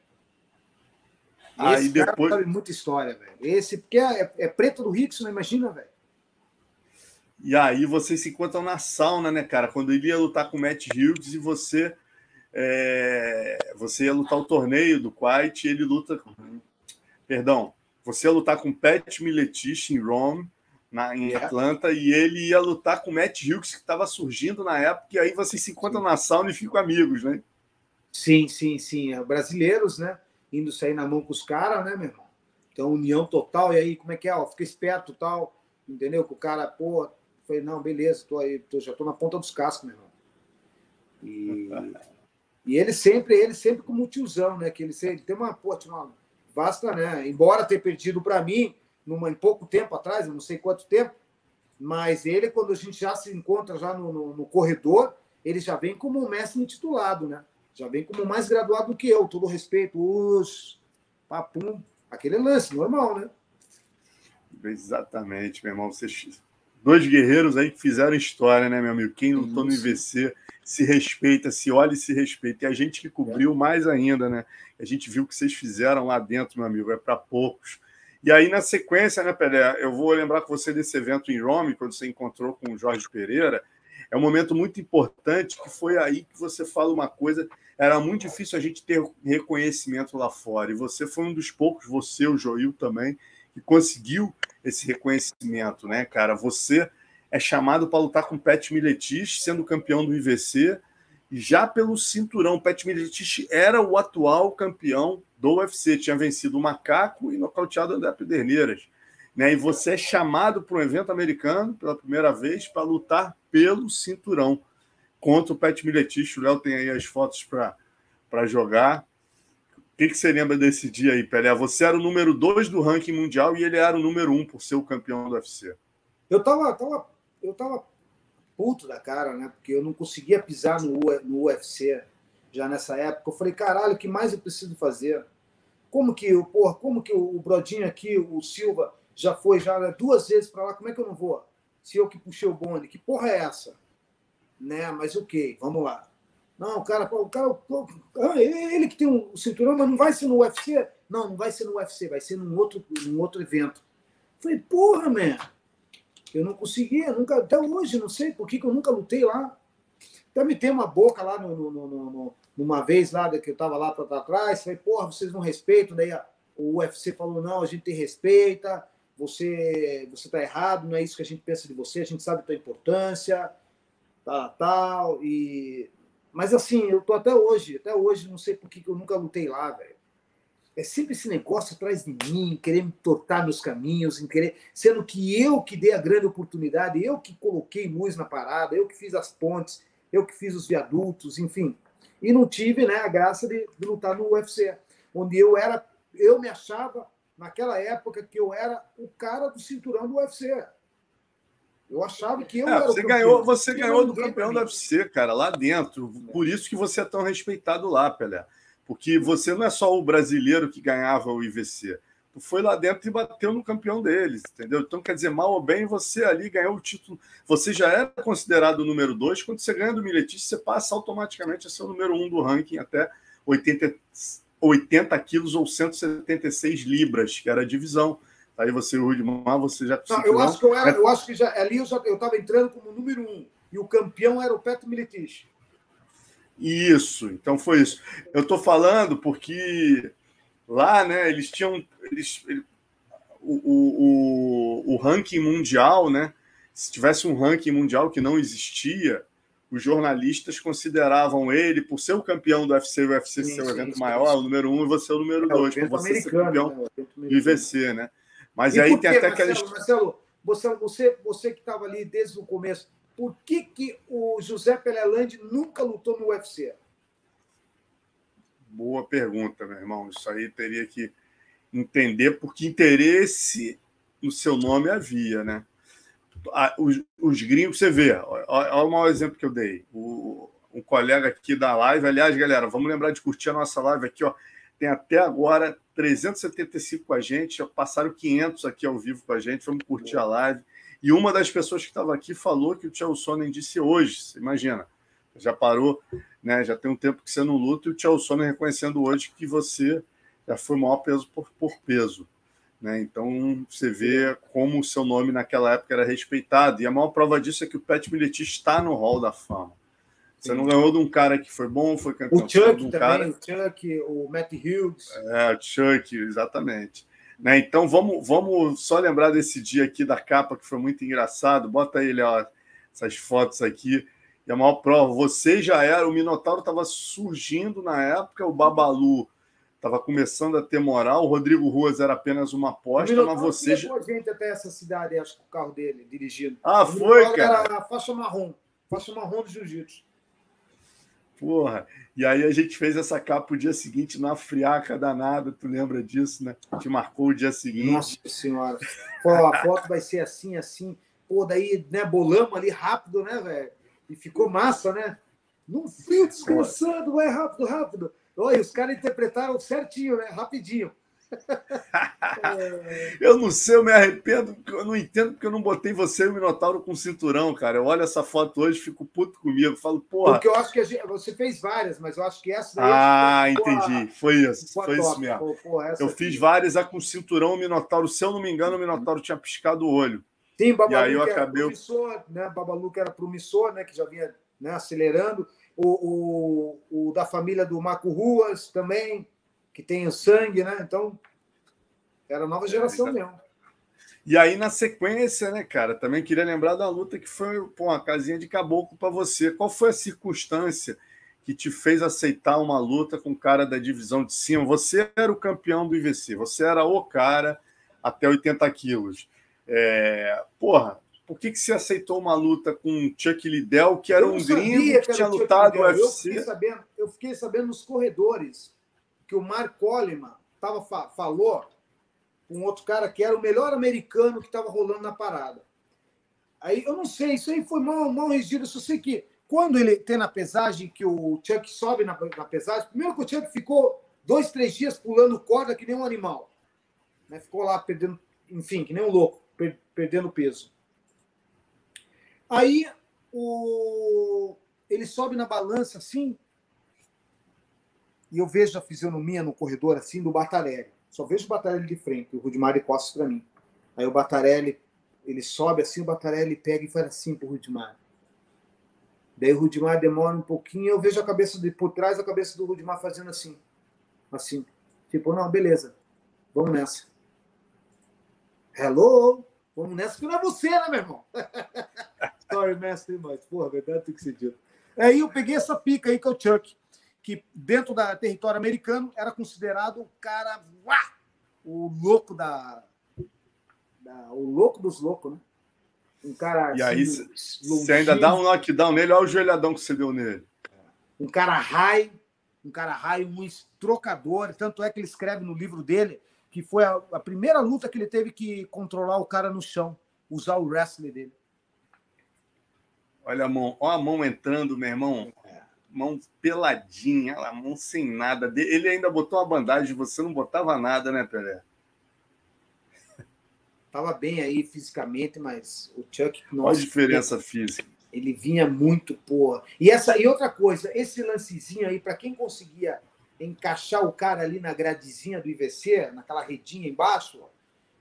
Esse aí depois... sabe muita história, velho. Esse, porque é, é preto do Rickson, não imagina, velho. E aí vocês se encontram na sauna, né, cara? Quando ele ia lutar com o Matt Hughes e você é, você ia lutar o torneio do Quite, ele luta. Perdão, você ia lutar com Pat Miletich em Rome, na, em Atlanta, e ele ia lutar com Matt Hughes, que estava surgindo na época, e aí vocês se encontram na sauna e ficam amigos, né? Sim, sim, sim. É, brasileiros, né? Indo sair na mão com os caras, né, meu irmão? Então, união total, e aí, como é que é? Ó, fica esperto tal, entendeu? Que o cara, pô, foi, não, beleza, tô aí, tô, já tô na ponta dos cascos, meu irmão. E, e ele sempre, ele sempre como tiozão, né? Que ele, ele tem uma, pô, tinha uma basta, né? Embora ter perdido para mim numa, em pouco tempo atrás, não sei quanto tempo, mas ele, quando a gente já se encontra já no, no, no corredor, ele já vem como um mestre intitulado, né? Já vem como mais graduado do que eu, todo respeito, os papum, aquele lance normal, né? Exatamente, meu irmão. Vocês, dois guerreiros aí que fizeram história, né, meu amigo? Quem lutou no IVC, se respeita, se olha e se respeita. E a gente que cobriu mais ainda, né? A gente viu o que vocês fizeram lá dentro, meu amigo, é para poucos. E aí, na sequência, né, Pelé, eu vou lembrar com você desse evento em Rome, quando você encontrou com o Jorge Pereira. É um momento muito importante, que foi aí que você fala uma coisa. Era muito difícil a gente ter reconhecimento lá fora. E você foi um dos poucos, você, o Joil também, que conseguiu esse reconhecimento, né, cara? Você é chamado para lutar com o Pet Miletich, sendo campeão do IVC, já pelo cinturão. Pet Miletich era o atual campeão do UFC, tinha vencido o Macaco e nocauteado André Pederneiras. Né? E você é chamado para um evento americano pela primeira vez para lutar pelo cinturão contra o Pet Miletich. O Léo tem aí as fotos para jogar. O que, que, você lembra desse dia aí, Pelé? Você era o número 2 do ranking mundial e ele era o número 1 um por ser o campeão do UFC. Eu estava tava eu tava puto da cara, né? Porque eu não conseguia pisar no, no UFC já nessa época. Eu falei, caralho, o que mais eu preciso fazer? Como que, porra, como que o Brodinho aqui, o Silva, já foi já duas vezes para lá, como é que eu não vou? Se eu que puxei o bonde, que porra é essa? Né? Mas ok, vamos lá. Não, o cara, o cara, ah, ele que tem um cinturão, mas não vai ser no UFC? Não, não vai ser no UFC, vai ser num outro, num outro evento. falei, porra, man, eu não conseguia, nunca, até hoje, não sei por que, eu nunca lutei lá. Até me tem uma boca lá no, no, no, no numa vez lá que eu estava lá para trás, falei, porra, vocês não respeitam. Daí a, o UFC falou, não, a gente respeita, você você está errado, não é isso que a gente pensa de você, a gente sabe a tua importância, tal, tal. E... Mas assim, eu tô até hoje, até hoje, não sei por que, eu nunca lutei lá, velho é sempre esse negócio atrás de mim, querer me tortar meus caminhos, em querer, sendo que eu que dei a grande oportunidade, eu que coloquei luz na parada, eu que fiz as pontes, eu que fiz os viadutos, enfim. E não tive né, a graça de, de lutar no UFC, onde eu era, eu me achava naquela época que eu era o cara do cinturão do UFC. Eu achava que eu é, era você ganhou, você ganhou do campeão do UFC, cara, lá dentro. Por isso que você é tão respeitado lá, Pelé. Porque você não é só o brasileiro que ganhava o IVC. Tu foi lá dentro e bateu no campeão deles, entendeu? Então, quer dizer, mal ou bem, você ali ganhou o título. Você já era considerado o número dois. Quando você ganha do Miletice, você passa automaticamente a ser o número um do ranking até 80, 80 quilos ou 176 libras, que era a divisão. Aí você, o Rudimar, você já. Não, eu, acho que eu, era, é eu acho que já, ali eu estava entrando como número um. E o campeão era o Petro Miletice. Isso, então foi isso. Eu estou falando porque lá, né, eles tinham. Eles, o, o, o, ranking mundial, né? Se tivesse um ranking mundial que não existia, os jornalistas consideravam ele, por ser o campeão do UFC, o UFC sim, ser o evento sim, maior, sim. o número um, e você é o número é, dois, por você ser campeão né? do IVC, né? Mas e aí tem até aquela. Marcelo, você, você, você que estava ali desde o começo, por que, que o José Peleland nunca lutou no UFC? Boa pergunta, meu irmão. Isso aí teria que entender, porque interesse no seu nome havia, né? Os, os gringos, você vê, olha o maior exemplo que eu dei. O, um colega aqui da live, aliás, galera, vamos lembrar de curtir a nossa live aqui, ó. Tem até agora 375 com a gente, já passaram 500 aqui ao vivo com a gente. Vamos curtir a live. E uma das pessoas que estava aqui falou que o Tchau Sonnen disse hoje. Você imagina, já parou, né? Já tem um tempo que você não luta e o Tchau Sonnen reconhecendo hoje que você já foi maior peso por, por peso. Né? Então você vê como o seu nome naquela época era respeitado. E a maior prova disso é que o Pet Mileti está no Hall da Fama. Você Sim. não ganhou de um cara que foi bom, foi campeão. O Chuck um também, cara... o Chuck, o Matt Hughes. É, o Chuck, exatamente. Né? Então vamos, vamos só lembrar desse dia aqui da capa que foi muito engraçado. Bota aí, Léo, essas fotos aqui. E a maior prova, você já era, o Minotauro estava surgindo na época, o Babalu estava começando a ter moral, o Rodrigo Ruas era apenas uma aposta, mas você já. gente até essa cidade, acho que o carro dele, dirigindo. Ah, foi, cara. Era faixa marrom, faixa marrom de jiu-jitsu. Porra, e aí a gente fez essa capa o dia seguinte na friaca danada, tu lembra disso, né? Te marcou o dia seguinte. Nossa senhora. Pô, a foto vai ser assim, assim. Pô, daí, né, bolamos ali rápido, né, velho? E ficou massa, né? Não frio, descansando, vai rápido, rápido. Olha, os caras interpretaram certinho, né? Rapidinho. eu não sei, eu me arrependo, eu não entendo porque eu não botei você e o Minotauro com cinturão, cara. Eu olho essa foto hoje fico puto comigo. Falo, porra. Porque eu acho que gente, você fez várias, mas eu acho que essa daí. Ah, entendi. Foi isso. Foi isso mesmo. eu aqui. fiz várias a com cinturão, o Minotauro. Se eu não me engano, o Minotauro tinha piscado o olho. Sim, Babalu e aí eu acabei... era promissor, né? Babalu que era promissor, né? Que já vinha né, acelerando. O, o, o da família do Marco Ruas também, que tem o sangue, né? Então, era nova geração é, mesmo. E aí, na sequência, né, cara, também queria lembrar da luta que foi pô, uma casinha de caboclo para você. Qual foi a circunstância que te fez aceitar uma luta com o cara da divisão de cima? Você era o campeão do IVC, você era o cara até 80 quilos. É, porra, por que, que você aceitou uma luta com Chuck Liddell, que era um gringo que, tinha lutado no UFC? Eu fiquei, sabendo, eu fiquei sabendo nos corredores que o Mark Coleman tava, falou com outro cara que era o melhor americano que estava rolando na parada. Aí eu não sei, isso aí foi mal, mal regido. Eu só sei que quando ele tem na pesagem, que o Chuck sobe na, na pesagem, primeiro que o Chuck ficou dois, três dias pulando corda que nem um animal. Né? Ficou lá perdendo, enfim, que nem um louco, per, perdendo peso. Aí o, ele sobe na balança assim, e eu vejo a fisionomia no corredor assim do Batarelli. Só vejo o Batarelli de frente, o Rudimar costa para mim. Aí o Batarelli, ele sobe assim, o Batarelli pega e faz assim pro Rudimar. Daí o Rudimar demora um pouquinho, eu vejo a cabeça de por trás, a cabeça do Rudimar fazendo assim. Assim. Tipo, não, beleza. Vamos nessa. Hello? Vamos nessa, que não é você, né, meu irmão? Sorry, mestre, mas, porra, verdade tem que ser dito. Aí eu peguei essa pica aí que é o Chuck que dentro da território americano era considerado o cara, uá, o louco da, da, o louco dos loucos, né? Um cara. E assim, aí você ainda dá um knockdown nele, olha o joelhadão que você deu nele. Um cara high, um cara high, um trocador. Tanto é que ele escreve no livro dele que foi a, a primeira luta que ele teve que controlar o cara no chão, usar o wrestling dele. Olha a mão, olha a mão entrando, meu irmão mão peladinha, a mão sem nada. Ele ainda botou uma bandagem, você não botava nada, né, Pelé? Tava bem aí fisicamente, mas o Chuck. Nossa, Qual a diferença física? Ele vinha muito, porra. E, essa, e outra coisa, esse lancezinho aí, para quem conseguia encaixar o cara ali na gradezinha do IVC, naquela redinha embaixo, ó,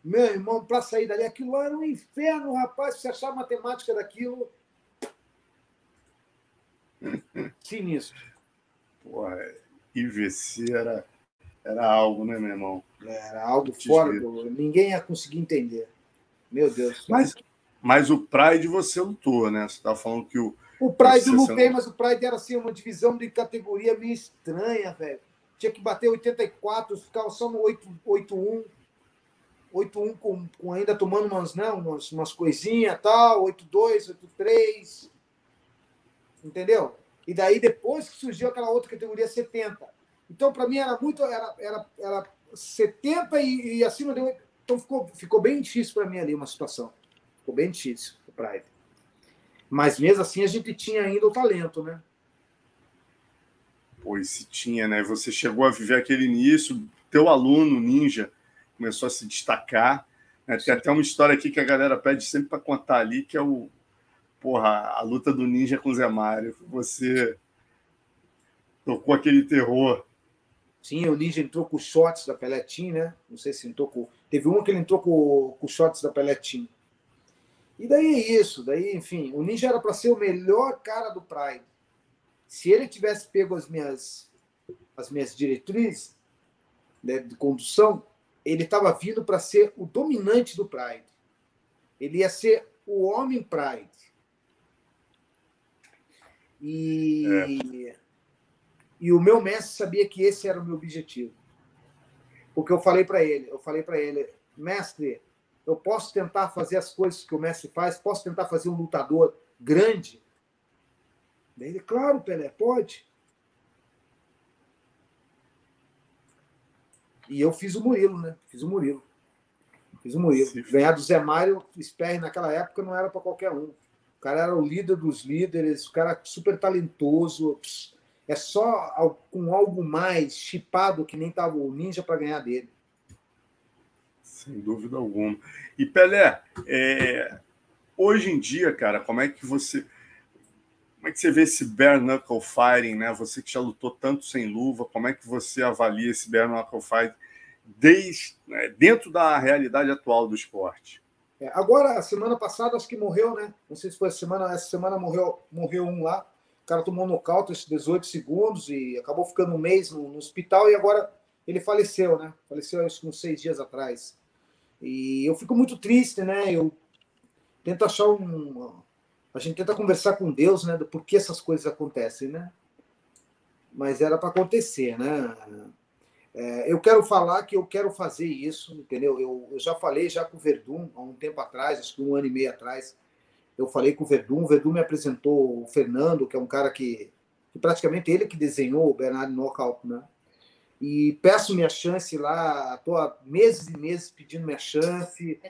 meu irmão, para sair dali, aquilo lá era um inferno, rapaz. Se você achar a matemática daquilo, Sinistro. Porra, IVC era, era algo, né, meu irmão? Era algo fora. Do... Ninguém ia conseguir entender. Meu Deus. Mas, mas o Pride você lutou, né? Você estava falando que o. O Pride eu lutei, mas o Pride era assim, uma divisão de categoria meio estranha, velho. Tinha que bater 84, ficava só no 8-1. 8-1 com, com ainda tomando umas, né, umas, umas coisinhas tal, 8-2, 8-3 entendeu? E daí depois que surgiu aquela outra categoria 70. Então, para mim, era muito. Era, era, era 70 e, e acima de. Então ficou, ficou bem difícil para mim ali uma situação. Ficou bem difícil o Pride. Mas mesmo assim a gente tinha ainda o talento, né? Pois se tinha, né? Você chegou a viver aquele início, teu aluno ninja começou a se destacar. Né? Tem até uma história aqui que a galera pede sempre para contar ali, que é o, porra, a luta do ninja com o Zé Mário, você tocou aquele terror. Sim, o ninja entrou com os shots da Peletim, né? Não sei se entrou com. Teve um que ele entrou com, com os shots da Peletim. E daí é isso, daí, enfim, o ninja era para ser o melhor cara do Pride. Se ele tivesse pego as minhas as minhas diretrizes né, de condução, ele estava vindo para ser o dominante do Pride. Ele ia ser o homem Pride. E, é. e o meu mestre sabia que esse era o meu objetivo. Porque eu falei para ele, eu falei para ele, mestre, eu posso tentar fazer as coisas que o mestre faz, posso tentar fazer um lutador grande. Daí ele, claro, Pelé, pode. E eu fiz o Murilo, né? Fiz o Murilo. Fiz o Murilo. Sim. Ganhar do Zé Mário, Sperry naquela época não era para qualquer um cara era o líder dos líderes, o cara super talentoso. É só com algo mais chipado que nem tava o Ninja para ganhar dele. Sem dúvida alguma. E Pelé, é, hoje em dia, cara, como é que você como é que você vê esse bare knuckle fighting, né? Você que já lutou tanto sem luva, como é que você avalia esse bare knuckle fighting desde, né, dentro da realidade atual do esporte? É, agora, semana passada, acho que morreu, né? Não sei se foi a semana, essa semana morreu, morreu um lá. O cara tomou nocaute esses 18 segundos e acabou ficando um mês no, no, hospital e agora ele faleceu, né? Faleceu acho uns seis dias atrás. E eu fico muito triste, né? Eu tento achar um, a gente tenta conversar com Deus, né, do porquê essas coisas acontecem, né? Mas era para acontecer, né? É, eu quero falar que eu quero fazer isso, entendeu? Eu, eu, já falei já com o Verdun há um tempo atrás, acho que um ano e meio atrás, eu falei com o Verdun, o Verdun me apresentou o Fernando, que é um cara que, que praticamente ele que desenhou o Bernardo Knockout, né? E peço minha chance lá, estou há meses e meses pedindo minha chance,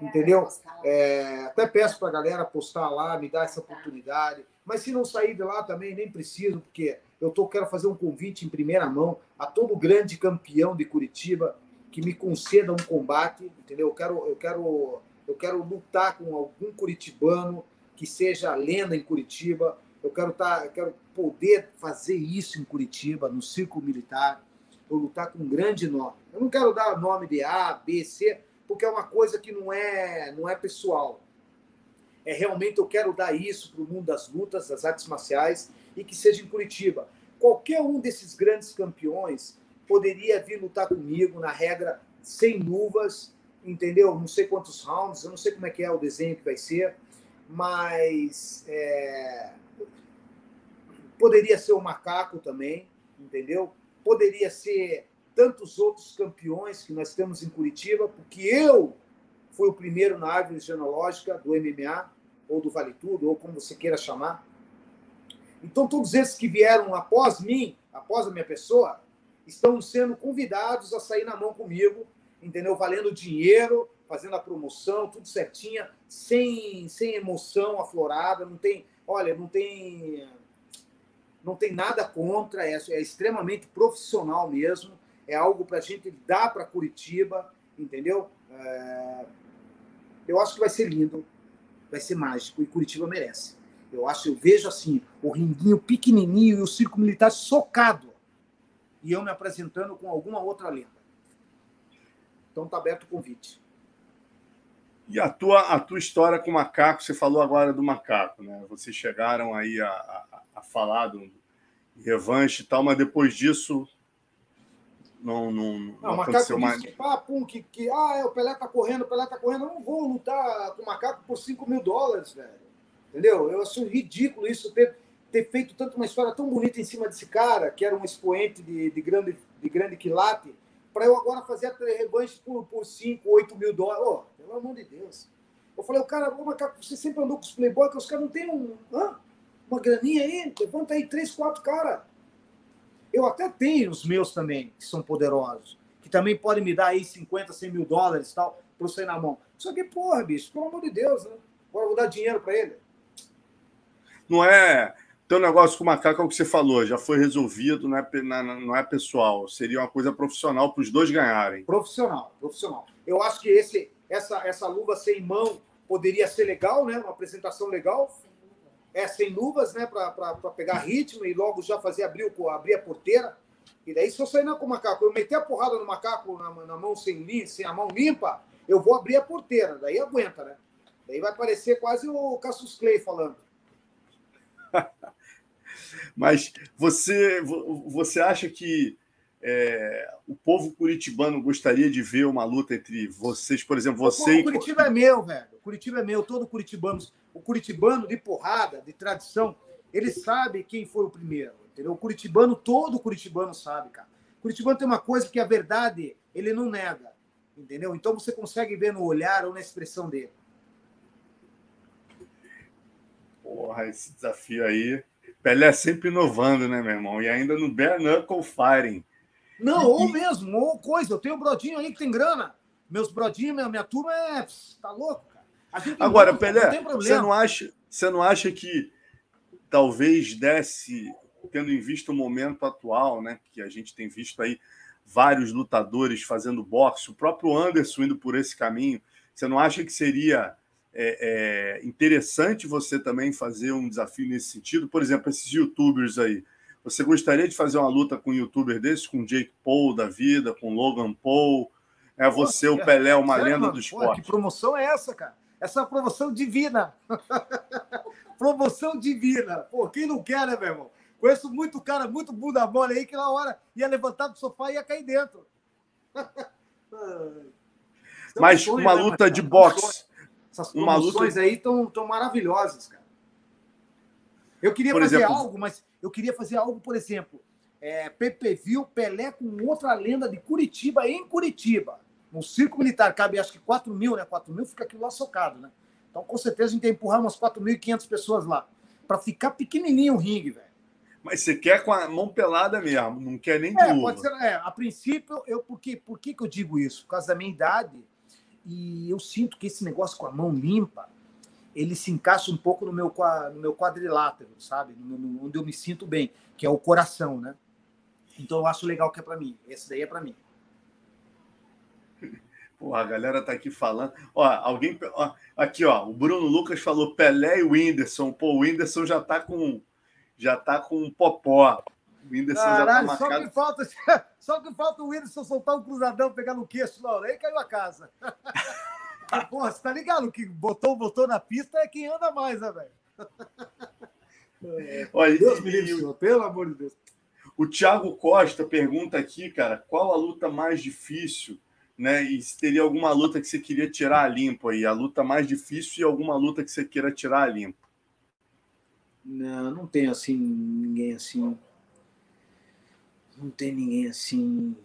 entendeu? É, até peço para a galera postar lá, me dar essa oportunidade, mas se não sair de lá também, nem preciso, porque eu tô, quero fazer um convite em primeira mão a todo grande campeão de Curitiba que me conceda um combate, entendeu? Eu quero, eu quero, eu quero lutar com algum curitibano que seja lenda em Curitiba, eu quero, tá, eu quero poder fazer isso em Curitiba, no círculo militar, ou lutar com um grande nome. Eu não quero dar nome de A, B, C, porque é uma coisa que não é, não é pessoal. É realmente eu quero dar isso para o mundo das lutas, das artes marciais e que seja em Curitiba. Qualquer um desses grandes campeões poderia vir lutar comigo na regra sem luvas, entendeu? Não sei quantos rounds, eu não sei como é que é o desenho que vai ser, mas é... poderia ser o macaco também, entendeu? Poderia ser tantos outros campeões que nós temos em Curitiba, porque eu fui o primeiro na árvore genealógica do MMA, ou do Vale Tudo, ou como você queira chamar. Então, todos esses que vieram após mim, após a minha pessoa, estão sendo convidados a sair na mão comigo, entendeu? Valendo dinheiro, fazendo a promoção, tudo certinha, sem, sem emoção aflorada, não tem, olha, não tem não tem nada contra, é, é extremamente profissional mesmo, é algo para a gente dar para Curitiba, entendeu? É, eu acho que vai ser lindo, vai ser mágico e Curitiba merece. Eu acho, eu vejo assim, o ringuinho pequenininho e o circo militar socado e eu me apresentando com alguma outra lenda. Então tá aberto o convite. E a tua, a tua história com o macaco, você falou agora do macaco, né? Vocês chegaram aí a, a, a falar do revanche e tal, mas depois disso não, não, não, não aconteceu mais. Que, ah, pum, que, que, ah, é, o Pelé tá correndo, o Pelé tá correndo, eu não vou lutar com o macaco por 5 mil dólares, velho. Entendeu? Eu acho ridículo isso, ter, ter feito tanto uma história tão bonita em cima desse cara, que era um expoente de, de, grande, de grande quilate, para eu agora fazer a revanche por, por 5, 8 mil dólares. Oh, pelo amor de Deus. Eu falei, o cara, você sempre andou com os playboy, que os caras não têm um. Uma graninha aí, levanta aí três, quatro caras. Eu até tenho os meus também, que são poderosos, que também podem me dar aí 50, 100 mil dólares e tal, para sair na mão. Só que, porra, bicho, pelo amor de Deus, né? Agora eu vou dar dinheiro para ele. Não é. Teu negócio com o macaco é o que você falou, já foi resolvido, não é, não é pessoal. Seria uma coisa profissional para os dois ganharem. Profissional, profissional. Eu acho que esse, essa, essa luva sem mão poderia ser legal, né? Uma apresentação legal. É, sem luvas, né, para pegar ritmo e logo já fazer abrir, o, abrir a porteira. E daí, se eu sair com o macaco, eu meter a porrada no macaco na, na mão sem, sem a mão limpa, eu vou abrir a porteira. Daí aguenta, né? Daí vai parecer quase o Cassius Clay falando. Mas você, você acha que é, o povo curitibano gostaria de ver uma luta entre vocês, por exemplo, você o, o Curitiba é meu, velho. O Curitiba é meu, todo curitibano o curitibano de porrada, de tradição, ele sabe quem foi o primeiro, entendeu? O curitibano, todo curitibano sabe, cara. O curitibano tem uma coisa que a verdade ele não nega, entendeu? Então você consegue ver no olhar ou na expressão dele. Porra, esse desafio aí. Pelé sempre inovando, né, meu irmão? E ainda no Bare Knuckle Firing. Não, ou mesmo, ou coisa. Eu tenho um brodinho aí que tem grana. Meus brodinhos, minha, minha turma é. Tá louco, Agora, não, Pelé, não você, não acha, você não acha que talvez desse, tendo em vista o momento atual, né, que a gente tem visto aí, vários lutadores fazendo boxe, o próprio Anderson indo por esse caminho. Você não acha que seria é, é, interessante você também fazer um desafio nesse sentido? Por exemplo, esses youtubers aí. Você gostaria de fazer uma luta com um youtuber desses, com Jake Paul da vida, com Logan Paul? É você, o Pelé, uma lenda do esporte. que promoção é essa, cara? Essa é uma promoção divina. promoção divina. Pô, quem não quer, né, meu irmão? Conheço muito cara, muito bunda mole aí, que na hora ia levantar do sofá e ia cair dentro. Mas sonho, uma né, luta de boxe. Essas promoções aí estão tão maravilhosas, cara. Eu queria por fazer exemplo... algo, mas eu queria fazer algo, por exemplo, é, PPV, Pelé com outra lenda de Curitiba, em Curitiba. No Circo Militar cabe acho que 4 mil, né? 4 mil fica aquilo lá socado, né? Então, com certeza, a gente tem que empurrar umas 4.500 pessoas lá. Para ficar pequenininho o ringue, velho. Mas você quer com a mão pelada mesmo, não quer nem de é, Pode ser, é, a princípio, eu, por, que, por que, que eu digo isso? Por causa da minha idade, e eu sinto que esse negócio com a mão limpa, ele se encaixa um pouco no meu, no meu quadrilátero, sabe? No, no, onde eu me sinto bem, que é o coração, né? Então eu acho legal que é para mim. Esse daí é para mim. Pô, a galera tá aqui falando. Ó, alguém. Ó, aqui, ó. O Bruno Lucas falou Pelé e Whindersson. Pô, o Whindersson já tá com. Já tá com um popó. O Whindersson Caralho, já tá marcado. Só que, falta, só que falta o Whindersson soltar um cruzadão, pegar no queixo, não. Aí caiu a casa. Porra, você tá ligado? Que botou, botou na pista é quem anda mais, né, velho? Olha, Deus me livre, pelo amor de Deus. O Thiago Costa pergunta aqui, cara, qual a luta mais difícil, né? E se teria alguma luta que você queria tirar a limpo aí, a luta mais difícil e alguma luta que você queira tirar a limpo? Não, não tem assim ninguém assim. Não tem ninguém assim.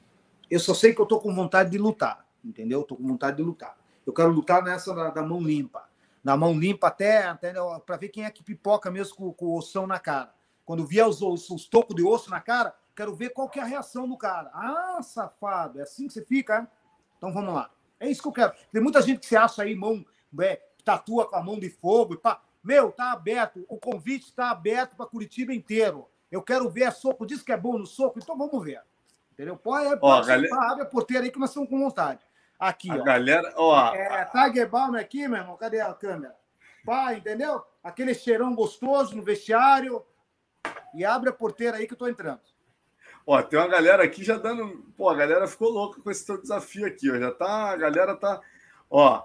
Eu só sei que eu tô com vontade de lutar, entendeu? tô com vontade de lutar. Eu quero lutar nessa da, da mão limpa. Na mão limpa até, até para ver quem é que pipoca mesmo com, com o ossão na cara. Quando vier os, os, os tocos de osso na cara, quero ver qual que é a reação do cara. Ah, safado, é assim que você fica, é? Então vamos lá. É isso que eu quero. Tem muita gente que se acha aí, mão, é, tatua com a mão de fogo e pá. Meu, tá aberto. O convite está aberto para Curitiba inteiro. Eu quero ver a soco. Diz que é bom no soco, então vamos ver. Entendeu? Pode, pode ó, galera... abre a porteira aí que nós estamos com vontade. Aqui, a ó. galera, ó. É, Tiger Balm aqui, meu irmão. Cadê a câmera? Pá, entendeu? Aquele cheirão gostoso no vestiário. E abre a porteira aí que eu tô entrando. Ó, tem uma galera aqui já dando. Pô, a galera ficou louca com esse teu desafio aqui, ó. Já tá. A galera tá. Ó,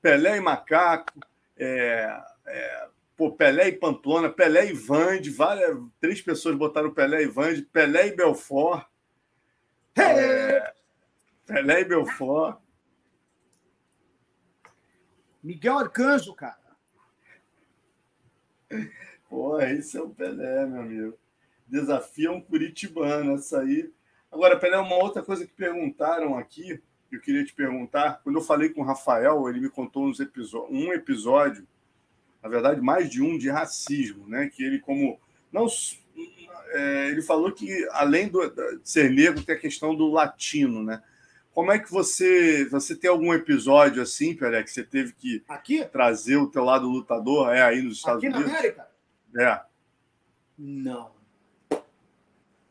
Pelé e Macaco. É, é, pô, Pelé e Pamplona, Pelé e Vande, várias, três pessoas botaram Pelé e Vande, Pelé e Belfort. É, Pelé e Belfort. Miguel Arcanjo, cara. Porra, esse é o Pelé, meu amigo. Desafia um curitibano, essa aí. Agora, Pelé, uma outra coisa que perguntaram aqui, eu queria te perguntar. Quando eu falei com o Rafael, ele me contou uns um episódio, na verdade, mais de um, de racismo, né? Que ele, como. Não, é, ele falou que, além do, de ser negro, tem a questão do latino, né? Como é que você você tem algum episódio assim, Pelé, que você teve que Aqui? trazer o teu lado lutador é aí nos Estados Aqui Unidos? Aqui na América? É. Não.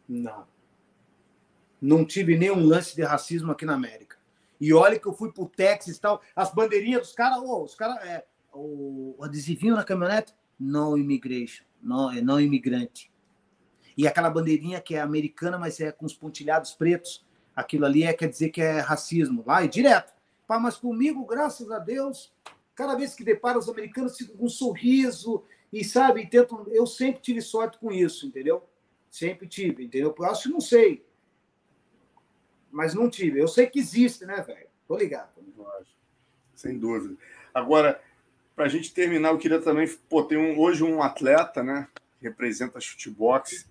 Não. Não tive nenhum lance de racismo aqui na América. E olha que eu fui pro Texas e tal, as bandeirinhas dos caras, oh, os caras, é, o, o adesivinho na caminhonete, no immigration, não, é não imigrante. E aquela bandeirinha que é americana, mas é com os pontilhados pretos aquilo ali é, quer dizer que é racismo. Lá é direto. Pá, mas comigo, graças a Deus, cada vez que depara os americanos ficam com um sorriso e, sabe, tentam. Eu sempre tive sorte com isso, entendeu? Sempre tive, entendeu? Eu acho que não sei. Mas não tive. Eu sei que existe, né, velho? Tô ligado. Sem dúvida. Agora, para a gente terminar, eu queria também. Pô, tem um, hoje um atleta, né? Que representa a chutebox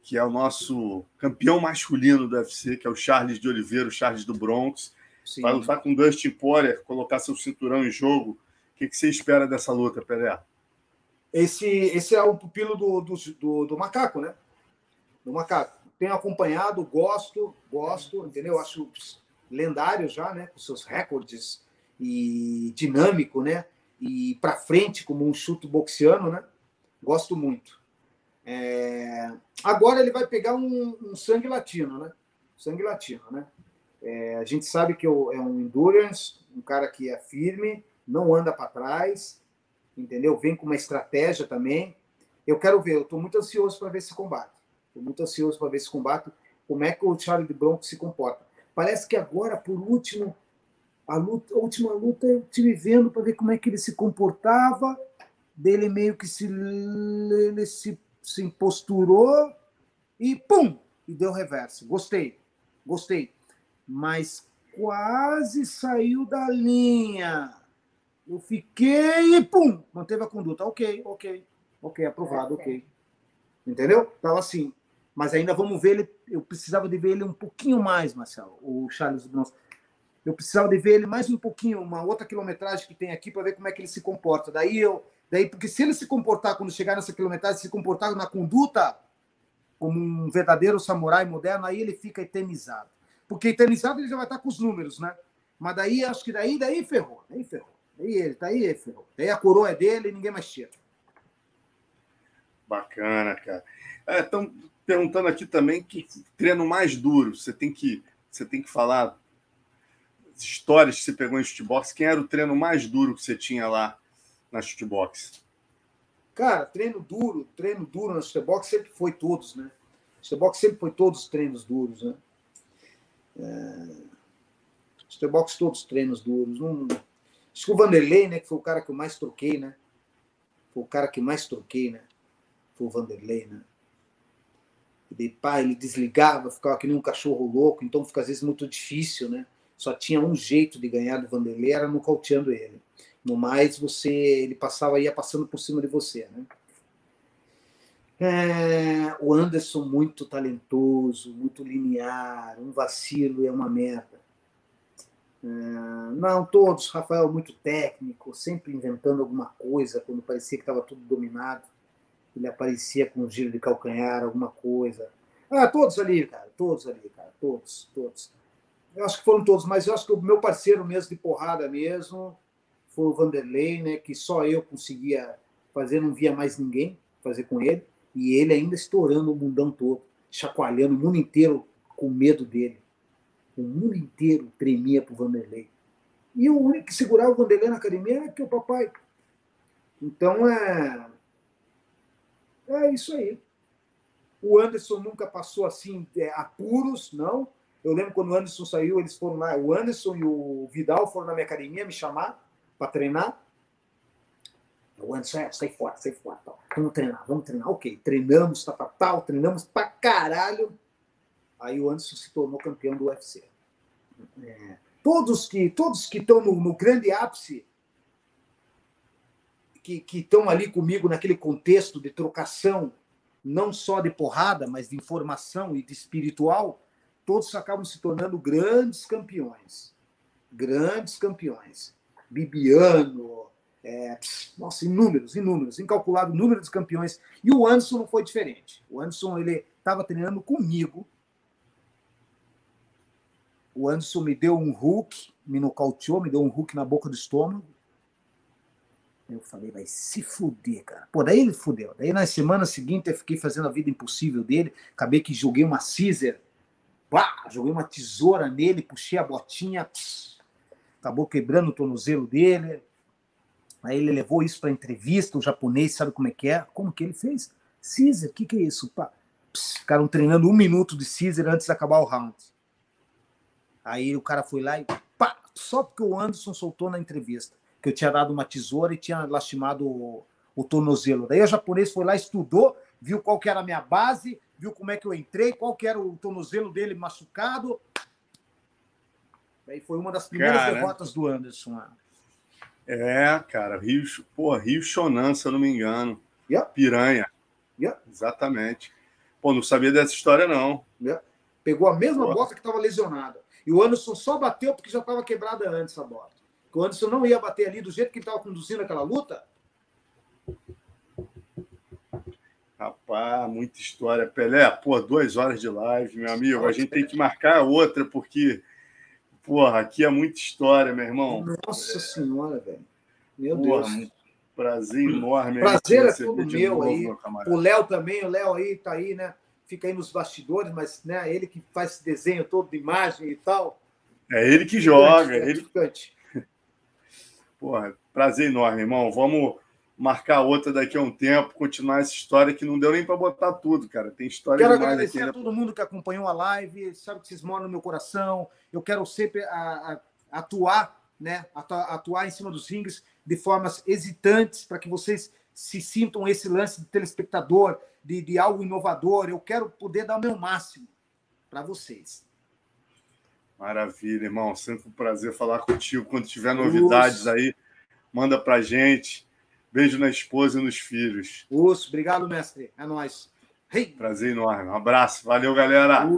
que é o nosso campeão masculino do UFC, que é o Charles de Oliveira, o Charles do Bronx. Sim. Vai lutar com Dustin Poirier, colocar seu cinturão em jogo. O que, que você espera dessa luta, Pelé? Esse, esse é o pupilo do, do, do, do macaco, né? Do macaco. Tenho acompanhado, gosto, gosto, entendeu? Acho lendário já, né? Com seus recordes e dinâmico, né? E para frente, como um chute boxiano, né? Gosto muito. É... Agora ele vai pegar um, um, sangue latino, né? sangue latino, né? É, a gente sabe que é um endurance, um cara que é firme, não anda para trás, entendeu? Vem com uma estratégia também. Eu quero ver, eu estou muito ansioso para ver esse combate. Estou muito ansioso para ver esse combate, como é que o Charlie de Bronco se comporta. Parece que agora, por último, a, luta, a última luta eu estive vendo para ver como é que ele se comportava, dele meio que se, ele se, se imposturou e pum! E deu reverso. Gostei, gostei. Mas quase saiu da linha. Eu fiquei e pum! Manteve a conduta. Ok, ok, ok, aprovado, ok. Entendeu? Tava assim. Mas ainda vamos ver ele. Eu precisava de ver ele um pouquinho mais, Marcelo, o Charles Bronson. Eu precisava de ver ele mais um pouquinho, uma outra quilometragem que tem aqui para ver como é que ele se comporta. Daí eu, daí porque se ele se comportar quando chegar nessa quilometragem, se comportar na conduta como um verdadeiro samurai moderno, aí ele fica eternizado. Porque eternizado ele já vai estar com os números, né? Mas daí acho que daí daí ferrou, daí ferrou. Daí ele, daí ferrou. Daí a coroa é dele e ninguém mais tira. Bacana, cara. Estão é, perguntando aqui também que treino mais duro. Você tem que, você tem que falar histórias que você pegou em shootbox. Quem era o treino mais duro que você tinha lá na shootbox? Cara, treino duro, treino duro na shootbox sempre foi todos, né? Shootbox sempre foi todos os treinos duros, né? É... Shootbox todos os treinos duros. Não... Acho que o Vanderlei, né, que foi o cara que eu mais troquei, né? Foi o cara que mais troquei, né? Foi o Vanderlei, né? E daí, pá, ele desligava, ficava que nem um cachorro louco, então fica às vezes muito difícil, né? Só tinha um jeito de ganhar do Vanderlei, era nocauteando ele. No mais, você, ele passava, ia passando por cima de você, né? É, o Anderson muito talentoso, muito linear, um vacilo é uma merda. É, não, todos, Rafael muito técnico, sempre inventando alguma coisa quando parecia que estava tudo dominado ele aparecia com um giro de calcanhar, alguma coisa. Ah, todos ali, cara, todos ali, cara, todos, todos. Eu acho que foram todos, mas eu acho que o meu parceiro mesmo de porrada mesmo foi o Vanderlei, né, que só eu conseguia fazer, não via mais ninguém fazer com ele, e ele ainda estourando o mundão todo, chacoalhando o mundo inteiro com medo dele. O mundo inteiro tremia pro Vanderlei. E o único que segurava o Vanderlei na academia era que o papai. Então, é, é isso aí. O Anderson nunca passou assim é, apuros, não. Eu lembro quando o Anderson saiu, eles foram lá. O Anderson e o Vidal foram na minha academia me chamar para treinar. O Anderson, é, sai fora, sai fora. Vamos treinar, vamos treinar. Ok, treinamos, tal, tal, tal, treinamos pra caralho. Aí o Anderson se tornou campeão do UFC. É, todos que todos que estão no, no grande ápice que estão ali comigo naquele contexto de trocação, não só de porrada, mas de informação e de espiritual, todos acabam se tornando grandes campeões. Grandes campeões. Bibiano, é, nossa, inúmeros, inúmeros, incalculável número de campeões. E o Anderson não foi diferente. O Anderson ele estava treinando comigo. O Anderson me deu um hook, me nocauteou, me deu um hook na boca do estômago. Eu falei, vai se fuder, cara. Pô, daí ele fudeu. Daí na semana seguinte eu fiquei fazendo a vida impossível dele. Acabei que joguei uma Caesar. Joguei uma tesoura nele, puxei a botinha. Pss, acabou quebrando o tornozelo dele. Aí ele levou isso para entrevista. O japonês sabe como é que é. Como que ele fez? Caesar, o que, que é isso? Pá. Pss, ficaram treinando um minuto de Caesar antes de acabar o round. Aí o cara foi lá e pá, só porque o Anderson soltou na entrevista que eu tinha dado uma tesoura e tinha lastimado o, o tornozelo. Daí o japonês foi lá, estudou, viu qual que era a minha base, viu como é que eu entrei, qual que era o tornozelo dele machucado. Daí foi uma das primeiras cara, derrotas do Anderson lá. É, cara, Rio, pô, Rio Shonan, se eu não me engano. Yeah. Piranha. Yeah. Exatamente. Pô, não sabia dessa história, não. Yeah. Pegou a mesma bota que estava lesionada. E o Anderson só bateu porque já estava quebrada antes a bota o Anderson não ia bater ali do jeito que ele estava conduzindo aquela luta? Rapaz, muita história. Pelé, pô, duas horas de live, meu amigo. A gente tem que marcar outra, porque, porra, aqui é muita história, meu irmão. Nossa é... Senhora, velho. Meu porra, Deus. Prazer enorme. Prazer é tudo meu aí. Meu o Léo também, o Léo aí tá aí, né? fica aí nos bastidores, mas né, ele que faz esse desenho todo de imagem e tal. É ele que joga. É ele... Porra, prazer enorme, irmão. Vamos marcar outra daqui a um tempo, continuar essa história que não deu nem para botar tudo, cara. Tem história Quero agradecer aqui, a todo mundo que acompanhou a live, sabe que vocês moram no meu coração. Eu quero sempre a, a, atuar, né? Atuar em cima dos rings de formas hesitantes para que vocês se sintam esse lance de telespectador, de, de algo inovador. Eu quero poder dar o meu máximo para vocês. Maravilha, irmão. Sempre um prazer falar contigo. Quando tiver novidades aí, manda pra gente. Beijo na esposa e nos filhos. Uso. Obrigado, mestre. É nóis. Hey. Prazer enorme. Um abraço. Valeu, galera.